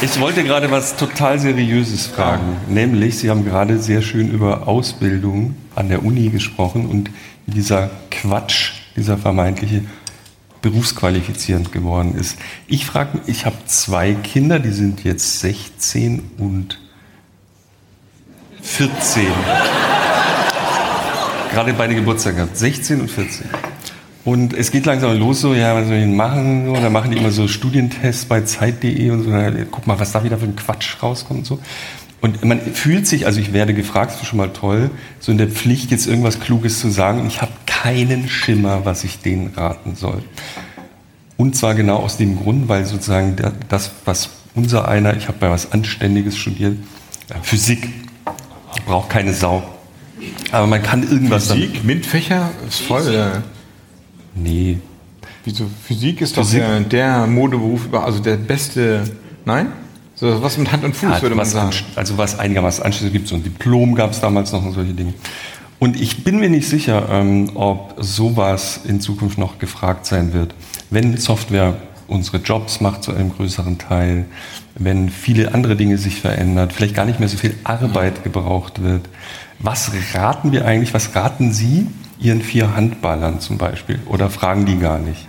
Ich wollte gerade was total Seriöses fragen, ja. nämlich Sie haben gerade sehr schön über Ausbildung an der Uni gesprochen und dieser Quatsch, dieser vermeintliche berufsqualifizierend geworden ist. Ich frage mich, ich habe zwei Kinder, die sind jetzt 16 und 14. gerade beide Geburtstag gehabt, 16 und 14. Und es geht langsam los, so, ja, was soll ich denn machen? Und dann machen die immer so Studientests bei Zeit.de und so, guck mal, was da wieder für ein Quatsch rauskommt und so. Und man fühlt sich, also ich werde gefragt, das ist schon mal toll, so in der Pflicht, jetzt irgendwas Kluges zu sagen. Und ich habe keinen Schimmer, was ich denen raten soll. Und zwar genau aus dem Grund, weil sozusagen das, was unser einer, ich habe bei was Anständiges studiert, Physik, braucht keine Sau. Aber man kann irgendwas. Physik, MINT-Fächer ist voll. Ja. Nee. Wieso? Physik ist Physik. doch der, der Modeberuf, also der beste. Nein? So was mit Hand und Fuß, ja, würde man sagen. Also was einigermaßen anschließend gibt, so ein Diplom gab es damals noch und solche Dinge. Und ich bin mir nicht sicher, ähm, ob sowas in Zukunft noch gefragt sein wird. Wenn Software unsere Jobs macht zu einem größeren Teil, wenn viele andere Dinge sich verändert, vielleicht gar nicht mehr so viel Arbeit gebraucht wird. Was raten wir eigentlich, was raten Sie Ihren vier Handballern zum Beispiel? Oder fragen die gar nicht?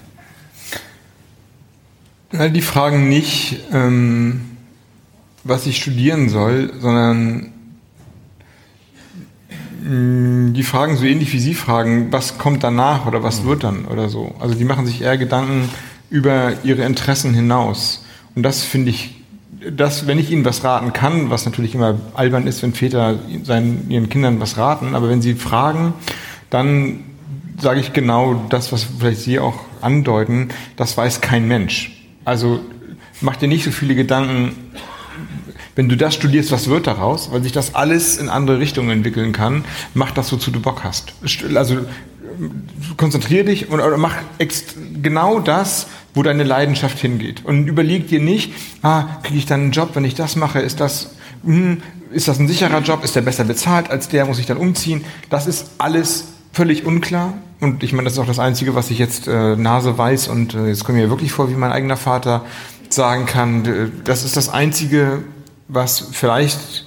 Ja, die fragen nicht, ähm, was ich studieren soll, sondern mh, mm, die fragen so ähnlich wie Sie fragen, was kommt danach oder was wird dann oder so. Also die machen sich eher Gedanken über ihre Interessen hinaus. Und das finde ich, das, wenn ich ihnen was raten kann, was natürlich immer albern ist, wenn Väter seinen, ihren Kindern was raten, aber wenn sie fragen, dann sage ich genau das, was vielleicht Sie auch andeuten, das weiß kein Mensch. Also mach dir nicht so viele Gedanken, Wenn du das studierst, was wird daraus? Weil sich das alles in andere Richtungen entwickeln kann, mach das, wozu du Bock hast. Also konzentriere dich und mach genau das, wo deine Leidenschaft hingeht. Und überleg dir nicht, ah, kriege ich dann einen Job, wenn ich das mache, ist das, hm, ist das ein sicherer Job, ist der besser bezahlt als der, muss ich dann umziehen. Das ist alles völlig unklar. Und ich meine, das ist auch das Einzige, was ich jetzt äh, Nase weiß und äh, jetzt komme ich mir wirklich vor, wie mein eigener Vater sagen kann. Das ist das Einzige, was vielleicht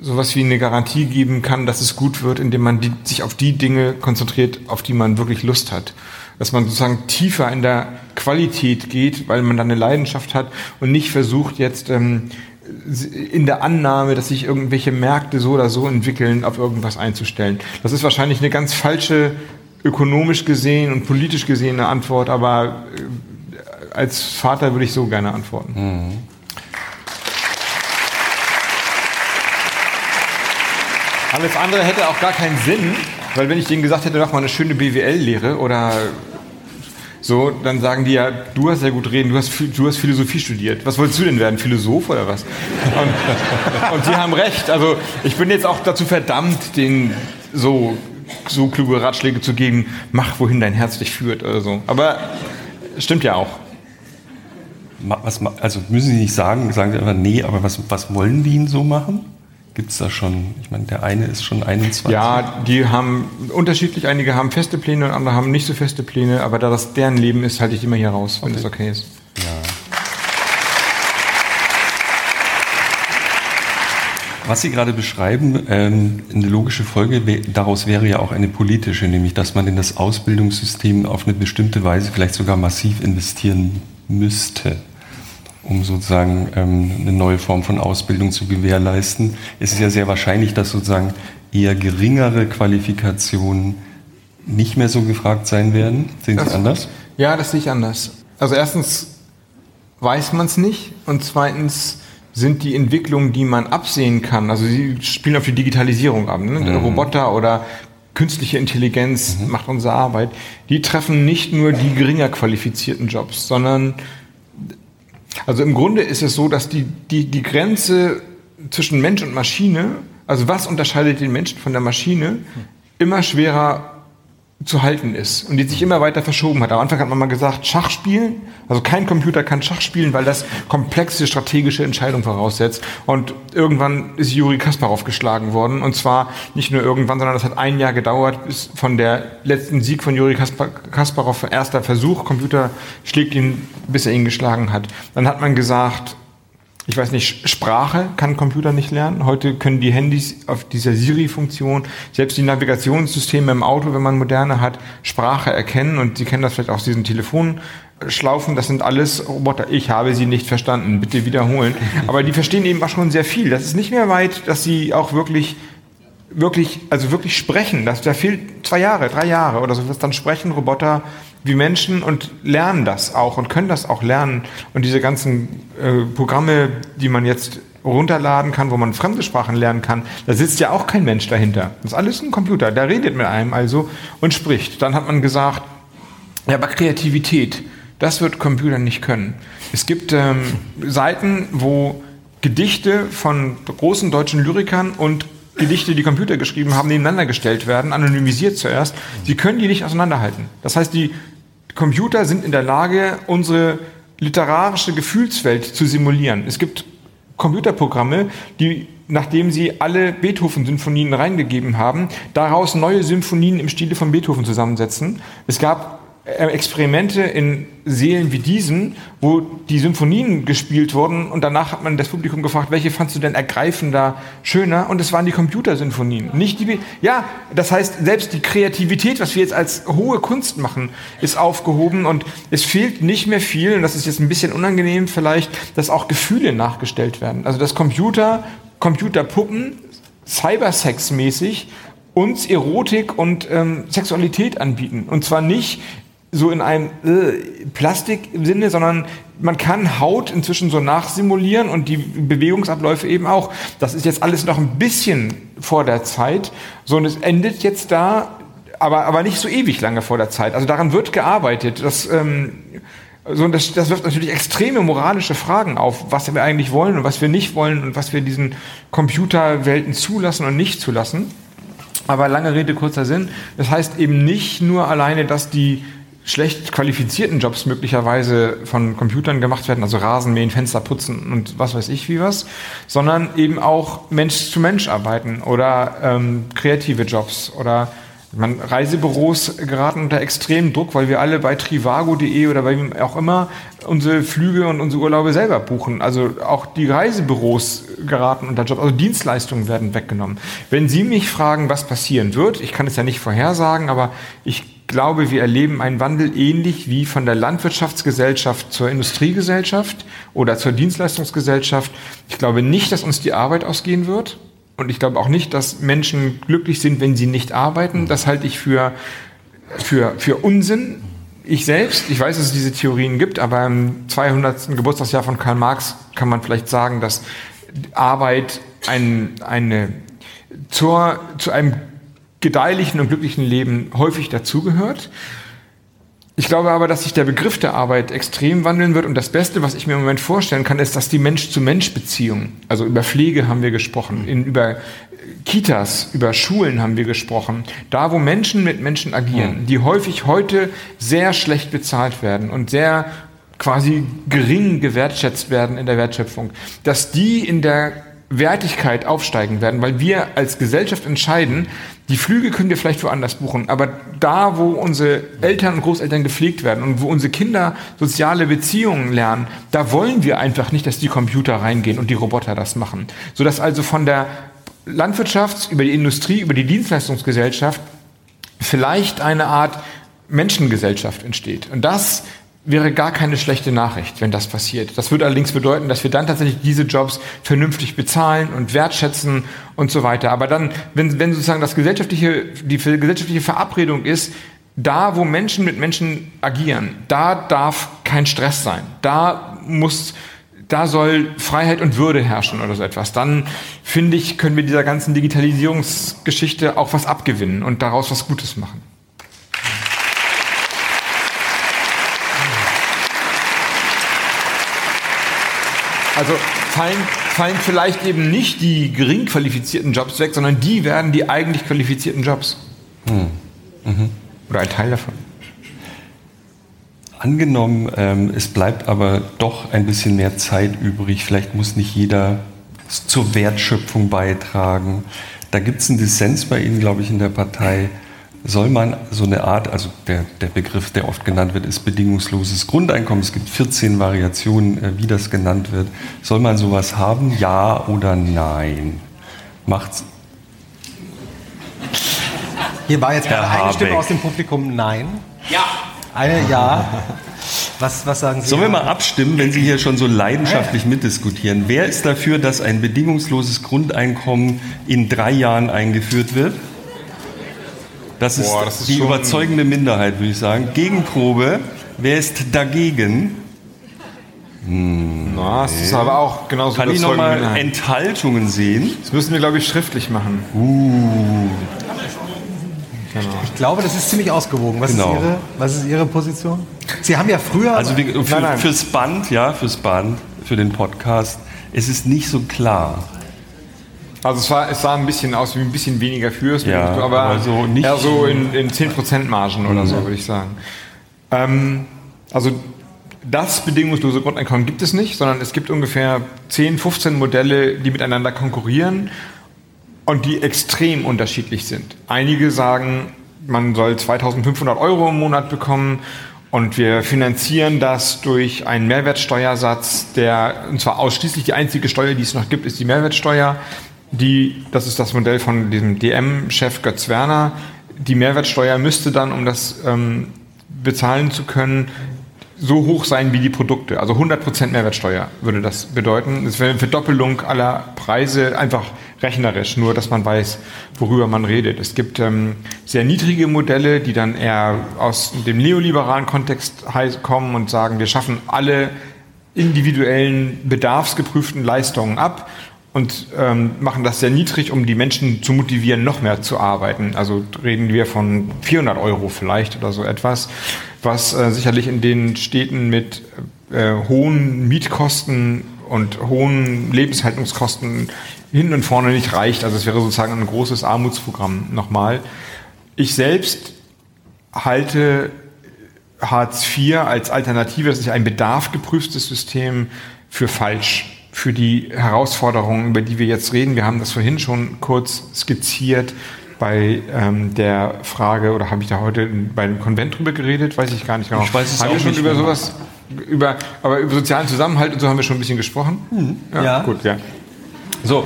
sowas wie eine Garantie geben kann, dass es gut wird, indem man die, sich auf die Dinge konzentriert, auf die man wirklich Lust hat. Dass man sozusagen tiefer in der Qualität geht, weil man dann eine Leidenschaft hat und nicht versucht jetzt ähm, in der Annahme, dass sich irgendwelche Märkte so oder so entwickeln, auf irgendwas einzustellen. Das ist wahrscheinlich eine ganz falsche ökonomisch gesehen und politisch gesehene Antwort, aber äh, als Vater würde ich so gerne antworten. Mhm. Alles andere hätte auch gar keinen Sinn, weil wenn ich denen gesagt hätte, mach mal eine schöne BWL-Lehre oder so, dann sagen die ja, du hast ja gut reden, du hast, du hast Philosophie studiert. Was wolltest du denn werden? Philosoph oder was? Und, und sie haben recht. Also ich bin jetzt auch dazu verdammt, denen so, so kluge Ratschläge zu geben, mach, wohin dein Herz dich führt oder so. Aber stimmt ja auch. Was, also müssen Sie nicht sagen, sagen Sie einfach, nee, aber was, was wollen die ihn so machen? Gibt es da schon, ich meine, der eine ist schon 21. Ja, die haben unterschiedlich, einige haben feste Pläne und andere haben nicht so feste Pläne, aber da das deren Leben ist, halte ich immer hier raus, wenn okay. das okay ist. Ja. Was Sie gerade beschreiben, ähm, eine logische Folge daraus wäre ja auch eine politische, nämlich dass man in das Ausbildungssystem auf eine bestimmte Weise vielleicht sogar massiv investieren müsste um sozusagen ähm, eine neue Form von Ausbildung zu gewährleisten. Es ist ja sehr wahrscheinlich, dass sozusagen eher geringere Qualifikationen nicht mehr so gefragt sein werden. Sehen Sie das, anders? Ja, das sehe ich anders. Also erstens weiß man es nicht und zweitens sind die Entwicklungen, die man absehen kann, also sie spielen auf die Digitalisierung ab, ne? Mhm. Roboter oder künstliche Intelligenz mhm. macht unsere Arbeit, die treffen nicht nur die geringer qualifizierten Jobs, sondern also im Grunde ist es so, dass die, die, die Grenze zwischen Mensch und Maschine, also was unterscheidet den Menschen von der Maschine, immer schwerer zu halten ist und die sich immer weiter verschoben hat. Am Anfang hat man mal gesagt, Schach spielen, also kein Computer kann Schach spielen, weil das komplexe strategische Entscheidungen voraussetzt. Und irgendwann ist Juri Kasparov geschlagen worden und zwar nicht nur irgendwann, sondern das hat ein Jahr gedauert, bis von der letzten Sieg von Juri Kasparov, erster Versuch, Computer schlägt ihn, bis er ihn geschlagen hat. Dann hat man gesagt, ich weiß nicht, Sprache kann Computer nicht lernen. Heute können die Handys auf dieser Siri-Funktion, selbst die Navigationssysteme im Auto, wenn man moderne hat, Sprache erkennen. Und Sie kennen das vielleicht aus diesen Telefonschlaufen. Das sind alles Roboter. Ich habe sie nicht verstanden. Bitte wiederholen. Aber die verstehen eben auch schon sehr viel. Das ist nicht mehr weit, dass sie auch wirklich wirklich, also wirklich sprechen. Das, da fehlt zwei Jahre, drei Jahre oder so, was dann sprechen Roboter wie Menschen und lernen das auch und können das auch lernen. Und diese ganzen äh, Programme, die man jetzt runterladen kann, wo man fremde Sprachen lernen kann, da sitzt ja auch kein Mensch dahinter. Das ist alles ein Computer, der redet mit einem also und spricht. Dann hat man gesagt, ja, aber Kreativität, das wird Computer nicht können. Es gibt ähm, Seiten, wo Gedichte von großen deutschen Lyrikern und Gedichte, die Computer geschrieben haben, nebeneinander gestellt werden, anonymisiert zuerst. Sie können die nicht auseinanderhalten. Das heißt, die Computer sind in der Lage, unsere literarische Gefühlswelt zu simulieren. Es gibt Computerprogramme, die, nachdem sie alle Beethoven-Sinfonien reingegeben haben, daraus neue Symphonien im Stile von Beethoven zusammensetzen. Es gab Experimente in Seelen wie diesen, wo die Symphonien gespielt wurden und danach hat man das Publikum gefragt, welche fandst du denn ergreifender, schöner? Und es waren die Computersymphonien, nicht die. Ja, das heißt, selbst die Kreativität, was wir jetzt als hohe Kunst machen, ist aufgehoben und es fehlt nicht mehr viel. Und das ist jetzt ein bisschen unangenehm vielleicht, dass auch Gefühle nachgestellt werden. Also dass Computer, Computerpuppen Cybersex-mäßig uns Erotik und ähm, Sexualität anbieten. Und zwar nicht so in einem äh, Plastik-Sinne, sondern man kann Haut inzwischen so nachsimulieren und die Bewegungsabläufe eben auch. Das ist jetzt alles noch ein bisschen vor der Zeit. So, und es endet jetzt da, aber, aber nicht so ewig lange vor der Zeit. Also daran wird gearbeitet. Das, ähm, So, das, das wirft natürlich extreme moralische Fragen auf, was wir eigentlich wollen und was wir nicht wollen und was wir diesen Computerwelten zulassen und nicht zulassen. Aber lange Rede, kurzer Sinn. Das heißt eben nicht nur alleine, dass die schlecht qualifizierten Jobs möglicherweise von Computern gemacht werden, also Rasenmähen, Fenster putzen und was weiß ich wie was, sondern eben auch Mensch zu Mensch arbeiten oder ähm, kreative Jobs oder man, Reisebüros geraten unter extremen Druck, weil wir alle bei trivago.de oder bei wem auch immer unsere Flüge und unsere Urlaube selber buchen. Also auch die Reisebüros geraten unter Job, also Dienstleistungen werden weggenommen. Wenn Sie mich fragen, was passieren wird, ich kann es ja nicht vorhersagen, aber ich glaube, wir erleben einen Wandel ähnlich wie von der Landwirtschaftsgesellschaft zur Industriegesellschaft oder zur Dienstleistungsgesellschaft. Ich glaube nicht, dass uns die Arbeit ausgehen wird. Und ich glaube auch nicht, dass Menschen glücklich sind, wenn sie nicht arbeiten. Das halte ich für, für, für Unsinn. Ich selbst, ich weiß, dass es diese Theorien gibt, aber im 200. Geburtstagsjahr von Karl Marx kann man vielleicht sagen, dass Arbeit ein, eine, zur, zu einem gedeihlichen und glücklichen Leben häufig dazugehört. Ich glaube aber, dass sich der Begriff der Arbeit extrem wandeln wird und das Beste, was ich mir im Moment vorstellen kann, ist, dass die Mensch-zu-Mensch-Beziehung, also über Pflege haben wir gesprochen, in, über Kitas, über Schulen haben wir gesprochen, da wo Menschen mit Menschen agieren, die häufig heute sehr schlecht bezahlt werden und sehr quasi gering gewertschätzt werden in der Wertschöpfung, dass die in der Wertigkeit aufsteigen werden, weil wir als Gesellschaft entscheiden, die Flüge können wir vielleicht woanders buchen, aber da, wo unsere Eltern und Großeltern gepflegt werden und wo unsere Kinder soziale Beziehungen lernen, da wollen wir einfach nicht, dass die Computer reingehen und die Roboter das machen. Sodass also von der Landwirtschaft über die Industrie, über die Dienstleistungsgesellschaft vielleicht eine Art Menschengesellschaft entsteht. Und das wäre gar keine schlechte Nachricht, wenn das passiert. Das würde allerdings bedeuten, dass wir dann tatsächlich diese Jobs vernünftig bezahlen und wertschätzen und so weiter. Aber dann, wenn, wenn sozusagen das gesellschaftliche, die gesellschaftliche Verabredung ist, da, wo Menschen mit Menschen agieren, da darf kein Stress sein. Da muss, da soll Freiheit und Würde herrschen oder so etwas. Dann, finde ich, können wir dieser ganzen Digitalisierungsgeschichte auch was abgewinnen und daraus was Gutes machen. Also fallen, fallen vielleicht eben nicht die gering qualifizierten Jobs weg, sondern die werden die eigentlich qualifizierten Jobs. Hm. Mhm. Oder ein Teil davon. Angenommen, ähm, es bleibt aber doch ein bisschen mehr Zeit übrig. Vielleicht muss nicht jeder zur Wertschöpfung beitragen. Da gibt es einen Dissens bei Ihnen, glaube ich, in der Partei soll man so eine Art, also der, der Begriff, der oft genannt wird, ist bedingungsloses Grundeinkommen. Es gibt 14 Variationen, äh, wie das genannt wird. Soll man sowas haben? Ja oder nein? Macht's. Hier war jetzt gerade eine Stimme aus dem Publikum Nein. Ja. Eine Ja. Was, was sagen Sie? Sollen wir mal abstimmen, wenn Sie hier schon so leidenschaftlich mitdiskutieren? Wer ist dafür, dass ein bedingungsloses Grundeinkommen in drei Jahren eingeführt wird? Das ist, Boah, das ist die überzeugende Minderheit, würde ich sagen. Gegenprobe. Wer ist dagegen? Hm, Na, das ist aber auch genauso Kann ich nochmal Enthaltungen sehen? Das müssen wir, glaube ich, schriftlich machen. Uh. Genau. Ich glaube, das ist ziemlich ausgewogen. Was, genau. ist Ihre, was ist Ihre Position? Sie haben ja früher. Also wir, für, nein, nein. fürs Band, ja, fürs Band, für den Podcast, es ist nicht so klar. Also es, war, es sah ein bisschen aus wie ein bisschen weniger fürs, ja, aber, aber so nicht eher so in, in 10% Margen oder so, mhm. würde ich sagen. Ähm, also das bedingungslose Grundeinkommen gibt es nicht, sondern es gibt ungefähr 10, 15 Modelle, die miteinander konkurrieren und die extrem unterschiedlich sind. Einige sagen, man soll 2500 Euro im Monat bekommen und wir finanzieren das durch einen Mehrwertsteuersatz, der, und zwar ausschließlich die einzige Steuer, die es noch gibt, ist die Mehrwertsteuer die, das ist das Modell von diesem DM-Chef Götz Werner, die Mehrwertsteuer müsste dann, um das ähm, bezahlen zu können, so hoch sein wie die Produkte. Also 100% Mehrwertsteuer würde das bedeuten. Das wäre eine Verdoppelung aller Preise, einfach rechnerisch, nur dass man weiß, worüber man redet. Es gibt ähm, sehr niedrige Modelle, die dann eher aus dem neoliberalen Kontext kommen und sagen, wir schaffen alle individuellen bedarfsgeprüften Leistungen ab und ähm, machen das sehr niedrig, um die Menschen zu motivieren, noch mehr zu arbeiten. Also reden wir von 400 Euro vielleicht oder so etwas, was äh, sicherlich in den Städten mit äh, hohen Mietkosten und hohen Lebenshaltungskosten hinten und vorne nicht reicht. Also es wäre sozusagen ein großes Armutsprogramm nochmal. Ich selbst halte Hartz IV als Alternative, das ist ein bedarfgeprüftes System, für falsch für die Herausforderungen, über die wir jetzt reden. Wir haben das vorhin schon kurz skizziert bei ähm, der Frage, oder habe ich da heute bei dem Konvent drüber geredet? Weiß ich gar nicht genau. Ich weiß es haben auch wir schon nicht über mehr. sowas, über, aber über sozialen Zusammenhalt und so haben wir schon ein bisschen gesprochen? Mhm. Ja. Gut, ja. So,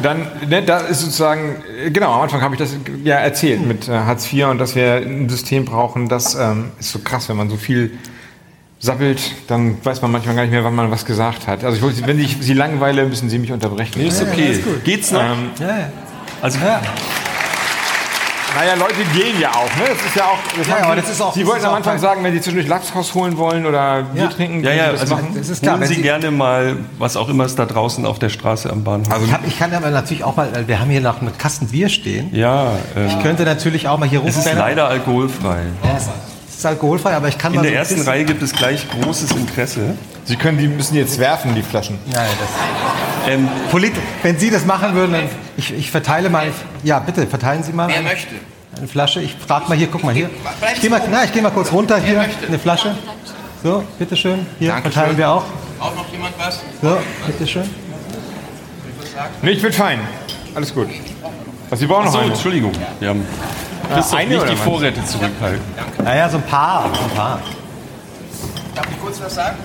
dann, ne, da ist sozusagen, genau, am Anfang habe ich das ja erzählt mit äh, Hartz IV und dass wir ein System brauchen, das ähm, ist so krass, wenn man so viel sappelt, dann weiß man manchmal gar nicht mehr, wann man was gesagt hat. Also ich wollte, wenn ich Sie langweile, müssen Sie mich unterbrechen. ist okay. Geht's noch? Ähm, Ja, ja. Also, naja, Leute gehen ja auch, ne? Das ist ja auch. Das Ja, aber Sie- das ist auch- Sie wollten ist am Anfang kein- sagen, wenn Sie zwischendurch Lachs rausholen wollen oder Bier Ja. trinken, ja, können ja, Sie das also machen. Das ist klar, holen Sie Sie- gerne mal, was auch immer es da draußen auf der Straße am Bahnhof Also Ich, hab, ich kann aber natürlich auch mal, wir haben hier noch einen Kasten Bier stehen. Ja, ähm, Ich könnte natürlich auch mal hier es ist rufen. leider alkoholfrei. Ja, es ist alkoholfrei, aber ich kann In mal der so ersten Reihe gibt es gleich großes Interesse. Sie können, die müssen jetzt werfen, die Flaschen. Nein, das, Ähm, Polit wenn Sie das machen würden, dann ich, ich verteile mal. Ja, bitte, verteilen Sie mal Wer eine, möchte? eine Flasche. Ich frage mal hier, guck mal hier. Ich gehe mal, na, ich geh mal kurz runter hier. Eine Flasche. So, bitteschön. Hier Dankeschön. verteilen wir auch. Auch noch jemand was? So, bitteschön. Nee, ich bin fein. Alles gut. Also Sie brauchen noch so, eine. Entschuldigung. Wir haben Christoph eine nicht die? Vorräte zurückhalten. Naja, so ein paar. Ein paar. Darf ich kurz was sagen?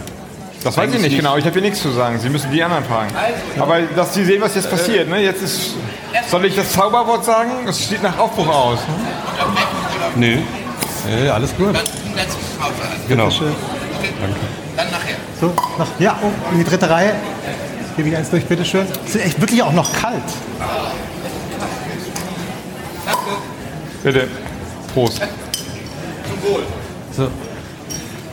Das weiß ich nicht genau. Ich habe hier nichts zu sagen. Sie müssen die anderen fragen. Aber dass Sie sehen, was jetzt passiert. Ne? Jetzt ist. Soll ich das Zauberwort sagen? Es steht nach Aufbruch aus. Nö, Äh, alles gut. Dann letzte Pause. Also. genau. Dann nachher. So, noch, ja, oh, in die dritte Reihe. Gebe ich eins durch, bitteschön. Es ist echt wirklich auch noch kalt. Bitte. Prost. So.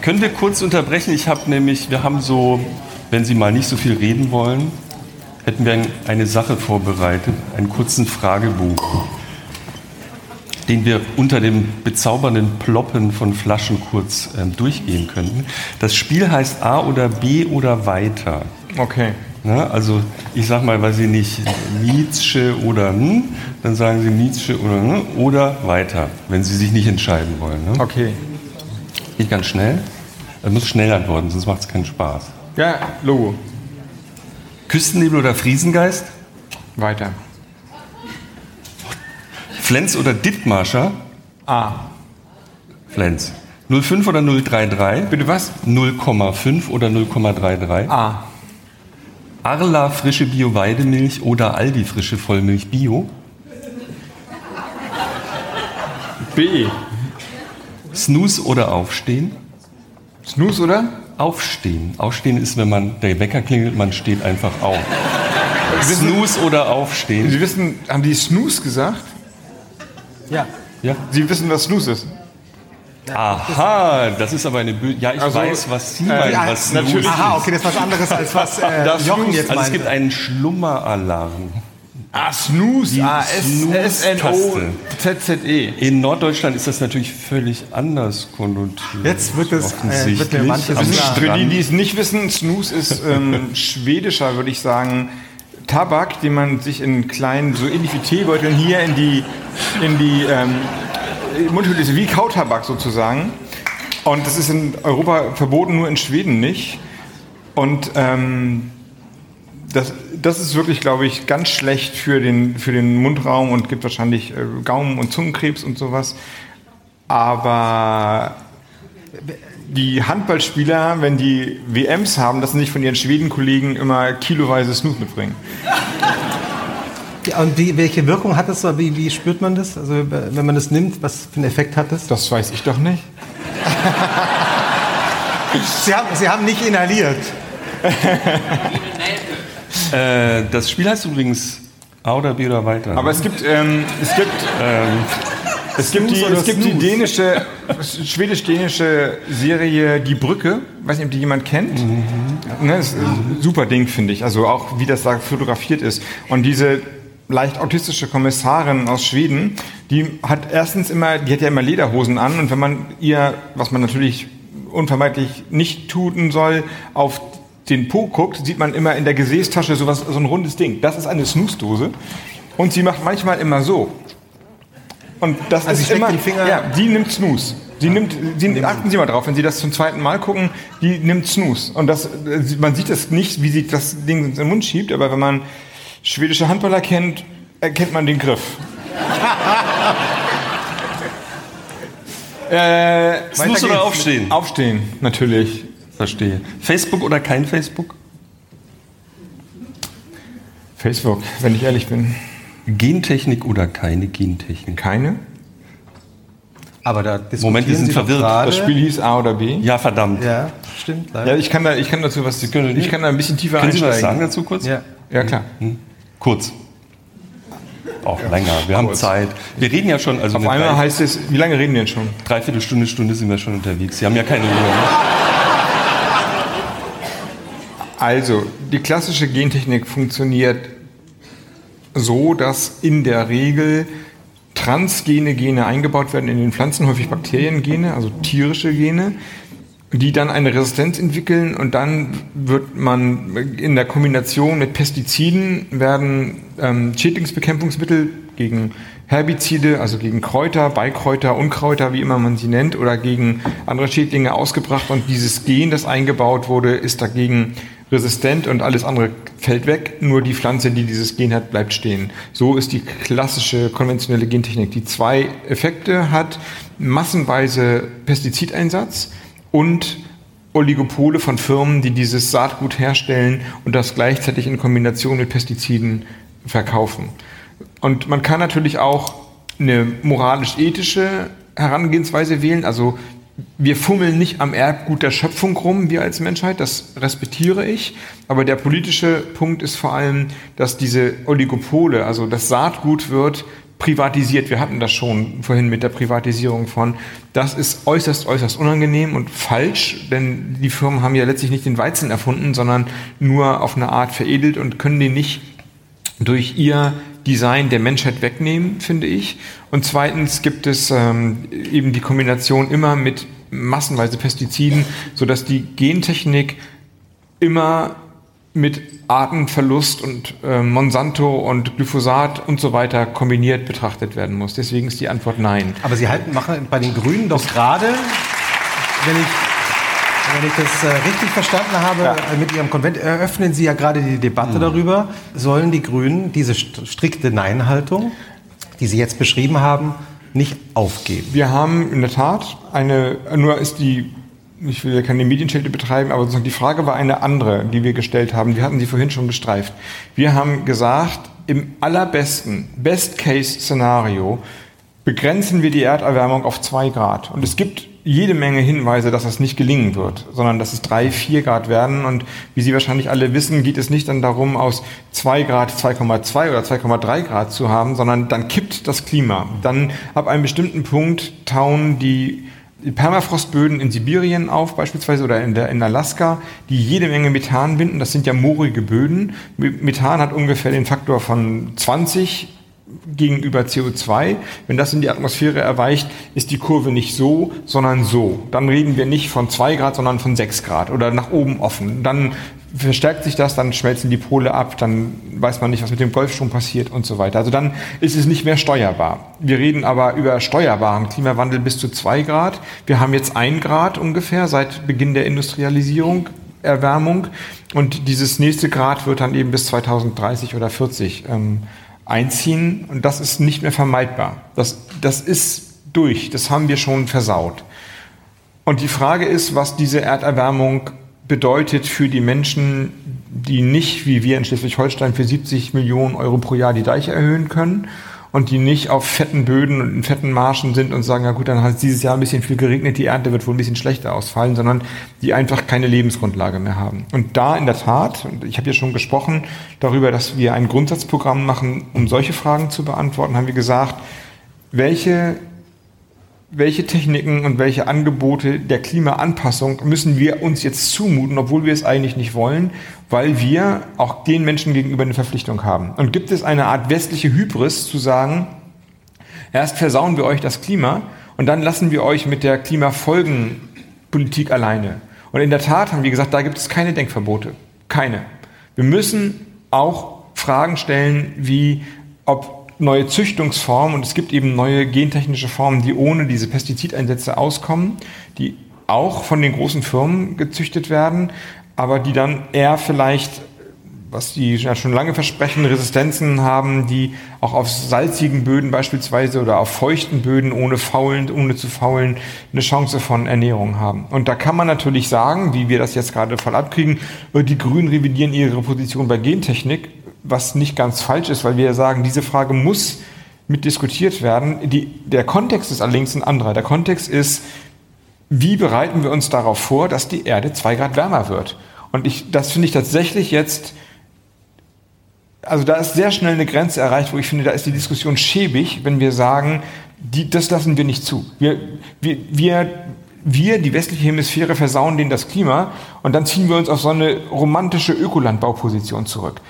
Können wir kurz unterbrechen? Ich habe nämlich, wir haben so, wenn Sie mal nicht so viel reden wollen, hätten wir ein- eine Sache vorbereitet, einen kurzen Fragebogen, den wir unter dem bezaubernden Ploppen von Flaschen kurz ähm, durchgehen könnten. Das Spiel heißt A oder B oder weiter. Okay. Ne? Also ich sag mal, weiß ich nicht, Nietzsche oder hm, dann sagen Sie Nietzsche oder hm, oder weiter, wenn Sie sich nicht entscheiden wollen. Ne? Okay. Geht ganz schnell. Er muss schnell antworten, sonst macht es keinen Spaß. Ja, Logo. Küstennebel oder Friesengeist? Weiter. Flens oder Dithmarscher? A. Flens. 05 oder 033? Bitte was? 0,5 oder 0,33? A. Arla frische Bio-Weidemilch oder Aldi frische Vollmilch Bio? B. Snooze oder Aufstehen? Snooze, oder? Aufstehen. Aufstehen ist, wenn man der Wecker klingelt, man steht einfach auf. Snooze oder Aufstehen? Sie wissen, haben die Snooze gesagt? Ja. Ja. Sie wissen, was Snooze ist. Aha, das ist aber eine Bö Ja, ich Also, weiß, was Sie äh, meinen, ja, was natürlich. Aha, ist. okay, das ist was anderes als was äh, Das Jochen jetzt Also es gibt einen Schlummeralarm. Ah, Snooze. Ah. S-N-O-Z-Z-E. In Norddeutschland ist das natürlich völlig anders konnotiert. Jetzt wird es, äh, Offensichtlich. wird mir manches Am klar. Für die, die es nicht wissen, Snooze ist ähm, schwedischer, würde ich sagen, Tabak, den man sich in kleinen, so ähnlich wie Teebeuteln hier in die, in die ähm, Mundhöhle ist, wie Kautabak sozusagen. Und das ist in Europa verboten, nur in Schweden nicht. Und ähm, das, das ist wirklich, glaube ich, ganz schlecht für den, für den Mundraum und gibt wahrscheinlich äh, Gaumen- und Zungenkrebs und sowas. Aber die Handballspieler, wenn die WMs haben, dass sie nicht von ihren Schwedenkollegen immer kiloweise Snooze mitbringen. Ja, Und wie, welche Wirkung hat das? oder Wie, wie spürt man das? Also wenn man das nimmt, was für einen Effekt hat das? Das weiß ich doch nicht. Sie haben, Sie haben nicht inhaliert. Äh, das Spiel heißt übrigens A oder B oder weiter. Aber es gibt, ähm, es gibt, Es gibt die, es gibt die dänische, schwedisch-dänische Serie Die Brücke. Weiß nicht, ob die jemand kennt. Mhm. Ne, ist ein super Ding, finde ich. Also auch, wie das da fotografiert ist. Und diese leicht autistische Kommissarin aus Schweden, die hat erstens immer, die hat ja immer Lederhosen an und wenn man ihr, was man natürlich unvermeidlich nicht tun soll, auf den Po guckt, sieht man immer in der Gesäßtasche sowas, so ein rundes Ding. Das ist eine Snooze-Dose. Und sie macht manchmal immer so. Und das also ist immer, ja, sie nimmt Snooze. Sie ja. nimmt, sie, achten Sie mal drauf, wenn Sie das zum zweiten Mal gucken, die nimmt Snooze. Und das, man sieht das nicht, wie sie das Ding in den Mund schiebt, aber wenn man schwedische Handballer kennt, erkennt man den Griff. äh, Snooze oder aufstehen? Aufstehen, natürlich. Verstehe. Facebook oder kein Facebook? Facebook, wenn ich ehrlich bin. Gentechnik oder keine Gentechnik? Keine. Aber da Moment, die sind verwirrt. Das Spiel hieß A oder B. Ja, verdammt. Ja, stimmt. Leider. Ja, ich kann da, ich kann dazu was. können, ich kann da ein bisschen tiefer Können einsteigen. Sie was sagen dazu kurz? Ja, ja klar. Hm. Kurz. Auch ja, länger. Wir haben Zeit. Wir reden ja schon. Also Auf einmal heißt es, wie lange reden wir jetzt schon? Dreiviertel Stunde, Stunde sind wir schon unterwegs. Sie haben ja keine Uhr. Ne? Also, die klassische Gentechnik funktioniert so, dass in der Regel transgene Gene eingebaut werden in den Pflanzen, häufig Bakteriengene, also tierische Gene, die dann eine Resistenz entwickeln und dann wird man in der Kombination mit Pestiziden werden ähm, Schädlingsbekämpfungsmittel gegen Herbizide, also gegen Kräuter, Beikräuter, Unkräuter, wie immer man sie nennt, oder gegen andere Schädlinge ausgebracht und dieses Gen, das eingebaut wurde, ist dagegen resistent und alles andere fällt weg. Nur die Pflanze, die dieses Gen hat, bleibt stehen. So ist die klassische konventionelle Gentechnik, die zwei Effekte hat. Massenweise Pestizideinsatz und Oligopole von Firmen, die dieses Saatgut herstellen und das gleichzeitig in Kombination mit Pestiziden verkaufen. Und man kann natürlich auch eine moralisch-ethische Herangehensweise wählen. Also wir fummeln nicht am Erbgut der Schöpfung rum, wir als Menschheit, das respektiere ich. Aber der politische Punkt ist vor allem, dass diese Oligopole, also das Saatgut wird privatisiert. Wir hatten das schon vorhin mit der Privatisierung von. Das ist äußerst, äußerst unangenehm und falsch, denn die Firmen haben ja letztlich nicht den Weizen erfunden, sondern nur auf eine Art veredelt und können den nicht durch ihr Design der Menschheit wegnehmen, finde ich. Und zweitens gibt es ähm, eben die Kombination immer mit massenweise Pestiziden, sodass die Gentechnik immer mit Artenverlust und äh, Monsanto und Glyphosat und so weiter kombiniert betrachtet werden muss. Deswegen ist die Antwort nein. Aber Sie halten, machen bei den Grünen doch gerade, wenn ich wenn ich das äh, richtig verstanden habe, ja. Äh, mit Ihrem Konvent eröffnen Sie ja gerade die Debatte mhm. darüber, sollen die Grünen diese strikte Nein-Haltung, die Sie jetzt beschrieben haben, nicht aufgeben? Wir haben in der Tat eine, nur ist die ich will ja keine Medienschelte betreiben, aber die Frage war eine andere, die wir gestellt haben. Wir hatten sie vorhin schon gestreift. Wir haben gesagt, im allerbesten, Best-Case-Szenario begrenzen wir die Erderwärmung auf zwei Grad. Und es gibt jede Menge Hinweise, dass das nicht gelingen wird, sondern dass es drei, vier Grad werden. Und wie Sie wahrscheinlich alle wissen, geht es nicht dann darum, aus zwei Grad 2,2 oder 2,3 Grad zu haben, sondern dann kippt das Klima. Dann ab einem bestimmten Punkt tauen die Permafrostböden in Sibirien auf, beispielsweise, oder in, der, in Alaska, die jede Menge Methan binden. Das sind ja moorige Böden. Methan hat ungefähr den Faktor von 20 gegenüber CO2. Wenn das in die Atmosphäre erweicht, ist die Kurve nicht so, sondern so. Dann reden wir nicht von zwei Grad, sondern von sechs Grad oder nach oben offen. Dann verstärkt sich das, dann schmelzen die Pole ab, dann weiß man nicht, was mit dem Golfstrom passiert und so weiter. Also dann ist es nicht mehr steuerbar. Wir reden aber über steuerbaren Klimawandel bis zu zwei Grad. Wir haben jetzt ein Grad ungefähr seit Beginn der Industrialisierung. Erwärmung und dieses nächste Grad wird dann eben bis 2030 oder 40 ähm, einziehen und das ist nicht mehr vermeidbar. Das, das ist durch, das haben wir schon versaut. Und die Frage ist, was diese Erderwärmung bedeutet für die Menschen, die nicht wie wir in Schleswig-Holstein für 70 Millionen Euro pro Jahr die Deiche erhöhen können und die nicht auf fetten Böden und in fetten Marschen sind und sagen, ja gut, dann hat es dieses Jahr ein bisschen viel geregnet, die Ernte wird wohl ein bisschen schlechter ausfallen, sondern die einfach keine Lebensgrundlage mehr haben. Und da in der Tat, und ich habe ja schon gesprochen darüber, dass wir ein Grundsatzprogramm machen, um solche Fragen zu beantworten, haben wir gesagt, welche welche Techniken und welche Angebote der Klimaanpassung müssen wir uns jetzt zumuten, obwohl wir es eigentlich nicht wollen, weil wir auch den Menschen gegenüber eine Verpflichtung haben. Und gibt es eine Art westliche Hybris zu sagen, erst versauen wir euch das Klima und dann lassen wir euch mit der Klimafolgenpolitik alleine. Und in der Tat haben wir gesagt, da gibt es keine Denkverbote. Keine. Wir müssen auch Fragen stellen, wie ob neue Züchtungsformen und es gibt eben neue gentechnische Formen, die ohne diese Pestizideinsätze auskommen, die auch von den großen Firmen gezüchtet werden, aber die dann eher vielleicht, was die schon lange versprechen, Resistenzen haben, die auch auf salzigen Böden beispielsweise oder auf feuchten Böden ohne faulen, ohne zu faulen, eine Chance von Ernährung haben. Und da kann man natürlich sagen, wie wir das jetzt gerade voll abkriegen, die Grünen revidieren ihre Position bei Gentechnik was nicht ganz falsch ist, weil wir sagen, diese Frage muss mit diskutiert werden. Die, der Kontext ist allerdings ein anderer. Der Kontext ist, wie bereiten wir uns darauf vor, dass die Erde zwei Grad wärmer wird? Und ich, das finde ich tatsächlich jetzt, also da ist sehr schnell eine Grenze erreicht, wo ich finde, da ist die Diskussion schäbig, wenn wir sagen, die, das lassen wir nicht zu. Wir, wir, wir wir, die westliche Hemisphäre, versauen denen das Klima und dann ziehen wir uns auf so eine romantische Ökolandbauposition zurück.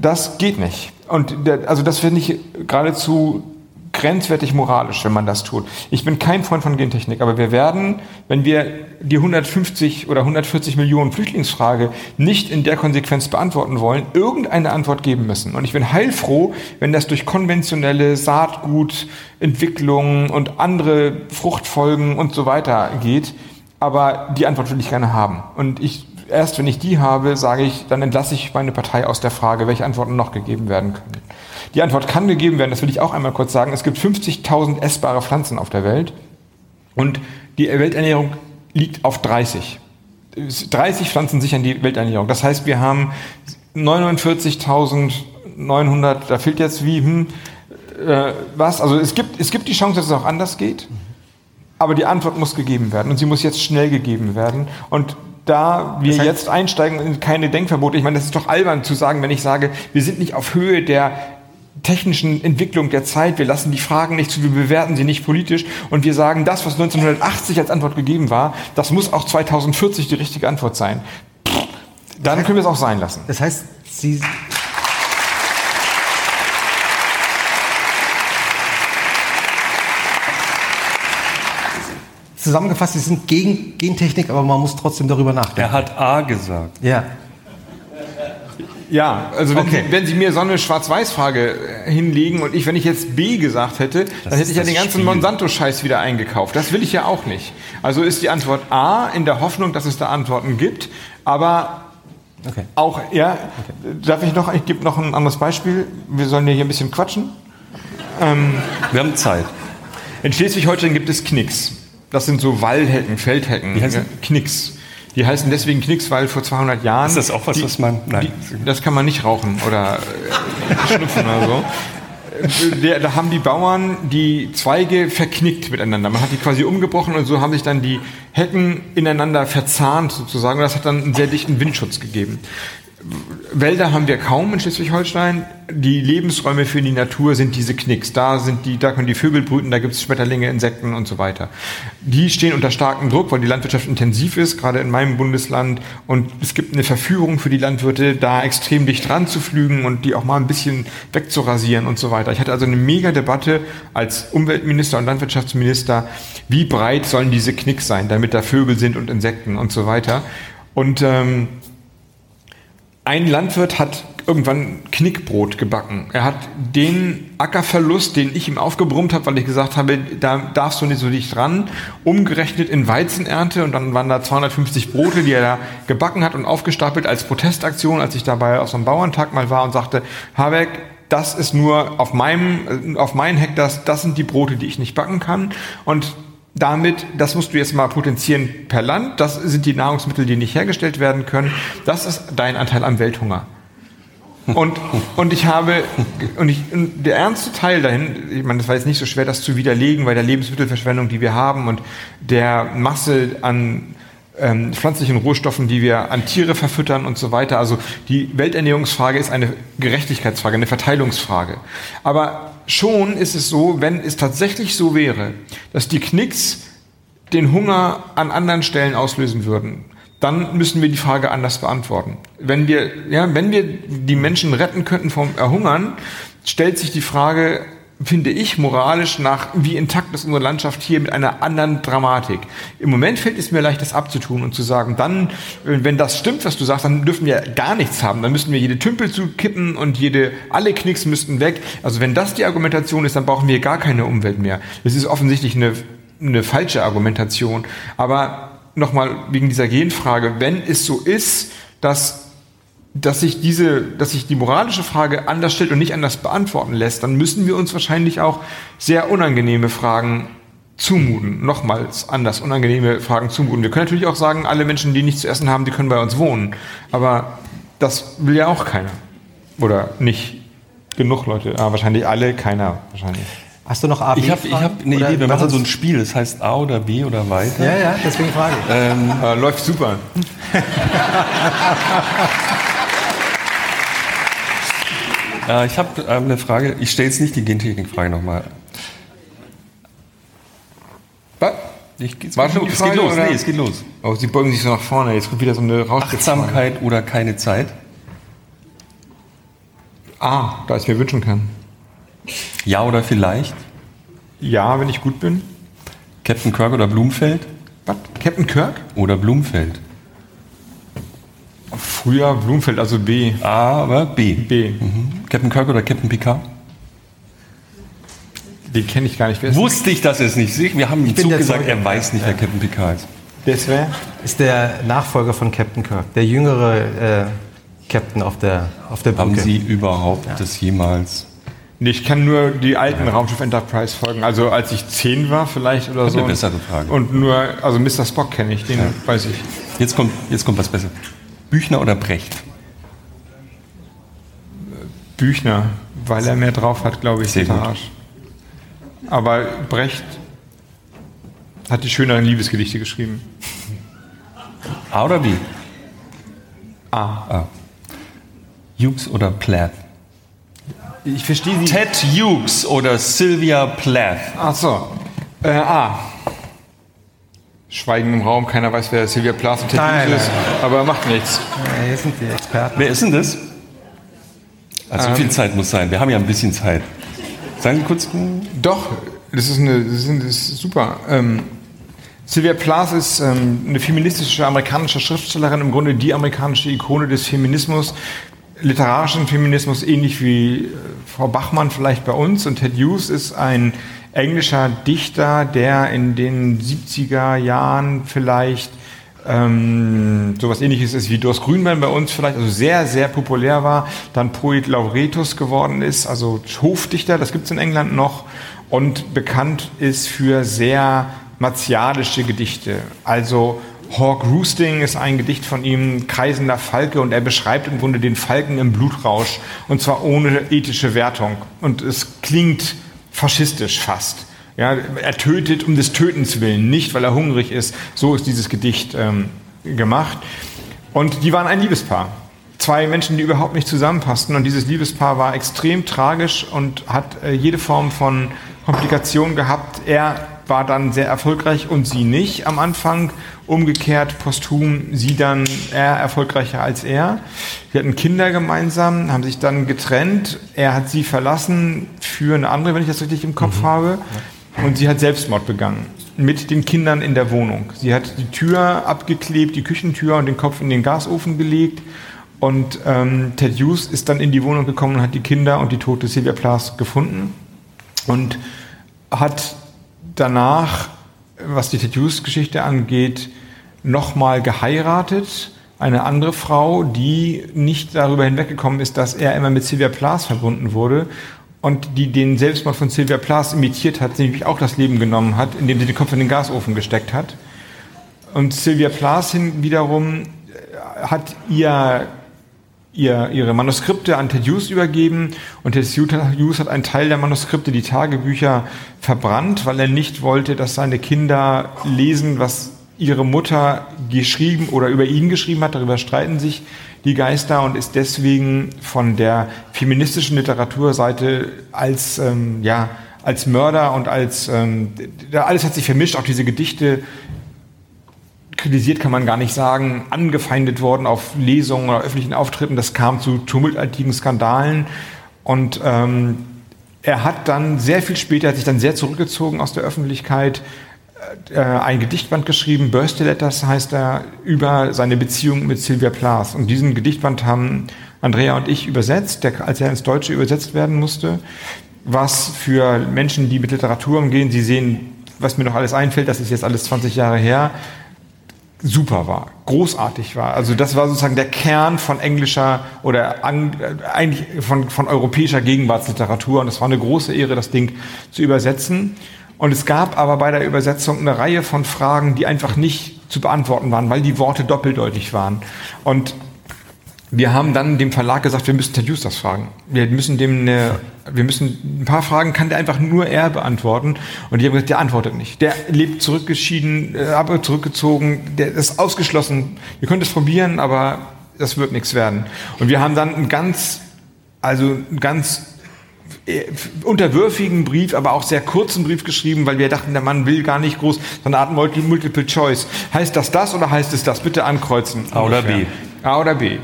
Das geht nicht. Und der, also das finde ich geradezu grenzwertig moralisch, wenn man das tut. Ich bin kein Freund von Gentechnik, aber wir werden, wenn wir die 150 oder 140 Millionen Flüchtlingsfrage nicht in der Konsequenz beantworten wollen, irgendeine Antwort geben müssen. Und ich bin heilfroh, wenn das durch konventionelle Saatgutentwicklung und andere Fruchtfolgen und so weiter geht. Aber die Antwort will ich gerne haben. Und ich erst wenn ich die habe, sage ich, dann entlasse ich meine Partei aus der Frage, welche Antworten noch gegeben werden können. Die Antwort kann gegeben werden, das will ich auch einmal kurz sagen. Es gibt 50.000 essbare Pflanzen auf der Welt und die Welternährung liegt auf 30. 30 Pflanzen sichern die Welternährung. Das heißt, wir haben 49.900, da fehlt jetzt wie, hm, äh, was? Also es gibt, es gibt die Chance, dass es auch anders geht, aber die Antwort muss gegeben werden und sie muss jetzt schnell gegeben werden. Und da wir das heißt, jetzt einsteigen in keine Denkverbote, ich meine, das ist doch albern zu sagen, wenn ich sage, wir sind nicht auf Höhe der technischen Entwicklung der Zeit. Wir lassen die Fragen nicht zu, wir bewerten sie nicht politisch und wir sagen, das, was 1980 als Antwort gegeben war, das muss auch 2040 die richtige Antwort sein. Dann können wir es auch sein lassen. Das heißt, Sie Zusammengefasst, Sie sind gegen Gentechnik, aber man muss trotzdem darüber nachdenken. Er hat A gesagt. Ja. Ja, also wenn, okay. Sie, wenn Sie mir so eine Schwarz-Weiß-Frage äh, hinlegen und ich, wenn ich jetzt B gesagt hätte, das dann hätte ich ja den ganzen Monsanto-Scheiß wieder eingekauft. Das will ich ja auch nicht. Also ist die Antwort A in der Hoffnung, dass es da Antworten gibt, aber okay. auch, ja, okay. darf ich noch, ich gebe noch ein anderes Beispiel. Wir sollen ja hier ein bisschen quatschen. Ähm, Wir haben Zeit. In Schleswig-Holstein gibt es Knicks. Das sind so Wallhecken, Feldhecken. Wie heißt Knicks. Die heißen deswegen Knicks, weil vor 200 Jahren. Ist das auch was, die, was man. Nein. Die, das kann man nicht rauchen oder äh, schnupfen oder so. Der, da haben die Bauern die Zweige verknickt miteinander. Man hat die quasi umgebrochen und so haben sich dann die Hecken ineinander verzahnt sozusagen. Und das hat dann einen sehr dichten Windschutz gegeben. Wälder haben wir kaum in Schleswig-Holstein. Die Lebensräume für die Natur sind diese Knicks. Da sind die, da können die Vögel brüten, da gibt es Schmetterlinge, Insekten und so weiter. Die stehen unter starkem Druck, weil die Landwirtschaft intensiv ist, gerade in meinem Bundesland. Und es gibt eine Verführung für die Landwirte, da extrem dicht dran zu flügen und die auch mal ein bisschen wegzurasieren und so weiter. Ich hatte also eine mega Debatte als Umweltminister und Landwirtschaftsminister, wie breit sollen diese Knicks sein, damit da Vögel sind und Insekten und so weiter. Und ähm, ein Landwirt hat irgendwann Knickbrot gebacken. Er hat den Ackerverlust, den ich ihm aufgebrummt habe, weil ich gesagt habe, da darfst du nicht so dicht ran, umgerechnet in Weizenernte und dann waren da 250 Brote, die er da gebacken hat und aufgestapelt als Protestaktion, als ich dabei auf so einem Bauerntag mal war und sagte, Habeck, das ist nur auf meinem, auf meinen Hektar, das sind die Brote, die ich nicht backen kann und damit, das musst du jetzt mal potenzieren per Land, das sind die Nahrungsmittel, die nicht hergestellt werden können, das ist dein Anteil am Welthunger. Und, und ich habe, und, ich, und der ernste Teil dahin, ich meine, das war jetzt nicht so schwer, das zu widerlegen, weil der Lebensmittelverschwendung, die wir haben und der Masse an ähm, pflanzlichen Rohstoffen, die wir an Tiere verfüttern und so weiter. Also die Welternährungsfrage ist eine Gerechtigkeitsfrage, eine Verteilungsfrage. Aber schon ist es so, wenn es tatsächlich so wäre, dass die Knicks den Hunger an anderen Stellen auslösen würden, dann müssen wir die Frage anders beantworten. Wenn wir, ja, wenn wir die Menschen retten könnten vom Erhungern, stellt sich die Frage, finde ich, moralisch nach, wie intakt ist unsere Landschaft hier mit einer anderen Dramatik. Im Moment fällt es mir leicht, das abzutun und zu sagen, dann, wenn das stimmt, was du sagst, dann dürfen wir gar nichts haben. Dann müssten wir jede Tümpel zukippen und jede, alle Knicks müssten weg. Also wenn das die Argumentation ist, dann brauchen wir gar keine Umwelt mehr. Das ist offensichtlich eine, eine falsche Argumentation. Aber nochmal wegen dieser Genfrage, wenn es so ist, dass dass sich diese, dass sich die moralische Frage anders stellt und nicht anders beantworten lässt, dann müssen wir uns wahrscheinlich auch sehr unangenehme Fragen zumuten. Nochmals anders unangenehme Fragen zumuten. Wir können natürlich auch sagen, alle Menschen, die nichts zu essen haben, die können bei uns wohnen. Aber das will ja auch keiner. Oder nicht genug Leute. Ah, wahrscheinlich alle, keiner wahrscheinlich. Hast du noch A, B Ich habe hab eine Oder- Idee, wir machen so ein Spiel, das heißt A oder B oder weiter. Ja, ja, deswegen frage ich. Äh, läuft super. Äh, ich habe ähm, eine Frage, ich stelle jetzt nicht die Gentechnik-Frage nochmal. Was? Ich, es, War schon die es geht Frage, los, oder? nee, es geht los. Oh, sie beugen sich so nach vorne. Jetzt kommt wieder so eine. Achtsamkeit oder keine Zeit? Ah, da ich mir wünschen kann. Ja oder vielleicht? Ja, wenn ich gut bin. Captain Kirk oder Blumfeld? Was? Captain Kirk? Oder Blumfeld? Früher Blumfeld, also B. A oder B? B. Mhm. Captain Kirk oder Captain Picard? Den kenne ich gar nicht. Wer ist Wusste ich das jetzt nicht. Wir haben im bin Zug der gesagt, Zeuge. er weiß nicht, wer Captain Picard ist. Das wer? Ist der Nachfolger von Captain Kirk, der jüngere äh, Captain auf der, auf der Haben Brücke. Sie überhaupt das jemals? Nee, ich kann nur die alten Raumschiff Enterprise folgen. Also als ich zehn war vielleicht oder so. eine bessere Frage. Und nur, also Mr. Spock kenne ich, den weiß ich. Jetzt kommt, jetzt kommt was Besseres. Büchner oder Brecht? Büchner, weil er mehr drauf hat, glaube ich, Sehr literarisch. Aber Brecht hat die schöneren Liebesgedichte geschrieben. A oder B? A. A. Hughes oder Plath? Ich verstehe sie. Ted Hughes oder Sylvia Plath? Ach so. Äh, A. Schweigen im Raum, keiner weiß, wer Sylvia Plath und Ted Hughes ist, aber macht nichts. Ja, hier sind die Experten. Wer ist denn das? Also viel Zeit muss sein. Wir haben ja ein bisschen Zeit. Sagen Sie kurz. Doch, das ist, eine, das ist, das ist super. Ähm, Sylvia Plath ist ähm, eine feministische amerikanische Schriftstellerin, im Grunde die amerikanische Ikone des Feminismus, literarischen Feminismus, ähnlich wie äh, Frau Bachmann vielleicht bei uns. Und Ted Hughes ist ein englischer Dichter, der in den 70er Jahren vielleicht ähm, sowas ähnliches ist wie Dors Grünbein bei uns vielleicht, also sehr, sehr populär war, dann Poet Laureatus geworden ist, also Hofdichter, das gibt es in England noch, und bekannt ist für sehr martialische Gedichte. Also Hawk Roosting ist ein Gedicht von ihm, Kreisender Falke, und er beschreibt im Grunde den Falken im Blutrausch, und zwar ohne ethische Wertung. Und es klingt faschistisch fast. Ja, er tötet um des Tötens willen, nicht weil er hungrig ist. So ist dieses Gedicht ähm, gemacht. Und die waren ein Liebespaar. Zwei Menschen, die überhaupt nicht zusammenpassten. Und dieses Liebespaar war extrem tragisch und hat äh, jede Form von Komplikation gehabt. Er war dann sehr erfolgreich und sie nicht am Anfang. Umgekehrt, posthum, sie dann er erfolgreicher als er. Sie hatten Kinder gemeinsam, haben sich dann getrennt. Er hat sie verlassen für eine andere, wenn ich das richtig im Kopf habe. Und sie hat Selbstmord begangen. Mit den Kindern in der Wohnung. Sie hat die Tür abgeklebt, die Küchentür und den Kopf in den Gasofen gelegt. Und ähm, Ted Hughes ist dann in die Wohnung gekommen und hat die Kinder und die tote Sylvia Plath gefunden. Und hat danach, was die Ted Hughes-Geschichte angeht, nochmal geheiratet. Eine andere Frau, die nicht darüber hinweggekommen ist, dass er immer mit Sylvia Plath verbunden wurde und die den Selbstmord von Sylvia Plath imitiert hat, nämlich auch das Leben genommen hat, indem sie den Kopf in den Gasofen gesteckt hat. Und Sylvia hin wiederum äh, hat ihr, ihr, ihre Manuskripte an Ted Hughes übergeben und Ted Hughes hat einen Teil der Manuskripte, die Tagebücher, verbrannt, weil er nicht wollte, dass seine Kinder lesen, was ihre Mutter geschrieben oder über ihn geschrieben hat. Darüber streiten sich die Geister, und ist deswegen von der feministischen Literaturseite als, ähm, ja, als Mörder und als, ähm, alles hat sich vermischt, auch diese Gedichte kritisiert kann man gar nicht sagen, angefeindet worden auf Lesungen oder öffentlichen Auftritten. Das kam zu tumultartigen Skandalen. Und ähm, er hat dann sehr viel später, hat sich dann sehr zurückgezogen aus der Öffentlichkeit, äh, ein Gedichtband geschrieben, Birthday Letters heißt er, über seine Beziehung mit Sylvia Plath. Und diesen Gedichtband haben Andrea und ich übersetzt, der, als er ins Deutsche übersetzt werden musste, was für Menschen, die mit Literatur umgehen, sie sehen, was mir noch alles einfällt, das ist jetzt alles 20 Jahre her, super war, großartig war. Also das war sozusagen der Kern von englischer oder an, eigentlich von, von europäischer Gegenwartsliteratur. Und es war eine große Ehre, das Ding zu übersetzen. Und es gab aber bei der Übersetzung eine Reihe von Fragen, die einfach nicht zu beantworten waren, weil die Worte doppeldeutig waren. Und wir haben dann dem Verlag gesagt, wir müssen Ted Justus fragen. Wir müssen dem eine, wir müssen ein paar Fragen kann der einfach nur er beantworten. Und die haben gesagt, der antwortet nicht. Der lebt zurückgeschieden, äh, aber zurückgezogen, der ist ausgeschlossen. Ihr könnt es probieren, aber das wird nichts werden. Und wir haben dann einen ganz, also einen ganz äh, unterwürfigen Brief, aber auch sehr kurzen Brief geschrieben, weil wir dachten, der Mann will gar nicht groß, so eine Art Multiple Choice. Heißt das das oder heißt es das? Bitte ankreuzen. A oder B. A oder B.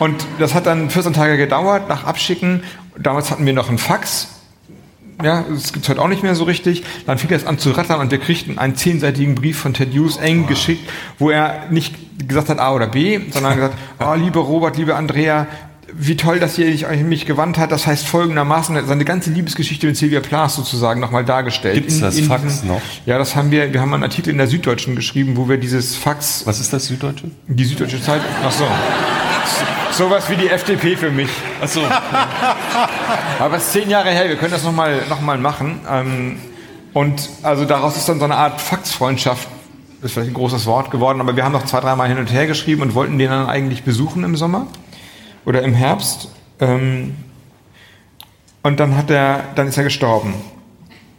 Und das hat dann 14 Tage gedauert nach Abschicken. Damals hatten wir noch einen Fax. Ja, das gibt's heute auch nicht mehr so richtig. Dann fing es an zu rattern und wir kriegten einen zehnseitigen Brief von Ted Hughes eng geschickt, wo er nicht gesagt hat A oder B, sondern gesagt, oh, liebe Robert, liebe Andrea, wie toll, dass ihr euch an mich gewandt hat. Das heißt folgendermaßen, seine ganze Liebesgeschichte mit Sylvia Plath sozusagen nochmal dargestellt. Gibt es das in Fax diesem- noch? Ja, das haben wir, wir haben einen Artikel in der Süddeutschen geschrieben, wo wir dieses Fax, Was ist das Süddeutsche? die Süddeutsche Zeitung, ach so. Sowas wie die FDP für mich. Achso. Aber es ist zehn Jahre her, wir können das nochmal noch mal machen. Ähm, und also daraus ist dann so eine Art Faxfreundschaft, ist vielleicht ein großes Wort geworden, aber wir haben noch zwei, dreimal hin und her geschrieben und wollten den dann eigentlich besuchen im Sommer oder im Herbst. Ähm, und dann hat er, dann ist er gestorben.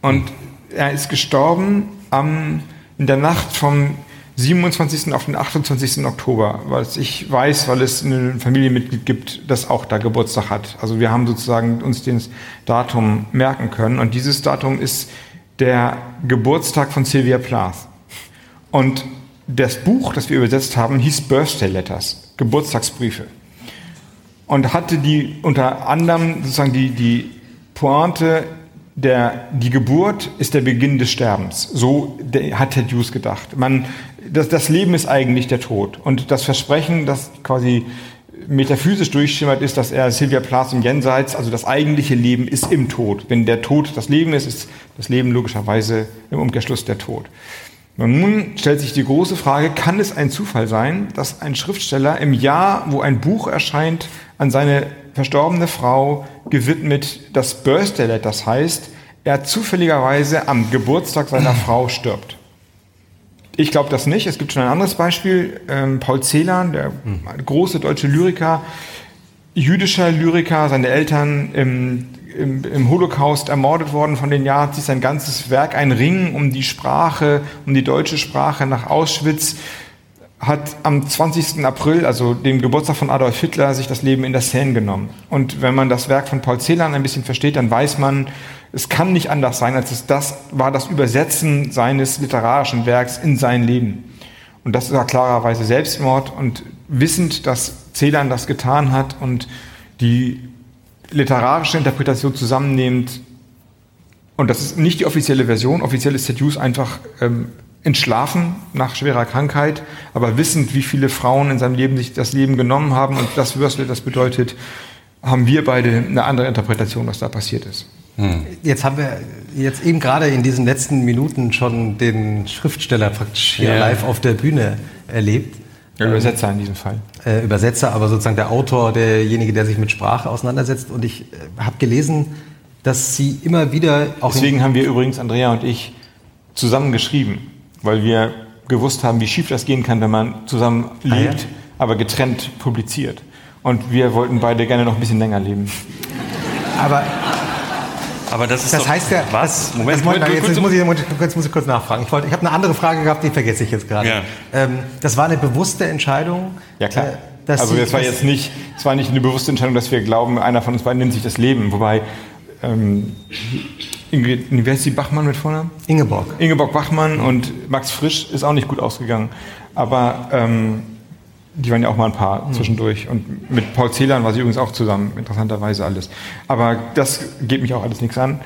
Und er ist gestorben am, in der Nacht vom 27. auf den 28. Oktober, weil ich weiß, weil es ein Familienmitglied gibt, das auch da Geburtstag hat. Also wir haben sozusagen uns das Datum merken können. Und dieses Datum ist der Geburtstag von Sylvia Plath. Und das Buch, das wir übersetzt haben, hieß Birthday Letters, Geburtstagsbriefe und hatte die unter anderem sozusagen die, die Pointe, der, die Geburt ist der Beginn des Sterbens. So hat Ted Hughes gedacht. Man, das, das Leben ist eigentlich der Tod. Und das Versprechen, das quasi metaphysisch durchschimmert, ist, dass er Sylvia Plath im Jenseits, also das eigentliche Leben ist im Tod. Wenn der Tod das Leben ist, ist das Leben logischerweise im Umkehrschluss der Tod. Und nun stellt sich die große Frage, kann es ein Zufall sein, dass ein Schriftsteller im Jahr, wo ein Buch erscheint, an seine verstorbene Frau gewidmet das Birthday Letter, das heißt, er zufälligerweise am Geburtstag seiner Frau stirbt? Ich glaube das nicht. Es gibt schon ein anderes Beispiel. Ähm, Paul Celan, der große deutsche Lyriker, jüdischer Lyriker, seine Eltern im, im, im Holocaust ermordet worden von den Nazis, sein ganzes Werk, ein Ring um die Sprache, um die deutsche Sprache nach Auschwitz, hat am 20. April, also dem Geburtstag von Adolf Hitler, sich das Leben in der Seine genommen. Und wenn man das Werk von Paul Celan ein bisschen versteht, dann weiß man, es kann nicht anders sein, als es das war das Übersetzen seines literarischen Werks in sein Leben. Und das war klarerweise Selbstmord und wissend, dass Celan das getan hat und die literarische Interpretation zusammennehmend, und das ist nicht die offizielle Version, offiziell ist Ted einfach ähm, entschlafen nach schwerer Krankheit, aber wissend, wie viele Frauen in seinem Leben sich das Leben genommen haben und das Würstle das bedeutet, haben wir beide eine andere Interpretation, was da passiert ist. Jetzt haben wir jetzt eben gerade in diesen letzten Minuten schon den Schriftsteller praktisch hier Ja. live auf der Bühne erlebt. Der Übersetzer in diesem Fall. Äh, Übersetzer, aber sozusagen der Autor, derjenige, der sich mit Sprache auseinandersetzt. Und ich äh, habe gelesen, dass Sie immer wieder auch Deswegen haben wir übrigens, Andrea und ich, zusammen geschrieben, weil wir gewusst haben, wie schief das gehen kann, wenn man zusammen Ah, ja? lebt, aber getrennt publiziert. Und wir wollten beide gerne noch ein bisschen länger leben. aber Aber das ist Das doch, heißt ja, Was? Moment, das, Moment, Moment, jetzt, jetzt, muss ich, jetzt muss ich kurz nachfragen. Ich, wollte, ich habe eine andere Frage gehabt, die vergesse ich jetzt gerade. Ja. Ähm, das war eine bewusste Entscheidung. Ja, klar. Äh, dass also das war jetzt nicht, es war nicht eine bewusste Entscheidung, dass wir glauben, einer von uns beiden nimmt sich das Leben. Wobei, ähm, Ingrid, wie heißt die Bachmann mit Vornamen? Ingeborg. Ingeborg Bachmann und Max Frisch ist auch nicht gut ausgegangen. Aber ähm, die waren ja auch mal ein paar zwischendurch. Und mit Paul Celan war sie übrigens auch zusammen, interessanterweise alles. Aber das geht mich auch alles nichts an.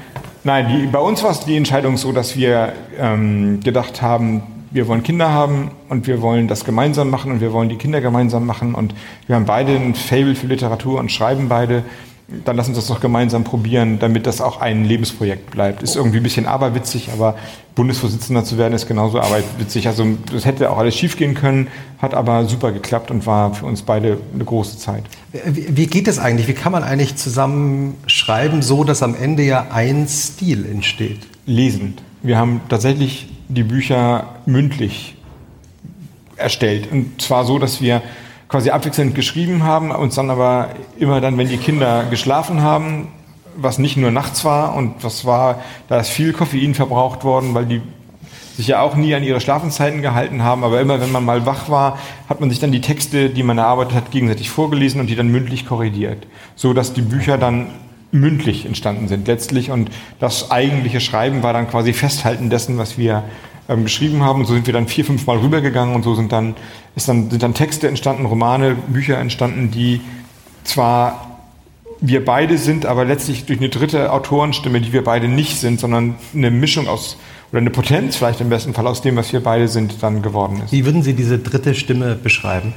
Nein, die, bei uns war es die Entscheidung so, dass wir ähm, gedacht haben, wir wollen Kinder haben und wir wollen das gemeinsam machen und wir wollen die Kinder gemeinsam machen. Und wir haben beide ein Fable für Literatur und schreiben beide. Dann lass uns das doch gemeinsam probieren, damit das auch ein Lebensprojekt bleibt. Ist irgendwie ein bisschen aberwitzig, aber Bundesvorsitzender zu werden ist genauso aberwitzig. Also das hätte auch alles schiefgehen können, hat aber super geklappt und war für uns beide eine große Zeit. Wie geht es eigentlich? Wie kann man eigentlich zusammen schreiben, so dass am Ende ja ein Stil entsteht? Lesend. Wir haben tatsächlich die Bücher mündlich erstellt. Und zwar so, dass wir quasi abwechselnd geschrieben haben, uns dann aber immer dann, wenn die Kinder geschlafen haben, was nicht nur nachts war und was war, da ist viel Koffein verbraucht worden, weil die sich ja auch nie an ihre Schlafenszeiten gehalten haben, aber immer wenn man mal wach war, hat man sich dann die Texte, die man erarbeitet hat, gegenseitig vorgelesen und die dann mündlich korrigiert, so dass die Bücher dann mündlich entstanden sind letztlich. Und das eigentliche Schreiben war dann quasi Festhalten dessen, was wir ähm, geschrieben haben und so sind wir dann vier, fünf Mal rübergegangen und so sind dann, ist dann, sind dann Texte entstanden, Romane, Bücher entstanden, die zwar wir beide sind, aber letztlich durch eine dritte Autorenstimme, die wir beide nicht sind, sondern eine Mischung aus, oder eine Potenz vielleicht im besten Fall aus dem, was wir beide sind, dann geworden ist. Wie würden Sie diese dritte Stimme beschreiben?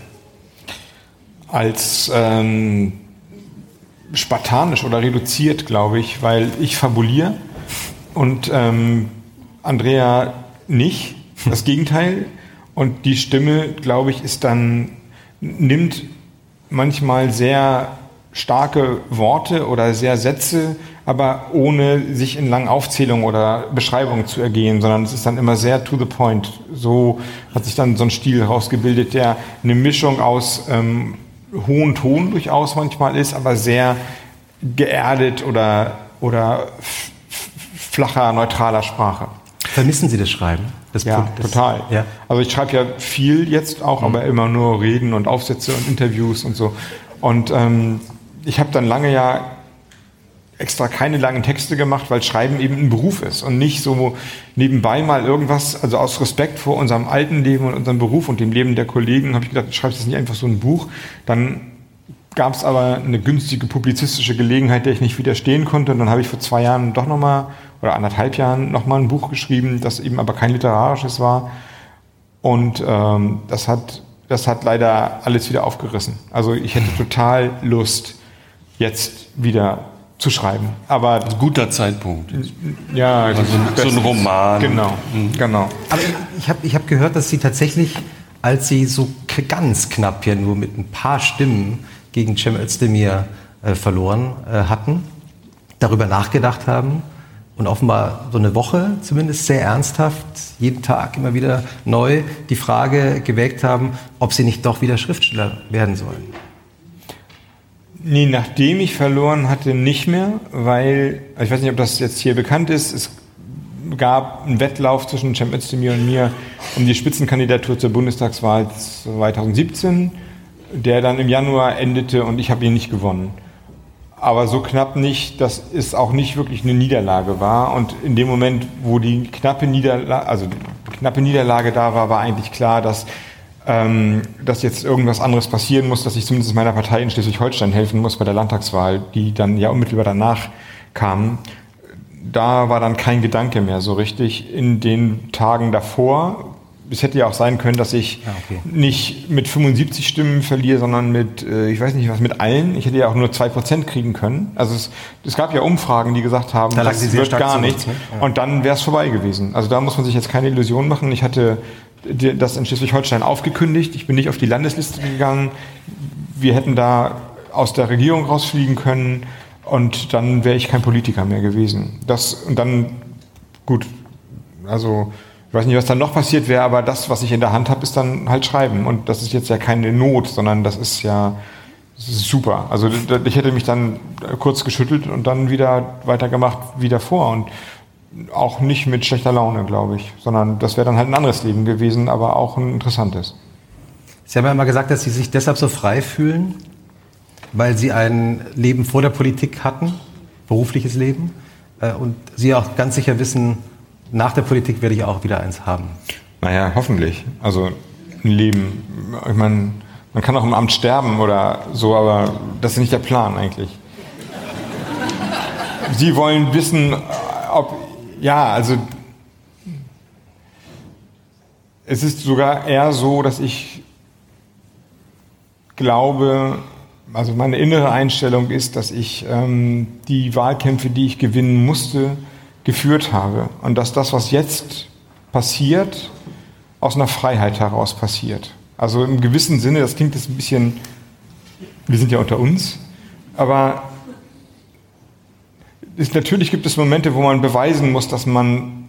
Als ähm, spartanisch oder reduziert, glaube ich, weil ich fabuliere und ähm, Andrea nicht, das Gegenteil. Und die Stimme, glaube ich, ist dann, nimmt manchmal sehr starke Worte oder sehr Sätze, aber ohne sich in langen Aufzählungen oder Beschreibungen zu ergehen, sondern es ist dann immer sehr to the point. So hat sich dann so ein Stil herausgebildet, der eine Mischung aus ähm, hohen Ton durchaus manchmal ist, aber sehr geerdet oder, oder flacher, neutraler Sprache. Vermissen Sie das Schreiben? Das Ja, Pro- das- total. Ja. Also ich schreibe ja viel jetzt auch, aber immer nur Reden und Aufsätze und Interviews und so. Und ähm, ich habe dann lange ja extra keine langen Texte gemacht, weil Schreiben eben ein Beruf ist und nicht so nebenbei mal irgendwas, also aus Respekt vor unserem alten Leben und unserem Beruf und dem Leben der Kollegen habe ich gedacht, ich schreibe jetzt nicht einfach so ein Buch. Dann gab es aber eine günstige publizistische Gelegenheit, der ich nicht widerstehen konnte. Und dann habe ich vor zwei Jahren doch nochmal, oder anderthalb Jahren nochmal ein Buch geschrieben, das eben aber kein literarisches war. Und ähm, das, hat, das hat leider alles wieder aufgerissen. Also ich hätte total Lust, jetzt wieder zu schreiben. Aber Guter Zeitpunkt. ja, Also so ein Roman. Genau, genau. Aber ich habe ich hab gehört, dass Sie tatsächlich, als Sie so ganz knapp ja nur mit ein paar Stimmen gegen Cem Özdemir äh, verloren äh, hatten, darüber nachgedacht haben und offenbar so eine Woche zumindest sehr ernsthaft, jeden Tag immer wieder neu die Frage gewägt haben, ob Sie nicht doch wieder Schriftsteller werden sollen. Nee, nachdem ich verloren hatte, nicht mehr, weil, also ich weiß nicht, ob das jetzt hier bekannt ist, es gab einen Wettlauf zwischen Cem Özdemir und mir um die Spitzenkandidatur zur Bundestagswahl 2017, der dann im Januar endete und ich habe ihn nicht gewonnen. Aber so knapp nicht, dass es auch nicht wirklich eine Niederlage war. Und in dem Moment, wo die knappe Niederlage, also knappe Niederlage da war, war eigentlich klar, dass ähm, dass jetzt irgendwas anderes passieren muss, dass ich zumindest meiner Partei in Schleswig-Holstein helfen muss bei der Landtagswahl, die dann ja unmittelbar danach kam. Da war dann kein Gedanke mehr so richtig. In den Tagen davor, es hätte ja auch sein können, dass ich Ja, okay. nicht mit 75 Stimmen verliere, sondern mit, äh, ich weiß nicht was, mit allen. Ich hätte ja auch nur 2% kriegen können. Also es, es gab ja Umfragen, die gesagt haben, Da das wird gar nichts. ne? Ja. Und dann wäre es vorbei gewesen. Also da muss man sich jetzt keine Illusion machen. Ich hatte das in Schleswig-Holstein aufgekündigt. Ich bin nicht auf die Landesliste gegangen. Wir hätten da aus der Regierung rausfliegen können und dann wäre ich kein Politiker mehr gewesen. Das und dann gut. Also ich weiß nicht, was dann noch passiert wäre, aber das, was ich in der Hand habe, ist dann halt Schreiben. Und das ist jetzt ja keine Not, sondern das ist ja super. Also ich hätte mich dann kurz geschüttelt und dann wieder weitergemacht wie davor. Und auch nicht mit schlechter Laune, glaube ich, sondern das wäre dann halt ein anderes Leben gewesen, aber auch ein interessantes. Sie haben ja immer gesagt, dass Sie sich deshalb so frei fühlen, weil Sie ein Leben vor der Politik hatten, berufliches Leben, äh, und Sie auch ganz sicher wissen, nach der Politik werde ich auch wieder eins haben. Naja, hoffentlich. Also ein Leben. Ich meine, man kann auch im Amt sterben oder so, aber das ist nicht der Plan eigentlich. Sie wollen wissen, ob. Ja, also. Es ist sogar eher so, dass ich glaube, also meine innere Einstellung ist, dass ich ähm, die Wahlkämpfe, die ich gewinnen musste, geführt habe. Und dass das, was jetzt passiert, aus einer Freiheit heraus passiert. Also im gewissen Sinne, das klingt jetzt ein bisschen, wir sind ja unter uns, aber ist, natürlich gibt es Momente, wo man beweisen muss, dass man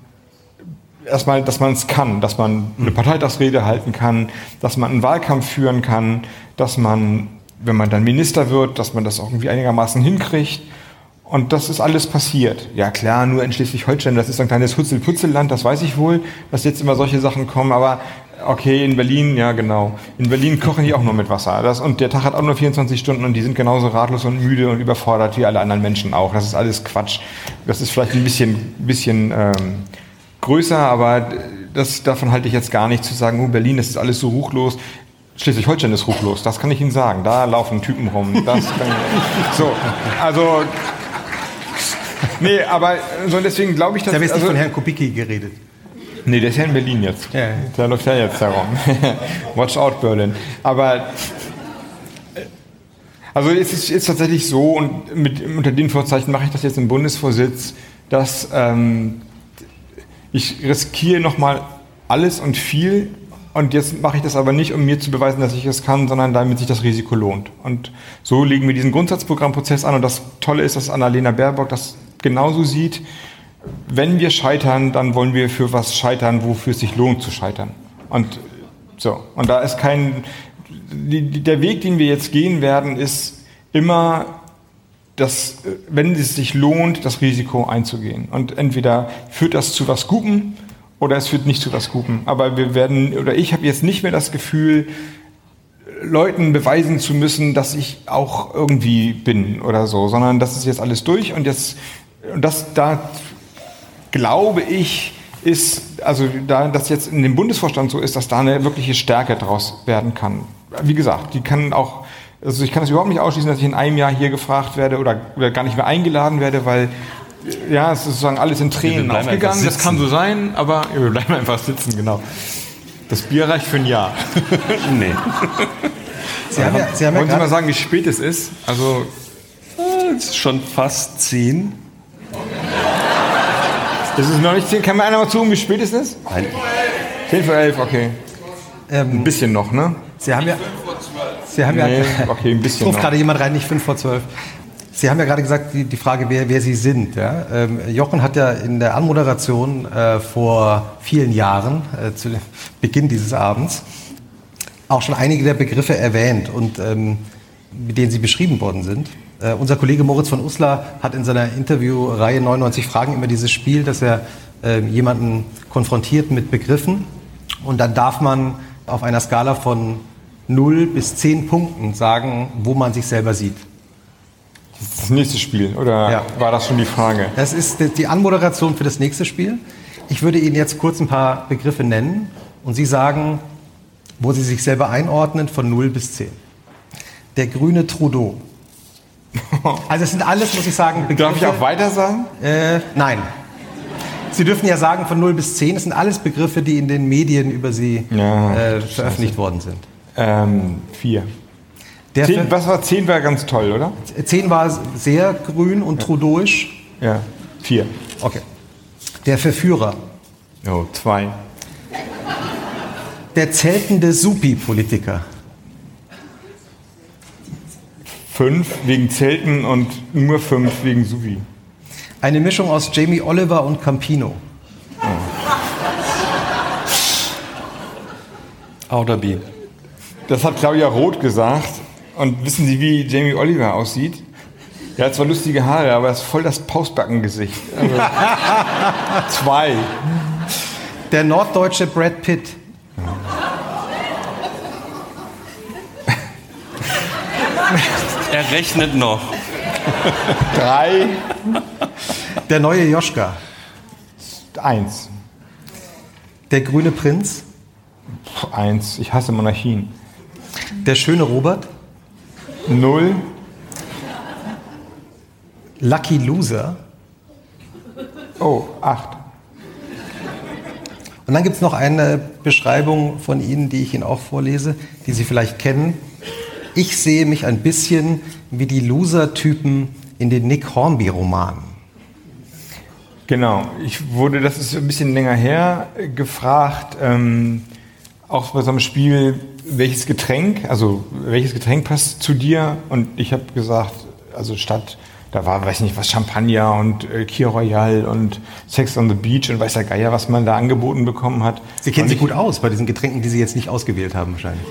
erstmal, dass man es kann, dass man eine Parteitagsrede halten kann, dass man einen Wahlkampf führen kann, dass man, wenn man dann Minister wird, dass man das auch irgendwie einigermaßen hinkriegt. Und das ist alles passiert. Ja klar, nur in Schleswig-Holstein, das ist ein kleines Hutzel-Putzelland, das weiß ich wohl, dass jetzt immer solche Sachen kommen, aber okay, in Berlin, ja genau. In Berlin kochen die auch nur mit Wasser. Das, und der Tag hat auch nur 24 Stunden und die sind genauso ratlos und müde und überfordert wie alle anderen Menschen auch. Das ist alles Quatsch. Das ist vielleicht ein bisschen, bisschen ähm, größer, aber das, davon halte ich jetzt gar nicht zu sagen, oh, Berlin, das ist alles so ruchlos. Schleswig-Holstein ist ruchlos, das kann ich Ihnen sagen. Da laufen Typen rum. Das so, also Nee, aber so deswegen glaube ich, dass. Ich habe jetzt also, nicht von Herrn Kubicki geredet. Nee, der ist ja in Berlin jetzt. Ja, ja. Der läuft ja jetzt herum. Watch out, Berlin. Aber äh, also es ist, ist tatsächlich so, und mit, unter den Vorzeichen mache ich das jetzt im Bundesvorsitz, dass ähm, ich riskiere nochmal alles und viel. Und jetzt mache ich das aber nicht, um mir zu beweisen, dass ich es kann, sondern damit sich das Risiko lohnt. Und so legen wir diesen Grundsatzprogrammprozess an. Und das Tolle ist, dass Annalena Baerbock das genauso sieht. Wenn wir scheitern, dann wollen wir für was scheitern, wofür es sich lohnt zu scheitern. Und so. Und da ist kein, der Weg, den wir jetzt gehen werden, ist immer das, wenn es sich lohnt, das Risiko einzugehen. Und entweder führt das zu was Gutem oder es führt nicht zu was Gutem. Aber wir werden, oder ich habe jetzt nicht mehr das Gefühl, Leuten beweisen zu müssen, dass ich auch irgendwie bin oder so, sondern das ist jetzt alles durch und jetzt, und das, da glaube ich, ist, also da das jetzt in dem Bundesvorstand so ist, dass da eine wirkliche Stärke draus werden kann. Wie gesagt, die kann auch, also ich kann es überhaupt nicht ausschließen, dass ich in einem Jahr hier gefragt werde oder, oder gar nicht mehr eingeladen werde, weil ja, es ist sozusagen alles in Tränen aufgegangen. Das kann so sein, aber wir bleiben einfach sitzen, genau. Das Bier reicht für ein Jahr. Nee. Sie haben ja, Sie haben ja Wollen Sie mal sagen, wie spät es ist? Also, Es ist schon fast zehn. Es ist noch nicht 10. Kann mir einer mal zuhören, wie spät es ist? Nein. 10 vor 11, okay. Ein ähm, bisschen noch, ne? Sie haben ja, Sie haben Nee, ja, okay, ein es bisschen ruft noch. gerade jemand rein, nicht fünf vor zwölf. Sie haben ja gerade gesagt, die, die Frage, wer, wer Sie sind. Ja? Ähm, Jochen hat ja in der Anmoderation äh, vor vielen Jahren, äh, zu Beginn dieses Abends, auch schon einige der Begriffe erwähnt und ähm, mit denen Sie beschrieben worden sind. Äh, unser Kollege Moritz von Uslar hat in seiner Interviewreihe 99 Fragen immer dieses Spiel, dass er äh, jemanden konfrontiert mit Begriffen und dann darf man auf einer Skala von 0 bis 10 Punkten sagen, wo man sich selber sieht. Das nächste Spiel, oder Ja. war das schon die Frage? Das ist die Anmoderation für das nächste Spiel. Ich würde Ihnen jetzt kurz ein paar Begriffe nennen und Sie sagen, wo Sie sich selber einordnen von 0 bis 10. Der grüne Trudeau. Also es sind alles, muss ich sagen, Begriffe. Darf ich auch weiter sagen? Äh, nein. Sie dürfen ja sagen von 0 bis 10. Es sind alles Begriffe, die in den Medien über Sie Ja, äh, veröffentlicht worden sind. Ähm, vier. Zehn, was war 10 war ganz toll, oder? 10 war sehr grün und trudeauisch. Ja. Vier. Okay. Der Verführer. Oh, zwei. Der zeltende Supi-Politiker. Fünf wegen Zelten und nur fünf wegen Suvi. Eine Mischung aus Jamie Oliver und Campino. A oder B? Das hat Claudia Roth gesagt. Und wissen Sie, wie Jamie Oliver aussieht? Er hat zwar lustige Haare, aber er ist voll das Pausbackengesicht. Also, zwei. Der norddeutsche Brad Pitt. Er rechnet noch. Drei, Der neue Joschka. eins. Der grüne Prinz. Puh, Eins. Ich hasse Monarchien. Der schöne Robert. Null. Lucky Loser. Oh, acht. Und dann gibt es noch eine Beschreibung von Ihnen, die ich Ihnen auch vorlese, die Sie vielleicht kennen. Ich sehe mich ein bisschen wie die Loser-Typen in den Nick Hornby-Romanen. Genau. Ich wurde, das ist ein bisschen länger her, gefragt, ähm, auch bei so einem Spiel, welches Getränk, also welches Getränk passt zu dir? Und ich habe gesagt, also statt, da war, weiß nicht was, Champagner und äh, Kir Royal und Sex on the Beach und weiß der Geier, was man da angeboten bekommen hat. Sie kennen sich ich- gut aus bei diesen Getränken, die Sie jetzt nicht ausgewählt haben wahrscheinlich.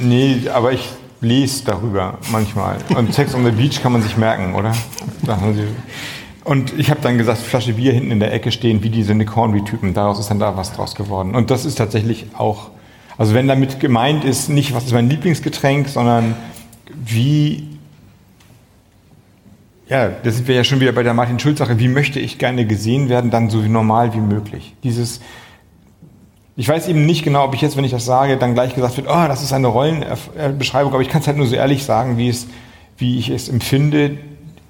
Nee, aber ich lese darüber manchmal. Und Sex on the Beach kann man sich merken, oder? Und ich habe dann gesagt, Flasche Bier hinten in der Ecke stehen, wie diese Nick Hornby-Typen. Daraus ist dann da was draus geworden. Und das ist tatsächlich auch, also wenn damit gemeint ist, nicht was ist mein Lieblingsgetränk, sondern wie, ja, da sind wir ja schon wieder bei der Martin Schulz-Sache, wie möchte ich gerne gesehen werden, dann so normal wie möglich. Dieses, ich weiß eben nicht genau, ob ich jetzt, wenn ich das sage, dann gleich gesagt wird, oh, das ist eine Rollenbeschreibung, aber ich kann es halt nur so ehrlich sagen, wie, es, wie ich es empfinde.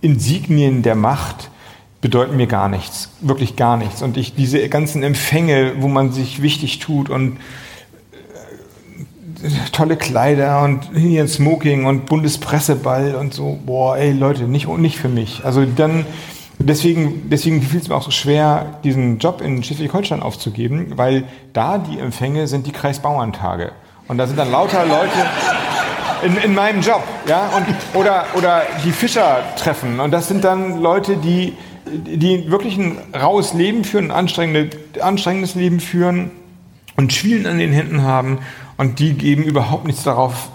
Insignien der Macht bedeuten mir gar nichts, wirklich gar nichts. Und ich diese ganzen Empfänge, wo man sich wichtig tut und äh, tolle Kleider und ein Smoking und Bundespresseball und so, boah, ey Leute, nicht, nicht für mich. Also dann, deswegen, deswegen fiel es mir auch so schwer, diesen Job in Schleswig-Holstein aufzugeben, weil da die Empfänge sind die Kreisbauerntage. Und da sind dann lauter Leute in, in meinem Job, ja, und, oder, oder die Fischertreffen. Und das sind dann Leute, die, die wirklich ein raues Leben führen, ein anstrengendes, anstrengendes Leben führen und Schwielen an den Händen haben und die geben überhaupt nichts darauf,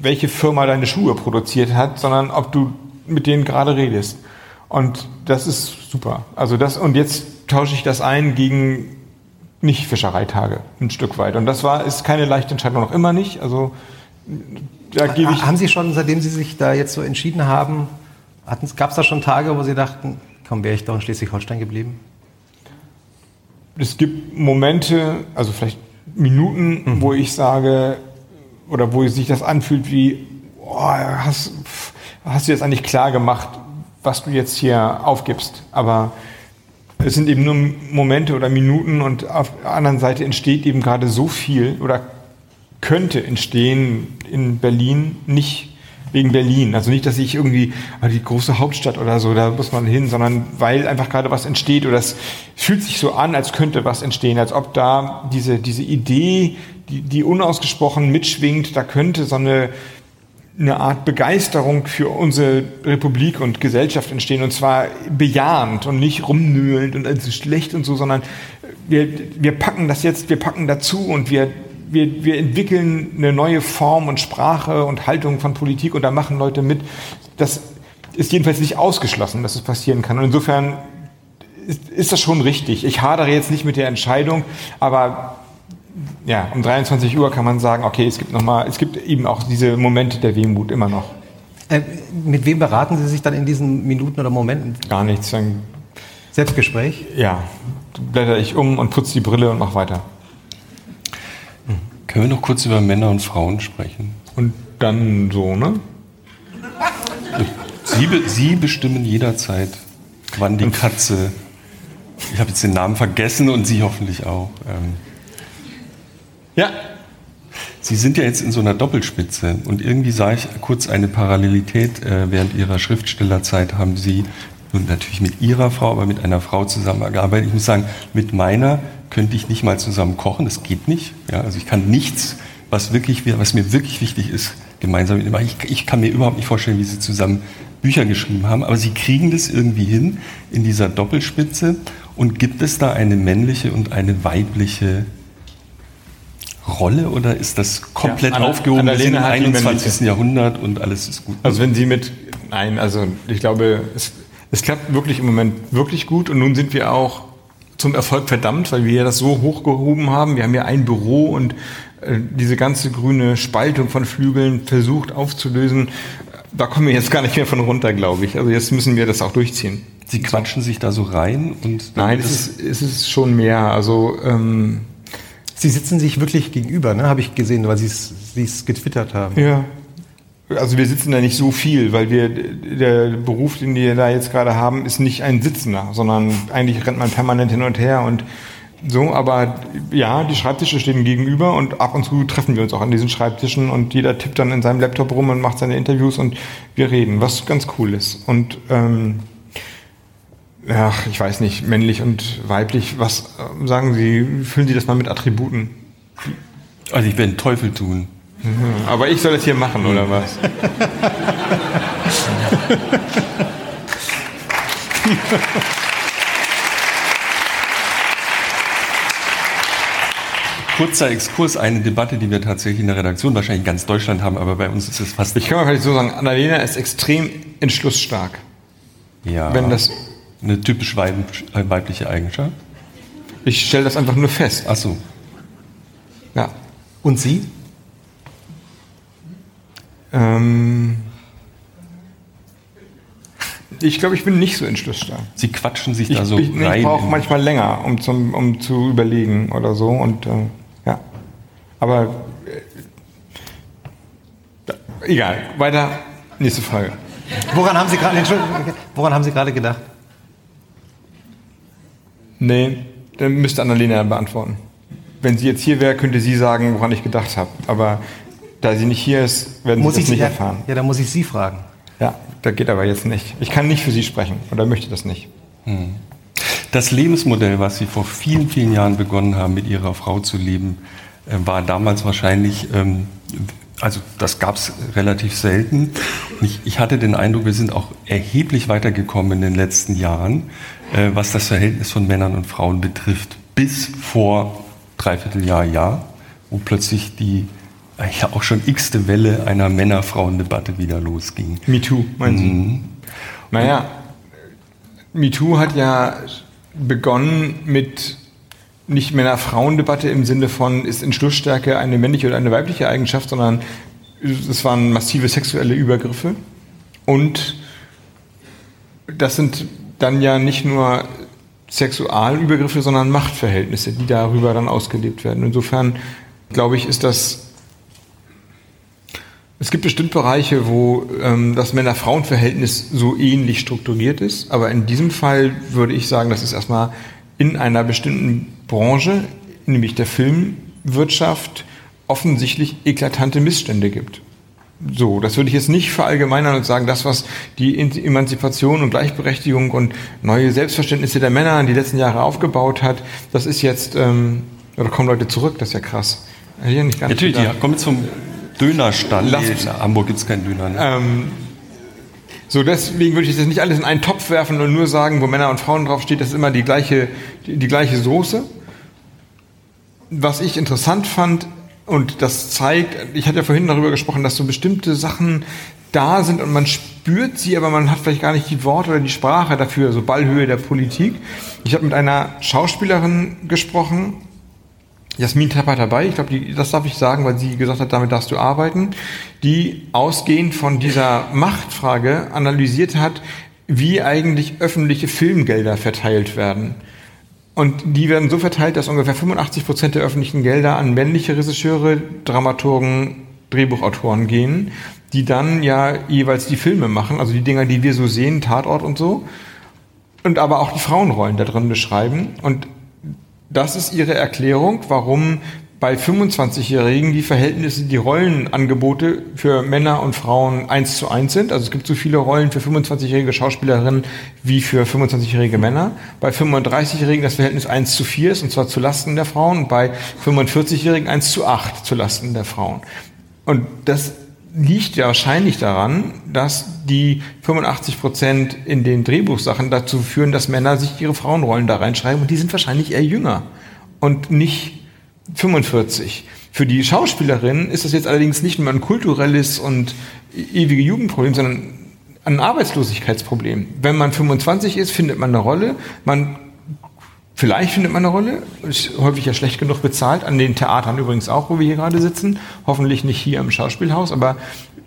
welche Firma deine Schuhe produziert hat, sondern ob du mit denen gerade redest. Und das ist super. Also das, und jetzt tausche ich das ein gegen nicht Fischereitage, ein Stück weit. Und das war, ist keine leichte Entscheidung, noch immer nicht. Also da gebe ich. Haben Sie schon, seitdem Sie sich da jetzt so entschieden haben, gab es da schon Tage, wo Sie dachten, komm, wäre ich doch in Schleswig-Holstein geblieben? Es gibt Momente, also vielleicht Minuten, wo ich sage, oder wo sich das anfühlt wie, oh, hast, hast du jetzt eigentlich klar gemacht, was du jetzt hier aufgibst. Aber es sind eben nur Momente oder Minuten und auf der anderen Seite entsteht eben gerade so viel oder könnte entstehen in Berlin, nicht wegen Berlin. Also nicht, dass ich irgendwie ah, die große Hauptstadt oder so, da muss man hin, sondern weil einfach gerade was entsteht oder es fühlt sich so an, als könnte was entstehen, als ob da diese, diese Idee, die, die unausgesprochen mitschwingt, da könnte so eine, eine Art Begeisterung für unsere Republik und Gesellschaft entstehen und zwar bejahend und nicht rumnühlend und also schlecht und so, sondern wir, wir packen das jetzt, wir packen dazu und wir wir, wir entwickeln eine neue Form und Sprache und Haltung von Politik und da machen Leute mit. Das ist jedenfalls nicht ausgeschlossen, dass es passieren kann. Und insofern ist, ist das schon richtig. Ich hadere jetzt nicht mit der Entscheidung, aber ja, um 23 Uhr kann man sagen, okay, es gibt noch mal, es gibt eben auch diese Momente der Wehmut immer noch. Äh, mit wem beraten Sie sich dann in diesen Minuten oder Momenten? Gar nichts. Dann, Selbstgespräch? ja, blätter ich um und putze die Brille und mach weiter. Können wir noch kurz über Männer und Frauen sprechen? Und dann so, ne? Sie, Sie bestimmen jederzeit, wann die Katze. Ich habe jetzt den Namen vergessen und Sie hoffentlich auch. Ähm, Ja, Sie sind ja jetzt in so einer Doppelspitze und irgendwie sah ich kurz eine Parallelität. Äh, während Ihrer Schriftstellerzeit haben Sie nun natürlich mit Ihrer Frau, aber mit einer Frau zusammengearbeitet. Ich muss sagen, mit meiner könnte ich nicht mal zusammen kochen. Das geht nicht. Ja, also ich kann nichts, was wirklich, was mir wirklich wichtig ist, gemeinsam mit ihm. Ich, ich kann mir überhaupt nicht vorstellen, wie Sie zusammen Bücher geschrieben haben, aber Sie kriegen das irgendwie hin in dieser Doppelspitze. Und gibt es da eine männliche und eine weibliche Rolle oder ist das komplett Ja, Anna- aufgehoben? Wir sind im Annalena hat die 21. männliche. Jahrhundert und alles ist gut. Also wenn Sie mit, nein, also ich glaube, es, es klappt wirklich im Moment wirklich gut und nun sind wir auch zum Erfolg verdammt, weil wir ja das so hochgehoben haben. Wir haben ja ein Büro und äh, diese ganze grüne Spaltung von Flügeln versucht aufzulösen. da kommen wir jetzt gar nicht mehr von runter, glaube ich. Also jetzt müssen wir das auch durchziehen. Sie quatschen sich da so rein und Nein, es ist, es ist schon mehr. Also ähm, Sie sitzen sich wirklich gegenüber, ne? habe ich gesehen, weil Sie es getwittert haben. ja. Also wir sitzen da nicht so viel, weil wir der Beruf, den wir da jetzt gerade haben, ist nicht ein Sitzender, sondern eigentlich rennt man permanent hin und her und so. Aber ja, die Schreibtische stehen gegenüber und ab und zu treffen wir uns auch an diesen Schreibtischen und jeder tippt dann in seinem Laptop rum und macht seine Interviews und wir reden, was ganz cool ist. Und ähm, ach, ich weiß nicht, männlich und weiblich, was ähm, sagen Sie, füllen Sie das mal mit Attributen? also ich werde den Teufel tun. Aber ich soll das hier machen, oder was? Kurzer Exkurs, eine Debatte, die wir tatsächlich in der Redaktion wahrscheinlich in ganz Deutschland haben, aber bei uns ist es fast Ich kann mal vielleicht so sagen, Annalena ist extrem entschlussstark. ja, Wenn das, eine typisch äh, weibliche Eigenschaft. ich stelle das einfach nur fest. Ach so. Ja. Und Sie? Ähm, ich glaube, ich bin nicht so entschlussstark. Sie quatschen sich Ich, da so ich, rein. ich brauche manchmal länger, um, zum, um zu überlegen oder so. Und äh, ja. Aber äh, egal. Weiter. Nächste Frage. Woran haben Sie gerade gedacht? Nee, dann müsste Annalena beantworten. Wenn sie jetzt hier wäre, könnte sie sagen, woran ich gedacht habe. Aber da sie nicht hier ist, werden Muss sie ich das nicht ja, erfahren. ja, dann muss ich Sie fragen. Ja, da geht aber jetzt nicht. Ich kann nicht für sie sprechen oder möchte das nicht. Das Lebensmodell, was Sie vor vielen, vielen Jahren begonnen haben, mit Ihrer Frau zu leben, äh, war damals wahrscheinlich, ähm, also das gab es relativ selten. Ich hatte den Eindruck, wir sind auch erheblich weitergekommen in den letzten Jahren, äh, was das Verhältnis von Männern und Frauen betrifft, bis vor dreiviertel Jahr, wo plötzlich die äh, ja auch schon x-te Welle einer Männer-Frauen-Debatte wieder losging. MeToo, meinen Sie? Naja, MeToo hat ja begonnen mit nicht Männer-Frauen-Debatte im Sinne von, ist Entschlussstärke eine männliche oder eine weibliche Eigenschaft, sondern es waren massive sexuelle Übergriffe. Und das sind dann ja nicht nur Sexualübergriffe, sondern Machtverhältnisse, die darüber dann ausgelebt werden. Insofern glaube ich, ist das es gibt bestimmt Bereiche, wo ähm, das Männer-Frauen-Verhältnis so ähnlich strukturiert ist, aber in diesem Fall würde ich sagen, dass es erstmal in einer bestimmten Branche, nämlich der Filmwirtschaft, offensichtlich eklatante Missstände gibt. So, das würde ich jetzt nicht verallgemeinern und sagen, das, was die Emanzipation und Gleichberechtigung und neue Selbstverständnisse der Männer in die letzten Jahre aufgebaut hat, das ist jetzt, ähm, oder kommen Leute zurück, das ist ja krass. Ja nicht nicht Natürlich, die kommen zum Dönerstand. Lass in Hamburg gibt es keinen Döner. Ne? Ähm, so, deswegen würde ich das nicht alles in einen Topf werfen und nur sagen, wo Männer und Frauen draufsteht, das ist immer die gleiche, die, die gleiche Soße. Was ich interessant fand, und das zeigt, ich hatte ja vorhin darüber gesprochen, dass so bestimmte Sachen da sind und man spürt sie, aber man hat vielleicht gar nicht die Worte oder die Sprache dafür, so Ballhöhe der Politik. Ich habe mit einer Schauspielerin gesprochen, Jasmin Tapper dabei, ich glaube, das darf ich sagen, weil sie gesagt hat, damit darfst du arbeiten, die ausgehend von dieser Machtfrage analysiert hat, wie eigentlich öffentliche Filmgelder verteilt werden. Und die werden so verteilt, dass ungefähr 85 Prozent der öffentlichen Gelder an männliche Regisseure, Dramaturgen, Drehbuchautoren gehen, die dann ja jeweils die Filme machen, also die Dinger, die wir so sehen, Tatort und so, und aber auch die Frauenrollen da drin beschreiben. Und das ist ihre Erklärung, warum bei 25-Jährigen die Verhältnisse, die Rollenangebote für Männer und Frauen eins zu eins sind. Also es gibt so viele Rollen für 25-jährige Schauspielerinnen wie für 25-jährige Männer. Bei 35-Jährigen das Verhältnis 1 zu 4 ist, und zwar zu Lasten der Frauen. Und bei 45-Jährigen 1 zu 8 zu Lasten der Frauen. Und das liegt ja wahrscheinlich daran, dass die 85 Prozent in den Drehbuchsachen dazu führen, dass Männer sich ihre Frauenrollen da reinschreiben und die sind wahrscheinlich eher jünger und nicht 45. Für die Schauspielerin ist das jetzt allerdings nicht nur ein kulturelles und ewige Jugendproblem, sondern ein Arbeitslosigkeitsproblem. Wenn man 25 ist, findet man eine Rolle, man Vielleicht findet man eine Rolle, ist häufig ja schlecht genug bezahlt, an den Theatern übrigens auch, wo wir hier gerade sitzen. Hoffentlich nicht hier im Schauspielhaus, aber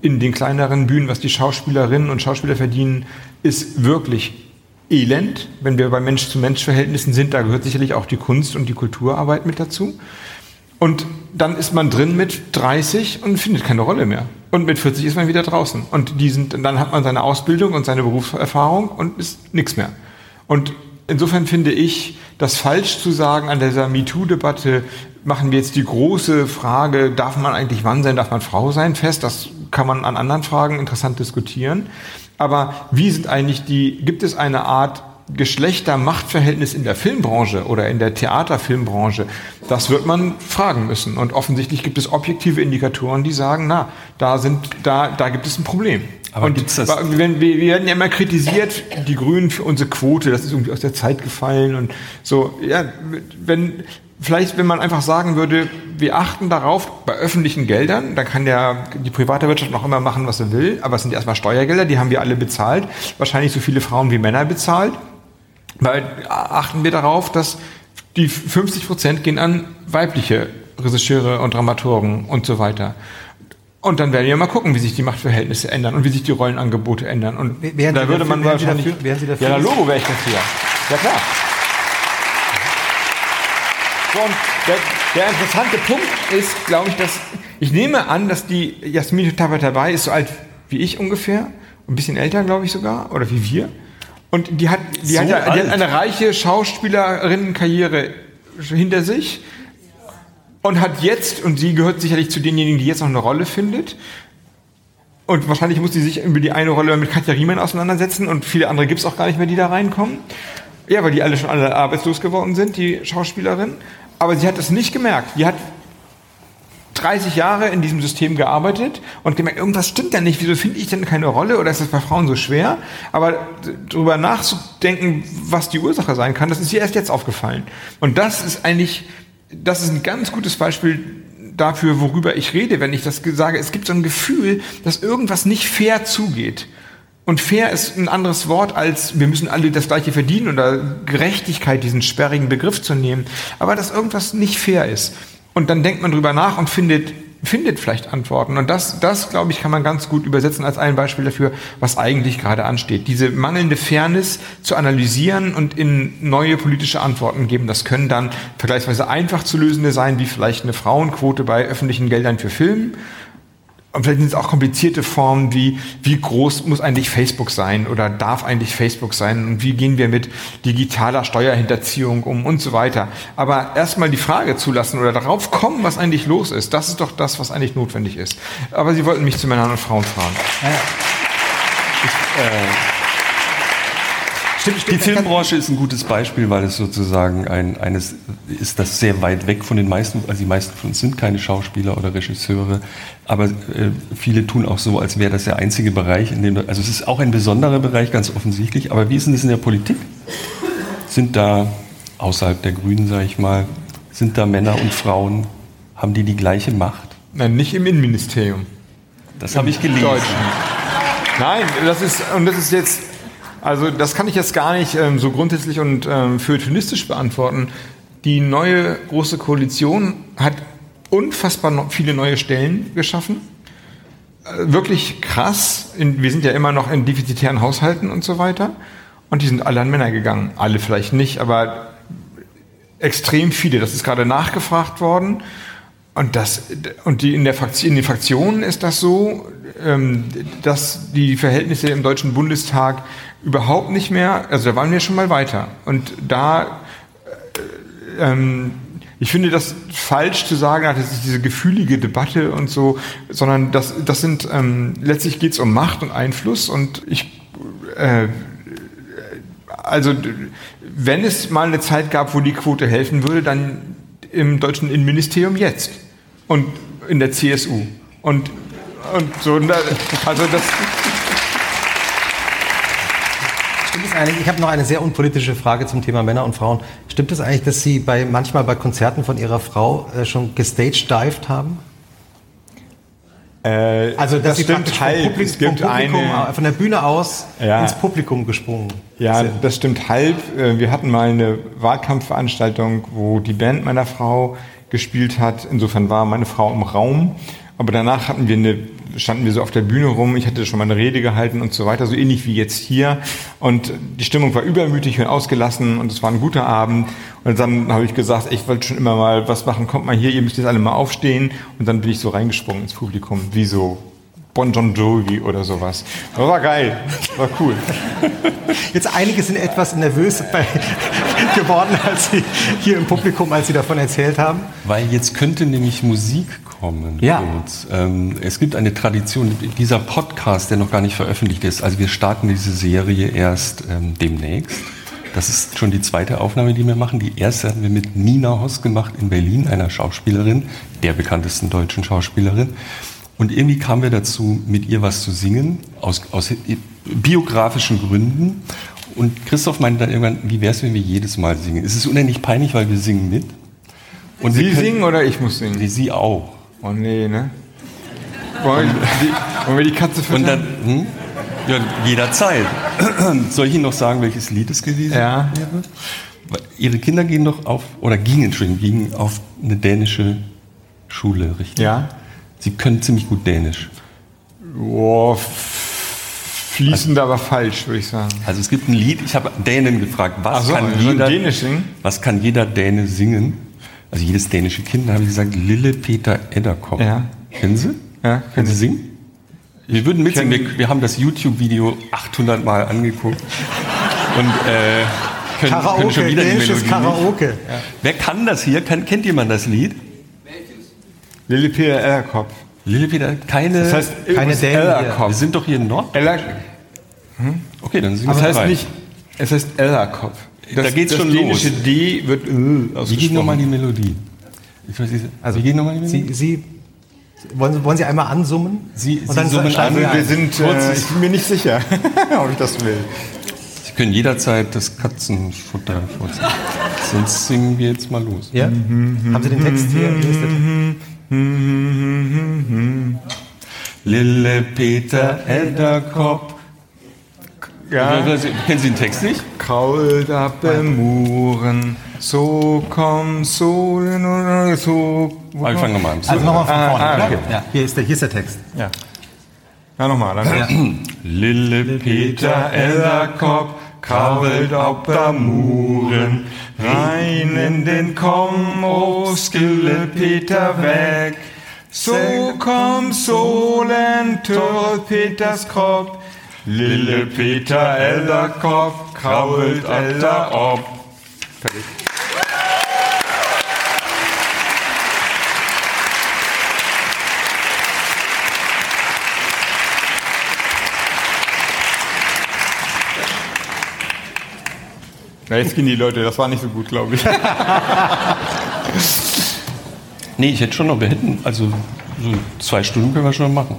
in den kleineren Bühnen, was die Schauspielerinnen und Schauspieler verdienen, ist wirklich elend. Wenn wir bei Mensch-zu-Mensch-Verhältnissen sind, da gehört sicherlich auch die Kunst- und die Kulturarbeit mit dazu. Und dann ist man drin mit 30 und findet keine Rolle mehr. Und mit 40 ist man wieder draußen. Und die sind, dann hat man seine Ausbildung und seine Berufserfahrung und ist nichts mehr. Und insofern finde ich das falsch zu sagen an dieser MeToo-Debatte, machen wir jetzt die große Frage, darf man eigentlich Mann sein, darf man Frau sein, fest. Das kann man an anderen Fragen interessant diskutieren. Aber wie sind eigentlich die, gibt es eine Art Geschlechtermachtverhältnis in der Filmbranche oder in der Theaterfilmbranche, das wird man fragen müssen. Und offensichtlich gibt es objektive Indikatoren, die sagen, na, da sind, da, da gibt es ein Problem. Aber und gibt's das- wenn, wir, wir werden ja immer kritisiert, die Grünen für unsere Quote, das ist irgendwie aus der Zeit gefallen und so. Ja, wenn, vielleicht, wenn man einfach sagen würde, wir achten darauf bei öffentlichen Geldern, dann kann ja die private Wirtschaft noch immer machen, was sie will, aber es sind erstmal Steuergelder, die haben wir alle bezahlt, wahrscheinlich so viele Frauen wie Männer bezahlt. Weil achten wir darauf, dass die 50 Prozent gehen an weibliche Regisseure und Dramaturgen und so weiter. Und dann werden wir mal gucken, wie sich die Machtverhältnisse ändern und wie sich die Rollenangebote ändern. Und Wären da Sie würde dafür- man wahrscheinlich. dafür- wären Sie dafür? ja, na Logo wäre ich dafür. Ja klar. So, und der, der interessante Punkt ist, glaube ich, dass ich nehme an, dass die Jasmin total dabei ist, so alt wie ich ungefähr, ein bisschen älter, glaube ich sogar, oder wie wir. Und die hat, die So hat, ja, die hat eine reiche Schauspielerinnenkarriere hinter sich und hat jetzt, und sie gehört sicherlich zu denjenigen, die jetzt noch eine Rolle findet, und wahrscheinlich muss sie sich über die eine Rolle mit Katja Riemann auseinandersetzen und viele andere gibt es auch gar nicht mehr, die da reinkommen. Ja, weil die alle schon alle arbeitslos geworden sind, die Schauspielerin. Aber sie hat es nicht gemerkt. Die hat 30 Jahre in diesem System gearbeitet und gemerkt, irgendwas stimmt da nicht. Wieso finde ich denn keine Rolle oder ist das bei Frauen so schwer? Aber darüber nachzudenken, was die Ursache sein kann, das ist ihr erst jetzt aufgefallen. Und das ist eigentlich, das ist ein ganz gutes Beispiel dafür, worüber ich rede, wenn ich das sage. Es gibt so ein Gefühl, dass irgendwas nicht fair zugeht. Und fair ist ein anderes Wort als wir müssen alle das gleiche verdienen oder Gerechtigkeit, diesen sperrigen Begriff zu nehmen. Aber dass irgendwas nicht fair ist. Und dann denkt man drüber nach und findet, findet vielleicht Antworten. Und das, das, glaube ich, kann man ganz gut übersetzen als ein Beispiel dafür, was eigentlich gerade ansteht. Diese mangelnde Fairness zu analysieren und in neue politische Antworten geben. Das können dann vergleichsweise einfach zu lösende sein, wie vielleicht eine Frauenquote bei öffentlichen Geldern für Film. Und vielleicht sind es auch komplizierte Formen wie, wie groß muss eigentlich Facebook sein oder darf eigentlich Facebook sein und wie gehen wir mit digitaler Steuerhinterziehung um und so weiter. Aber erstmal die Frage zulassen oder darauf kommen, was eigentlich los ist, das ist doch das, was eigentlich notwendig ist. Aber Sie wollten mich zu Männern und Frauen fragen. Stimmt, Die stimmt. Filmbranche ist ein gutes Beispiel, weil es sozusagen ein, eines ist, das sehr weit weg von den meisten, also die meisten von uns sind keine Schauspieler oder Regisseure, aber äh, viele tun auch so, als wäre das der einzige Bereich, in dem, also es ist auch ein besonderer Bereich, ganz offensichtlich, aber wie ist denn das in der Politik? Sind da außerhalb der Grünen, sage ich mal, sind da Männer und Frauen, haben die die gleiche Macht? Nein, nicht im Innenministerium. Das habe ich gelesen. Deutschen. Nein, das ist, und das ist jetzt, also das kann ich jetzt gar nicht ähm, so grundsätzlich und ähm, feuilletonistisch beantworten. Die neue große Koalition hat unfassbar viele neue Stellen geschaffen. Äh, wirklich krass. Wir sind ja immer noch in defizitären Haushalten und so weiter. Und die sind alle an Männer gegangen. Alle vielleicht nicht, aber extrem viele. Das ist gerade nachgefragt worden. Und, das, und die in, der Fraktion, in den Fraktionen ist das so, ähm, dass die Verhältnisse im Deutschen Bundestag überhaupt nicht mehr, also da waren wir schon mal weiter. Und da, äh, ähm, ich finde das falsch zu sagen, das ist diese gefühlige Debatte und so, sondern das, das sind, ähm, letztlich geht es um Macht und Einfluss und ich, äh, also wenn es mal eine Zeit gab, wo die Quote helfen würde, dann im deutschen Innenministerium jetzt und in der CSU und und so also das Stimmt es eigentlich, ich habe noch eine sehr unpolitische Frage zum Thema Männer und Frauen. Stimmt es eigentlich, dass Sie bei, manchmal bei Konzerten von Ihrer Frau äh, schon gestagedived haben? äh, Also, dass das Sie stimmt halb. Publikum, Es gibt Publikum eine, von der Bühne aus Ja. ins Publikum gesprungen Ja, sind. das stimmt halb. Äh, Wir hatten mal eine Wahlkampfveranstaltung, wo die Band meiner Frau gespielt hat. Insofern war meine Frau im Raum. Aber danach hatten wir eine standen wir so auf der Bühne rum. Ich hatte schon mal eine Rede gehalten und so weiter, so ähnlich wie jetzt hier. Und die Stimmung war übermütig und ausgelassen und es war ein guter Abend. Und dann habe ich gesagt, ich wollte schon immer mal was machen. Kommt mal hier, ihr müsst jetzt alle mal aufstehen. Und dann bin ich so reingesprungen ins Publikum, wie so Bon John Jovi oder sowas. Das war geil, war cool. Jetzt einige sind etwas nervös bei, geworden, als sie hier im Publikum, als sie davon erzählt haben. Weil jetzt könnte nämlich Musik kommen. Ja. Ähm, es gibt eine Tradition, dieser Podcast, der noch gar nicht veröffentlicht ist, also wir starten diese Serie erst ähm, demnächst. Das ist schon die zweite Aufnahme, die wir machen. Die erste hatten wir mit Nina Hoss gemacht in Berlin, einer Schauspielerin, der bekanntesten deutschen Schauspielerin. Und irgendwie kamen wir dazu, mit ihr was zu singen, aus, aus biografischen Gründen. Und Christoph meinte dann irgendwann, wie wäre es, wenn wir jedes Mal singen? Es ist unendlich peinlich, weil wir singen mit. Und Sie können- singen oder ich muss singen? Sie auch. Oh nee, ne? Wollen wir die, die Katze Und füttern? dann, hm? ja, jederzeit. Soll ich Ihnen noch sagen, welches Lied es gewesen Ja. wäre? Ihre Kinder gehen doch auf, oder gingen, Entschuldigung, gingen auf eine dänische Schule, richtig? Ja. Sie können ziemlich gut Dänisch. Boah, fließend, aber falsch, würde ich sagen. Also es gibt ein Lied, ich habe Dänen gefragt, was, so, kann, sollen jeder, Dänisch singen? was kann jeder Däne singen? Also jedes dänische Kind, da habe ich gesagt, Lille Peter Edderkopf. Ja. Kennen Sie? Ja, Können Sie singen? Wir würden mitsingen. Wir, wir haben das YouTube-Video 800 Mal angeguckt. Und äh, können, können Karaoke, schon wieder die dänisches Melodie. Karaoke. Wer kann das hier? Kann, kennt jemand das Lied? Lille Peter Ellerkopf. Lille Peter, keine. Das heißt, Keine hier. wir Ellerkopf. sind doch hier in Nord. Eller, Okay, dann singen das wir heißt drei. nicht, es heißt Ellerkopf. Da geht's das schon dänische los. D wird äh, Wie geht nochmal die Melodie? Ich weiß nicht, also, wie geht nochmal die Melodie? Sie, Sie wollen, Sie- wollen Sie einmal ansummen? Sie- Sie dann summen an. wir ein. sind, äh, ich bin mir nicht sicher, ob ich das will. Sie können jederzeit das Katzenfutter vorziehen. Sonst singen wir jetzt mal los. Ja? Haben Sie den Text hier? Hier der Lille Peter Edderkopf. Ja. Kennen Sie den Text nicht? Krault ab im Muren, so Solen oder so. Aber wir fangen nochmal an. Also nochmal von Ah, vorne. ah, okay. ja. hier, ist der, hier ist der Text. Ja. Ja, nochmal. Dann. Lille Peter Edderkopf krabbelt auf der Muren, rein in den Kommos, Lille Peter weg. So kommt Solen, Törl Peters Kopf, Lille Peter Edderkopf krabbelt auf der Ob. Na, jetzt gehen die Leute, das war nicht so gut, glaube ich. Nee, ich hätte schon noch, wir hätten, also so zwei Stunden können wir schon machen.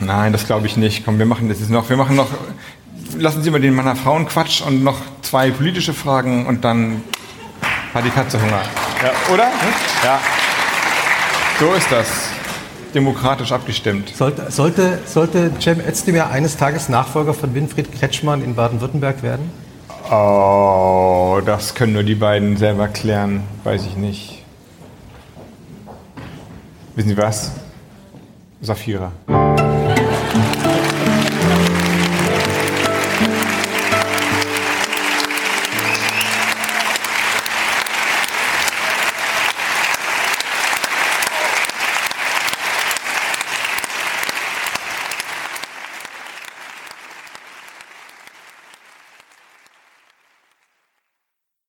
Nein, das glaube ich nicht. Komm, wir machen das jetzt noch. Wir machen noch. Lassen Sie mal den Mann Frauen Quatsch und noch zwei politische Fragen und dann hat die Katze Hunger. Ja, oder? Ja. So ist das. Demokratisch abgestimmt. Sollte, sollte, sollte Cem Özdemir eines Tages Nachfolger von Winfried Kretschmann in Baden-Württemberg werden? Oh, das können nur die beiden selber klären. Weiß ich nicht. Wissen Sie was? Saphira.